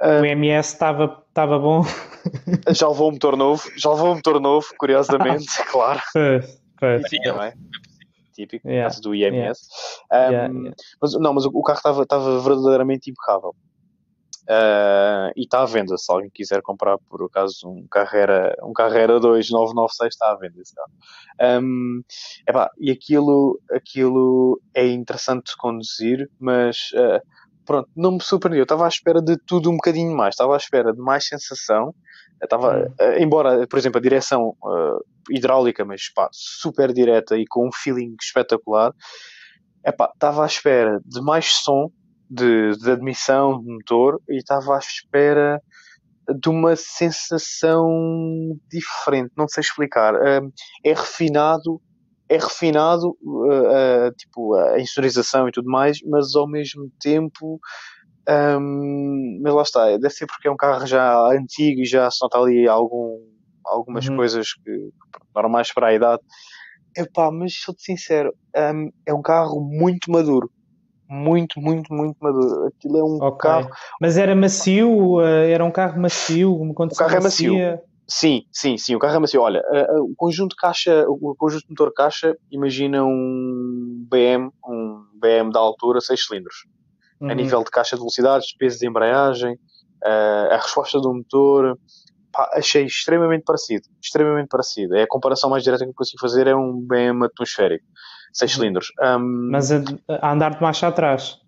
O MS estava estava bom. Já levou um motor novo, já levou um motor novo, curiosamente, claro. Pois, Sim, é? Típico, yeah. do IMS. Yeah. Um, yeah, mas, não, mas o, o carro estava, estava verdadeiramente impecável. Uh, e está à venda, se alguém quiser comprar por acaso um Carrera, um Carrera 2996 está à venda esse carro. Um, epá, e aquilo, aquilo é interessante de conduzir, mas uh, pronto, não me surpreendeu. Estava à espera de tudo um bocadinho mais, estava à espera de mais sensação. Estava, uh, embora, por exemplo, a direção hidráulica, mas pá, super direta e com um feeling espetacular, estava à espera de mais som de, de admissão de motor e estava à espera de uma sensação diferente, não sei explicar. é refinado, é refinado, uh, uh, tipo, a insonorização e tudo mais, mas ao mesmo tempo, um, mas lá está, deve ser porque é um carro já antigo e já se nota ali algum, algumas uhum. coisas que, normais para a idade. Epá, mas sou-te sincero, um, é um carro muito maduro muito, muito, muito maduro. Aquilo é um okay. carro. Mas era macio? Eh, era um carro macio? o carro é macio. Sim, sim, sim, o carro é macio. Olha, eh, eh, o conjunto de caixa, o conjunto de motor caixa, imagina um BM, um BM da altura, 6 cilindros. Uhum. A nível de caixa de velocidades, peso de embreagem, a resposta do motor, pá, achei extremamente parecido. Extremamente parecido. É a comparação mais direta que eu consigo fazer é um BM atmosférico. 6 uhum. cilindros. Um, Mas a, a andar de marcha atrás.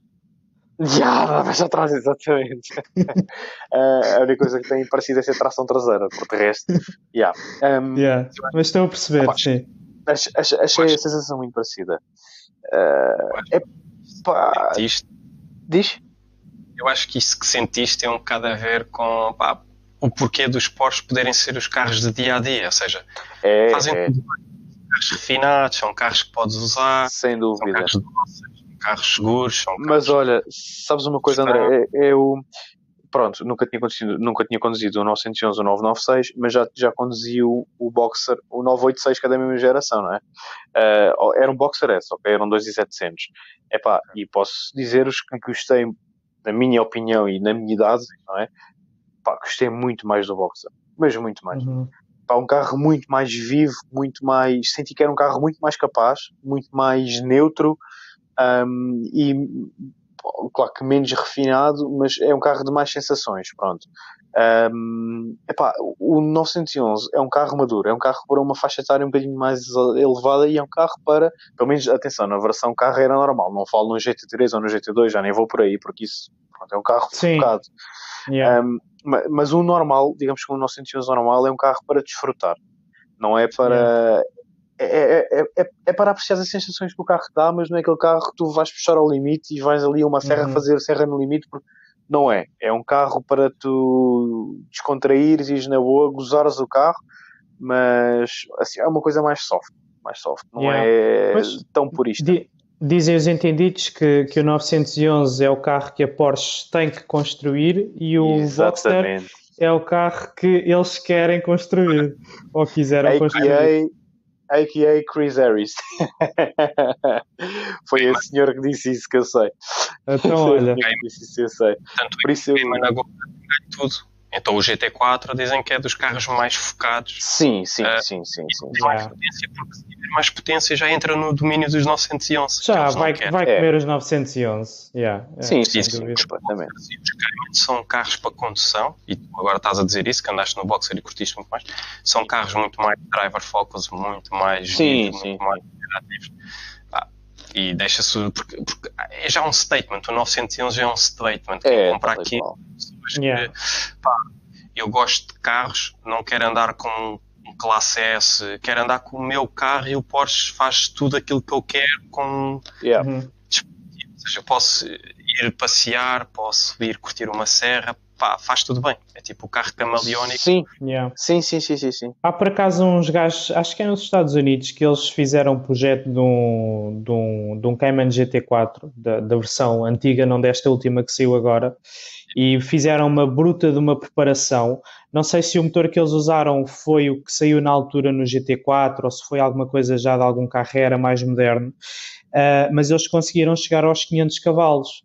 Já, marcha atrás, exatamente. uh, a única coisa que tem parecido é ser tração traseira, porque de resto, yeah. Um, yeah. Mas estou a perceber, ah, sim. Achei, achei, a sensação muito parecida. Uh, é pá. Diz? Eu acho que isso que sentiste tem um bocado a ver com pá, o porquê dos Porsche poderem ser os carros de dia a dia, ou seja, é, fazem é. tudo carros refinados, são carros que podes usar. Sem dúvida. São carros carros seguros. São carros... Mas olha, sabes uma coisa, André? É, eu, pronto, nunca tinha conduzido, nunca tinha conduzido o 911 ou o 996, mas já, já conduzi o, o Boxer, o 986, que é da mesma geração, não é? Uh, era um Boxer S, ok? Eram 2,700. Epá, e posso dizer-vos que gostei, na minha opinião e na minha idade, não é? Gostei muito mais do Boxer. Mas muito mais. Uhum. Um carro muito mais vivo, muito mais. Senti que era um carro muito mais capaz, muito mais neutro um, e claro que menos refinado, mas é um carro de mais sensações, pronto. Um, epá, o 911 é um carro maduro, é um carro para uma faixa etária um bocadinho mais elevada e é um carro para, pelo menos, atenção, na versão carro era normal, não falo no GT3 ou no GT2, já nem vou por aí, porque isso pronto, é um carro Sim. focado. Yeah. Um, mas o normal, digamos que o 911 normal é um carro para desfrutar, não é para... Yeah é, é, é, é, é para apreciar as sensações que o carro dá, mas não é aquele carro que tu vais puxar ao limite e vais ali a uma serra uhum. fazer serra no limite, porque não é. É um carro para tu descontraires, ires na boa, gozares o carro, mas assim, é uma coisa mais soft, mais soft, não yeah. é mas, tão purista. Di dizem os entendidos que, que o 911 é o carro que a Porsche tem que construir e o Exatamente. Voxer é o carro que eles querem construir ou quiseram AKA, construir a.k.a. Chris Harris. Foi esse senhor que disse isso que eu sei. Então, olha. Que disse isso, eu sei. Tanto Por isso eu... tudo. Então o GT4 dizem que é dos carros mais focados. Sim, sim, uh, sim, sim, sim. Mais yeah. potência, porque se tiver mais potência já entra no domínio dos 911. Já, vai, vai comer é. os 911. Yeah, é, sim, sim, sim, completamente. Os são carros para condução, e tu agora estás a dizer isso, que andaste no Boxer e curtiste muito mais. São carros muito mais driver focus, muito mais, sim, sim. muito mais interativos e deixa-se porque, porque, é já um statement, o 911 já é um statement. É, comprar aqui yeah. pá, eu gosto de carros, não quero andar com um classe S, quero andar com o meu carro e o Porsche faz tudo aquilo que eu quero com yeah. Uhum. Ou seja, eu posso ir passear, posso ir curtir uma serra, pá, faz tudo bem. É tipo o carro camaleónico. Sim, yeah. sim, sim, sim, sim, sim. Há por acaso uns gajos, acho que é nos Estados Unidos, que eles fizeram um projeto de um, de um, de um Cayman GT4, da, da versão antiga, não desta última que saiu agora, e fizeram uma bruta de uma preparação. Não sei se o motor que eles usaram foi o que saiu na altura no GT4 ou se foi alguma coisa já de algum carreira mais moderno, uh, mas eles conseguiram chegar aos 500 cavalos.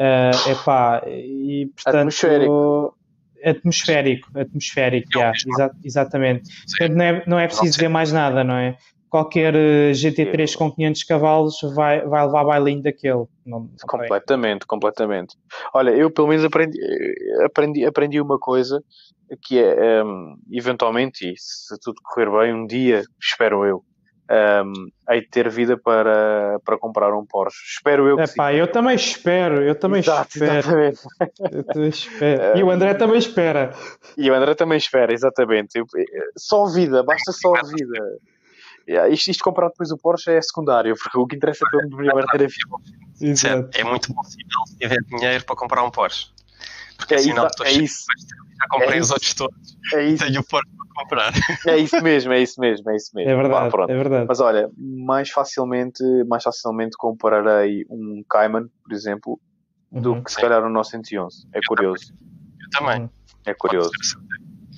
Uh, epá, e portanto. Atmosférico. Atmosférico, atmosférico, yeah, exa exatamente. Portanto, não é, não é preciso dizer mais nada, não é? Qualquer eh, GT3 com 500 cavalos vai, vai levar bailinho daquele. Não, não completamente, completamente. Olha, eu pelo menos aprendi, aprendi, aprendi uma coisa que é, um, eventualmente, e se tudo correr bem, um dia, espero eu, um, hei de ter vida para, para comprar um Porsche. Espero eu que Epá, eu também espero, eu também Exato, espero. Exatamente. Eu também espero. E o André também espera. E o André também espera, exatamente. Eu, só vida, basta só vida. Yeah, isto, isto comprar depois o Porsche é secundário, porque o que interessa é para mim primeiro ter a vida. É muito sinal se tiver dinheiro para comprar um Porsche. Porque é, é sinal é isso. Já comprei é os isso. outros todos. É isso. Tenho o Porsche comprar. É isso mesmo, é isso mesmo, é isso mesmo. É verdade, é verdade. Mas olha, mais facilmente, mais facilmente compararei um Cayman, por exemplo, do uhum. que se calhar um 911. É curioso. Eu também. Uhum. É curioso.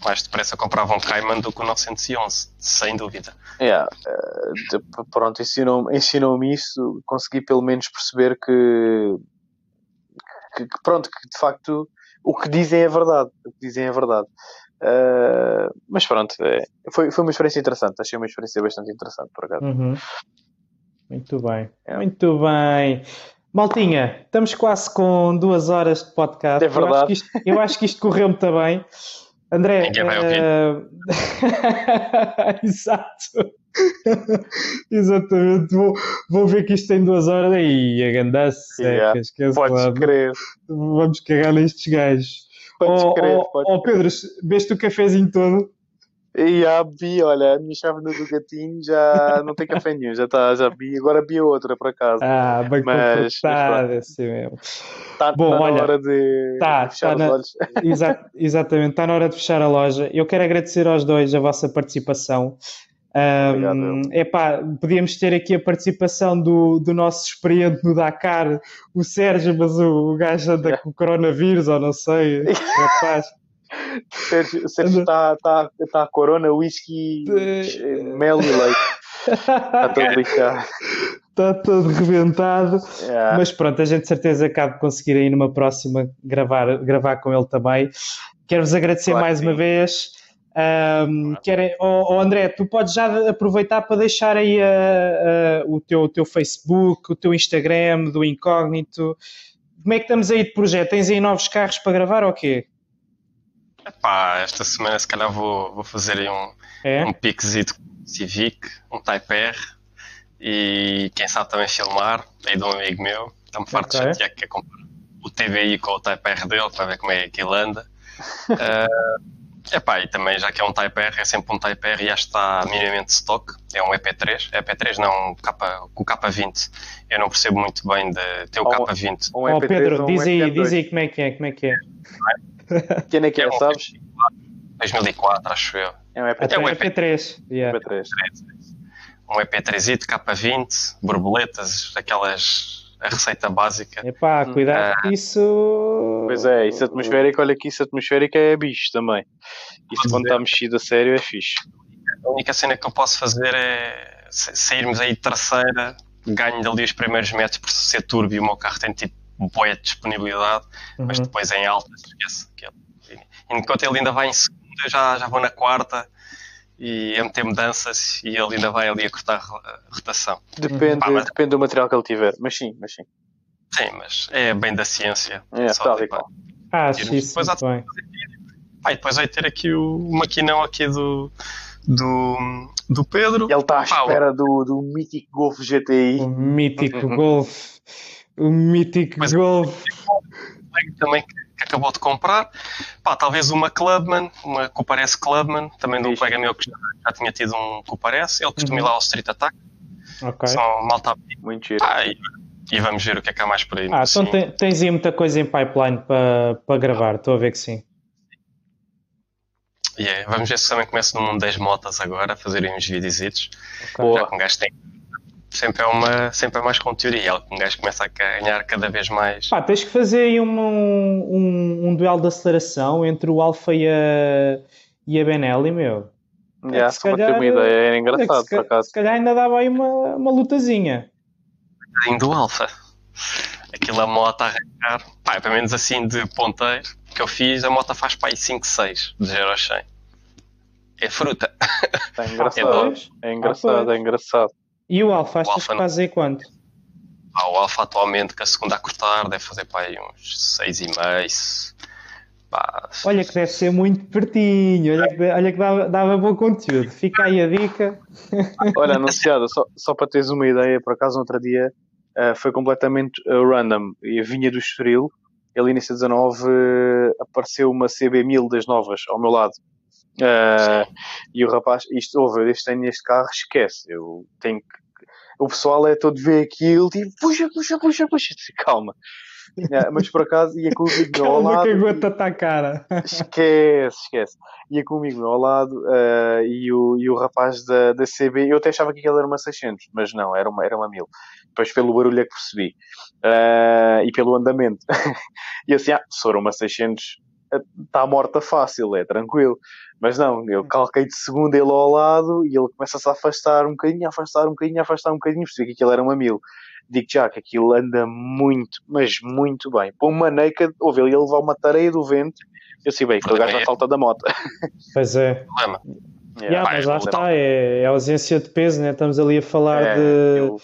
Mais depressa comprava um Cayman do que o 911, sem dúvida. Yeah. Uh, pronto, ensinou-me ensinou isso, consegui pelo menos perceber que, que, que, pronto, que de facto o que dizem é verdade. O que dizem é verdade. Uh, mas pronto, é, foi, foi uma experiência interessante. Achei uma experiência bastante interessante, por acaso. Uhum. Muito bem, é. muito bem. Maltinha, estamos quase com duas horas de podcast. É verdade. Eu acho que isto, eu acho que isto correu muito bem. André. Ninguém vai ouvir. Uh... Exato. Exatamente. Vou, vou ver que isto tem duas horas. aí a gandaça. Yeah. Podes crer. Vamos cagar nestes gajos. Podes oh, crer, oh, oh Pedro, veste o cafezinho todo? E já vi, olha, a minha chávena do gatinho já não tem café nenhum, já está, já vi, agora vi outra para casa. Ah, bem mas, assim mesmo. Está, Bom, tá olha, na hora de, tá, de fechar tá na, olhos. Exa exatamente, está na hora de fechar a loja. Eu quero agradecer aos dois a vossa participação. Um, epá, podíamos ter aqui a participação do, do nosso experiente no Dakar, o Sérgio, mas o, o gajo anda com o coronavírus, ou não sei, rapaz. Sérgio, Sérgio está, está, está a corona, whisky, mel e leite. Está todo lixado. Está todo rebentado. Yeah. Mas pronto, a gente de certeza acaba de conseguir aí numa próxima gravar, gravar com ele também. Quero-vos agradecer claro mais uma vez. Um, querem, oh, oh, André, tu podes já aproveitar para deixar aí uh, uh, o, teu, o teu Facebook, o teu Instagram do Incógnito. Como é que estamos aí de projeto? Tens aí novos carros para gravar ou quê? Epá, esta semana se calhar vou, vou fazer aí um, é? um piquezito Civic, um Type R e quem sabe também filmar, aí de um amigo meu. Está-me farto okay. de chatear que quer comprar o TVI com o Type R dele para ver como é que ele anda. uh, Epá, e também já que é um Type R, é sempre um Type R e já está minimamente stock. É um EP3. EP3 não, K, com o K20. Eu não percebo muito bem de ter o K20. Um, um oh, Pedro, diz, aí, diz aí como é que é. Como é que é. Quem é que é, é um sabes? 2004, acho eu. É um EP3. É um EP3. Yeah. EP3. Um EP3 K20, borboletas, aquelas a receita básica. Epá, cuidado uh, isso. Pois é, isso atmosférico, olha aqui, isso atmosférico é bicho também. Isso quando está mexido a sério é fixe. A única cena que eu posso fazer é sairmos aí de terceira, ganho dali os primeiros metros por ser turbo e o meu carro tem tipo boia de disponibilidade, uhum. mas depois em alta, esquece. Enquanto ele ainda vai em segunda, eu já, já vou na quarta e a meter mudanças e ele ainda vai ali a cortar a rotação. Depende, Pá, mas... depende do material que ele tiver, mas sim, mas sim. Sim, mas é bem da ciência. É, só tal tipo, Ah, sim, depois, sim, bem. Pá, depois vai ter aqui o, maquinão aqui do, do, do Pedro. Ele está à espera do, do mítico Golf GTI. O mítico Golf. O mítico Golf. Também que acabou de comprar. Pá, talvez uma Clubman, uma Cuparece Clubman, também de um colega meu que já, já, tinha tido um Cuparece. Ele costuma uhum. ir lá ao Street Attack. Okay. São malta. Muito giro. Ah, e, e, vamos ver o que é que há mais por aí. Ah, então tem, tens aí muita coisa em pipeline para pa gravar, estou a ver que sim. Yeah, vamos ver se também começa no mundo das motas agora, a fazerem uns vídeos. Okay. Já com um gajo tem sempre é, uma, sempre é mais conteúdo e é um gajo começa a ganhar cada vez mais. Pá, tens que fazer aí um, um, um duelo de aceleração entre o Alfa e a, e a Benelli, meu. É, yeah, só calhar, para ter uma ideia, era engraçado é se, por acaso. Se calhar ainda dava aí uma, uma lutazinha. do Alfa. Aquilo a moto a arrancar, pá, pelo menos assim de ponteiro que eu fiz, a moto faz para aí 5, 6 de 0 a 100. É fruta. É engraçado, é, é engraçado, é engraçado. E o Alfa, achas que faz aí quanto? Ah, o Alfa atualmente, com a segunda a cortar, deve fazer para aí uns 6,5. Olha que deve ser muito pertinho, olha que, olha que dava, dava bom conteúdo. Fica aí a dica. Olha, anunciada, só, só para teres uma ideia, por acaso, no outro dia uh, foi completamente uh, random. E vinha do Estoril, ele início 19 uh, apareceu uma CB1000 das novas ao meu lado. Uh, e o rapaz, isto houve, eu tenho neste carro, esquece. Eu tenho que. O pessoal é todo ver aquilo, tipo, puxa, puxa, puxa, puxa, calma. Uh, mas por acaso ia comigo calma ao lado. que aguenta tá a cara. Esquece, esquece. Ia comigo ao lado uh, e, o, e o rapaz da, da CB, eu até achava que aquilo era uma 600, mas não, era uma, era uma 1000. Depois pelo barulho é que percebi. Uh, e pelo andamento. e assim, ah, se for uma 600, está morta fácil, é tranquilo. Mas não, eu calquei de segundo ele ao lado e ele começa-se a afastar um bocadinho, a afastar um bocadinho, a afastar um bocadinho, percebi que aquilo era uma mil. Digo já que aquilo anda muito, mas muito bem. Para uma naked, ouve ele levar uma tareia do vento, eu sei bem, que o gajo vai falta da moto. Pois é. Yeah, yeah, mas lá está, é, é ausência de peso, né? estamos ali a falar é, de. Eu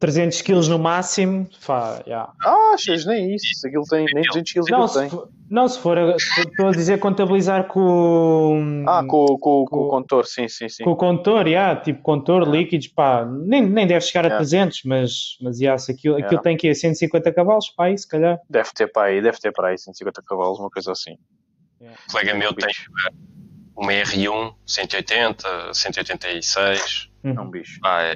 300 kg no máximo, fá, yeah. Ah, achas nem isso, aquilo tem nem 200 kg não, se tem. For, não, se for, estou a dizer contabilizar com... Ah, com, com, com, o contor, sim, sim, sim. Com o contor, yeah, tipo contor, yeah. líquidos, pá, nem, nem deve chegar yeah. a 300, mas, mas yeah, se aquilo, aquilo tem que 150 cavalos, pá, aí se calhar. Deve ter para aí, deve ter para aí 150 cavalos, uma coisa assim. O colega meu tem uma R1, 180, 186. Uhum. É um bicho. Pá, é,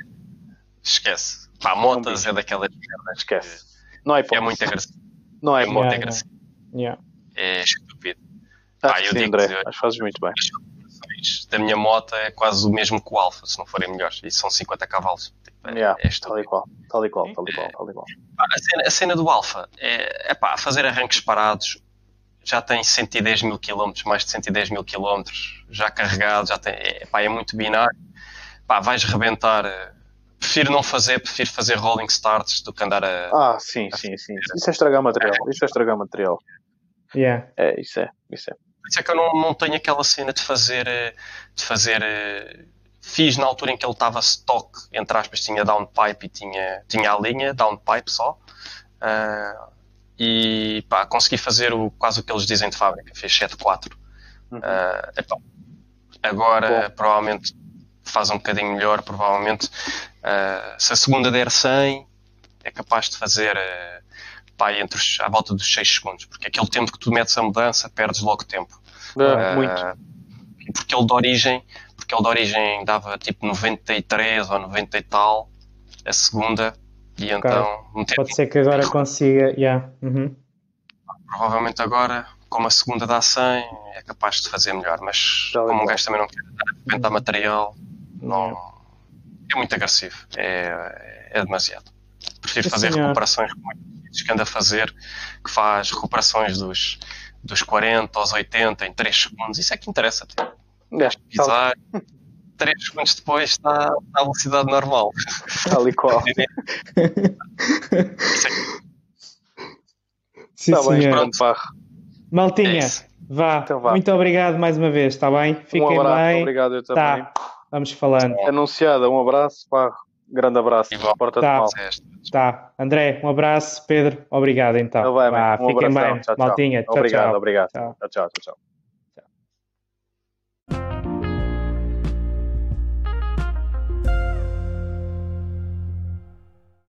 esquece Pá, Motas é daquelas merdas. Esquece. Não é, é muito agressivo. Não é, é muito agressivo. Yeah. É estúpido. Acho Pá, eu sim, digo André, acho que fazes muito bem. da minha moto é quase o mesmo que o Alfa, se não forem melhores. E são 50 cavalos. Tipo, é, yeah, é tal e qual, tal e qual, tal e qual, tal e qual. A cena, a cena do Alfa é, é pá, fazer arranques parados, já tem 110 mil km, mais de 110 mil km, já carregado, já tem, é, pá, é muito binário. Pá, vais rebentar. Prefiro não fazer, prefiro fazer rolling starts do que andar a. Ah, sim, a sim, sim. Isso é estragar material. Isso é estragar material. Yeah. É, isso é, isso é. Por isso é que eu não, não tenho aquela cena de fazer. Eh, de fazer eh, fiz na altura em que ele estava stock, entre aspas, tinha downpipe e tinha, tinha a linha, downpipe só. Uh, e pá, consegui fazer o, quase o que eles dizem de fábrica, fez 7.4. Uhum. Uh, agora Bom. provavelmente faz um bocadinho melhor, provavelmente. Uh, se a segunda der 100, é capaz de fazer uh, pá, entre os, à volta dos 6 segundos, porque aquele tempo que tu metes a mudança, perdes logo tempo. Uh, muito. Porque ele de origem, porque ele de origem dava tipo 93 ou 90 e tal, a segunda e então. Pode ser que agora consiga. Yeah. Uhum. Provavelmente agora, como a segunda dá 100, é capaz de fazer melhor. Mas como um gajo também não quer arrebentar material, não, é muito agressivo. É, é demasiado. Prefiro Sim, fazer senhor. recuperações como que anda a fazer, que faz recuperações dos, dos 40 aos 80 em 3 segundos. Isso é que interessa. Tipo. É, pisar, 3 segundos depois está à velocidade normal. Tal e qual. Sim, tá bem, pronto. Maltinha, é vá. Então vá. Muito obrigado mais uma vez, está bem? Fiquem um abraço, bem. Obrigado, eu também. Tá. Vamos falando. Anunciada, um abraço, pá. Grande abraço. Porta tá. de. Tá. André, um abraço. Pedro, obrigado então. então vai, um fiquem bem. Tchau, tchau. Maltinha, tchau, obrigado, tchau. Obrigado, obrigado. Tchau, tchau, tchau.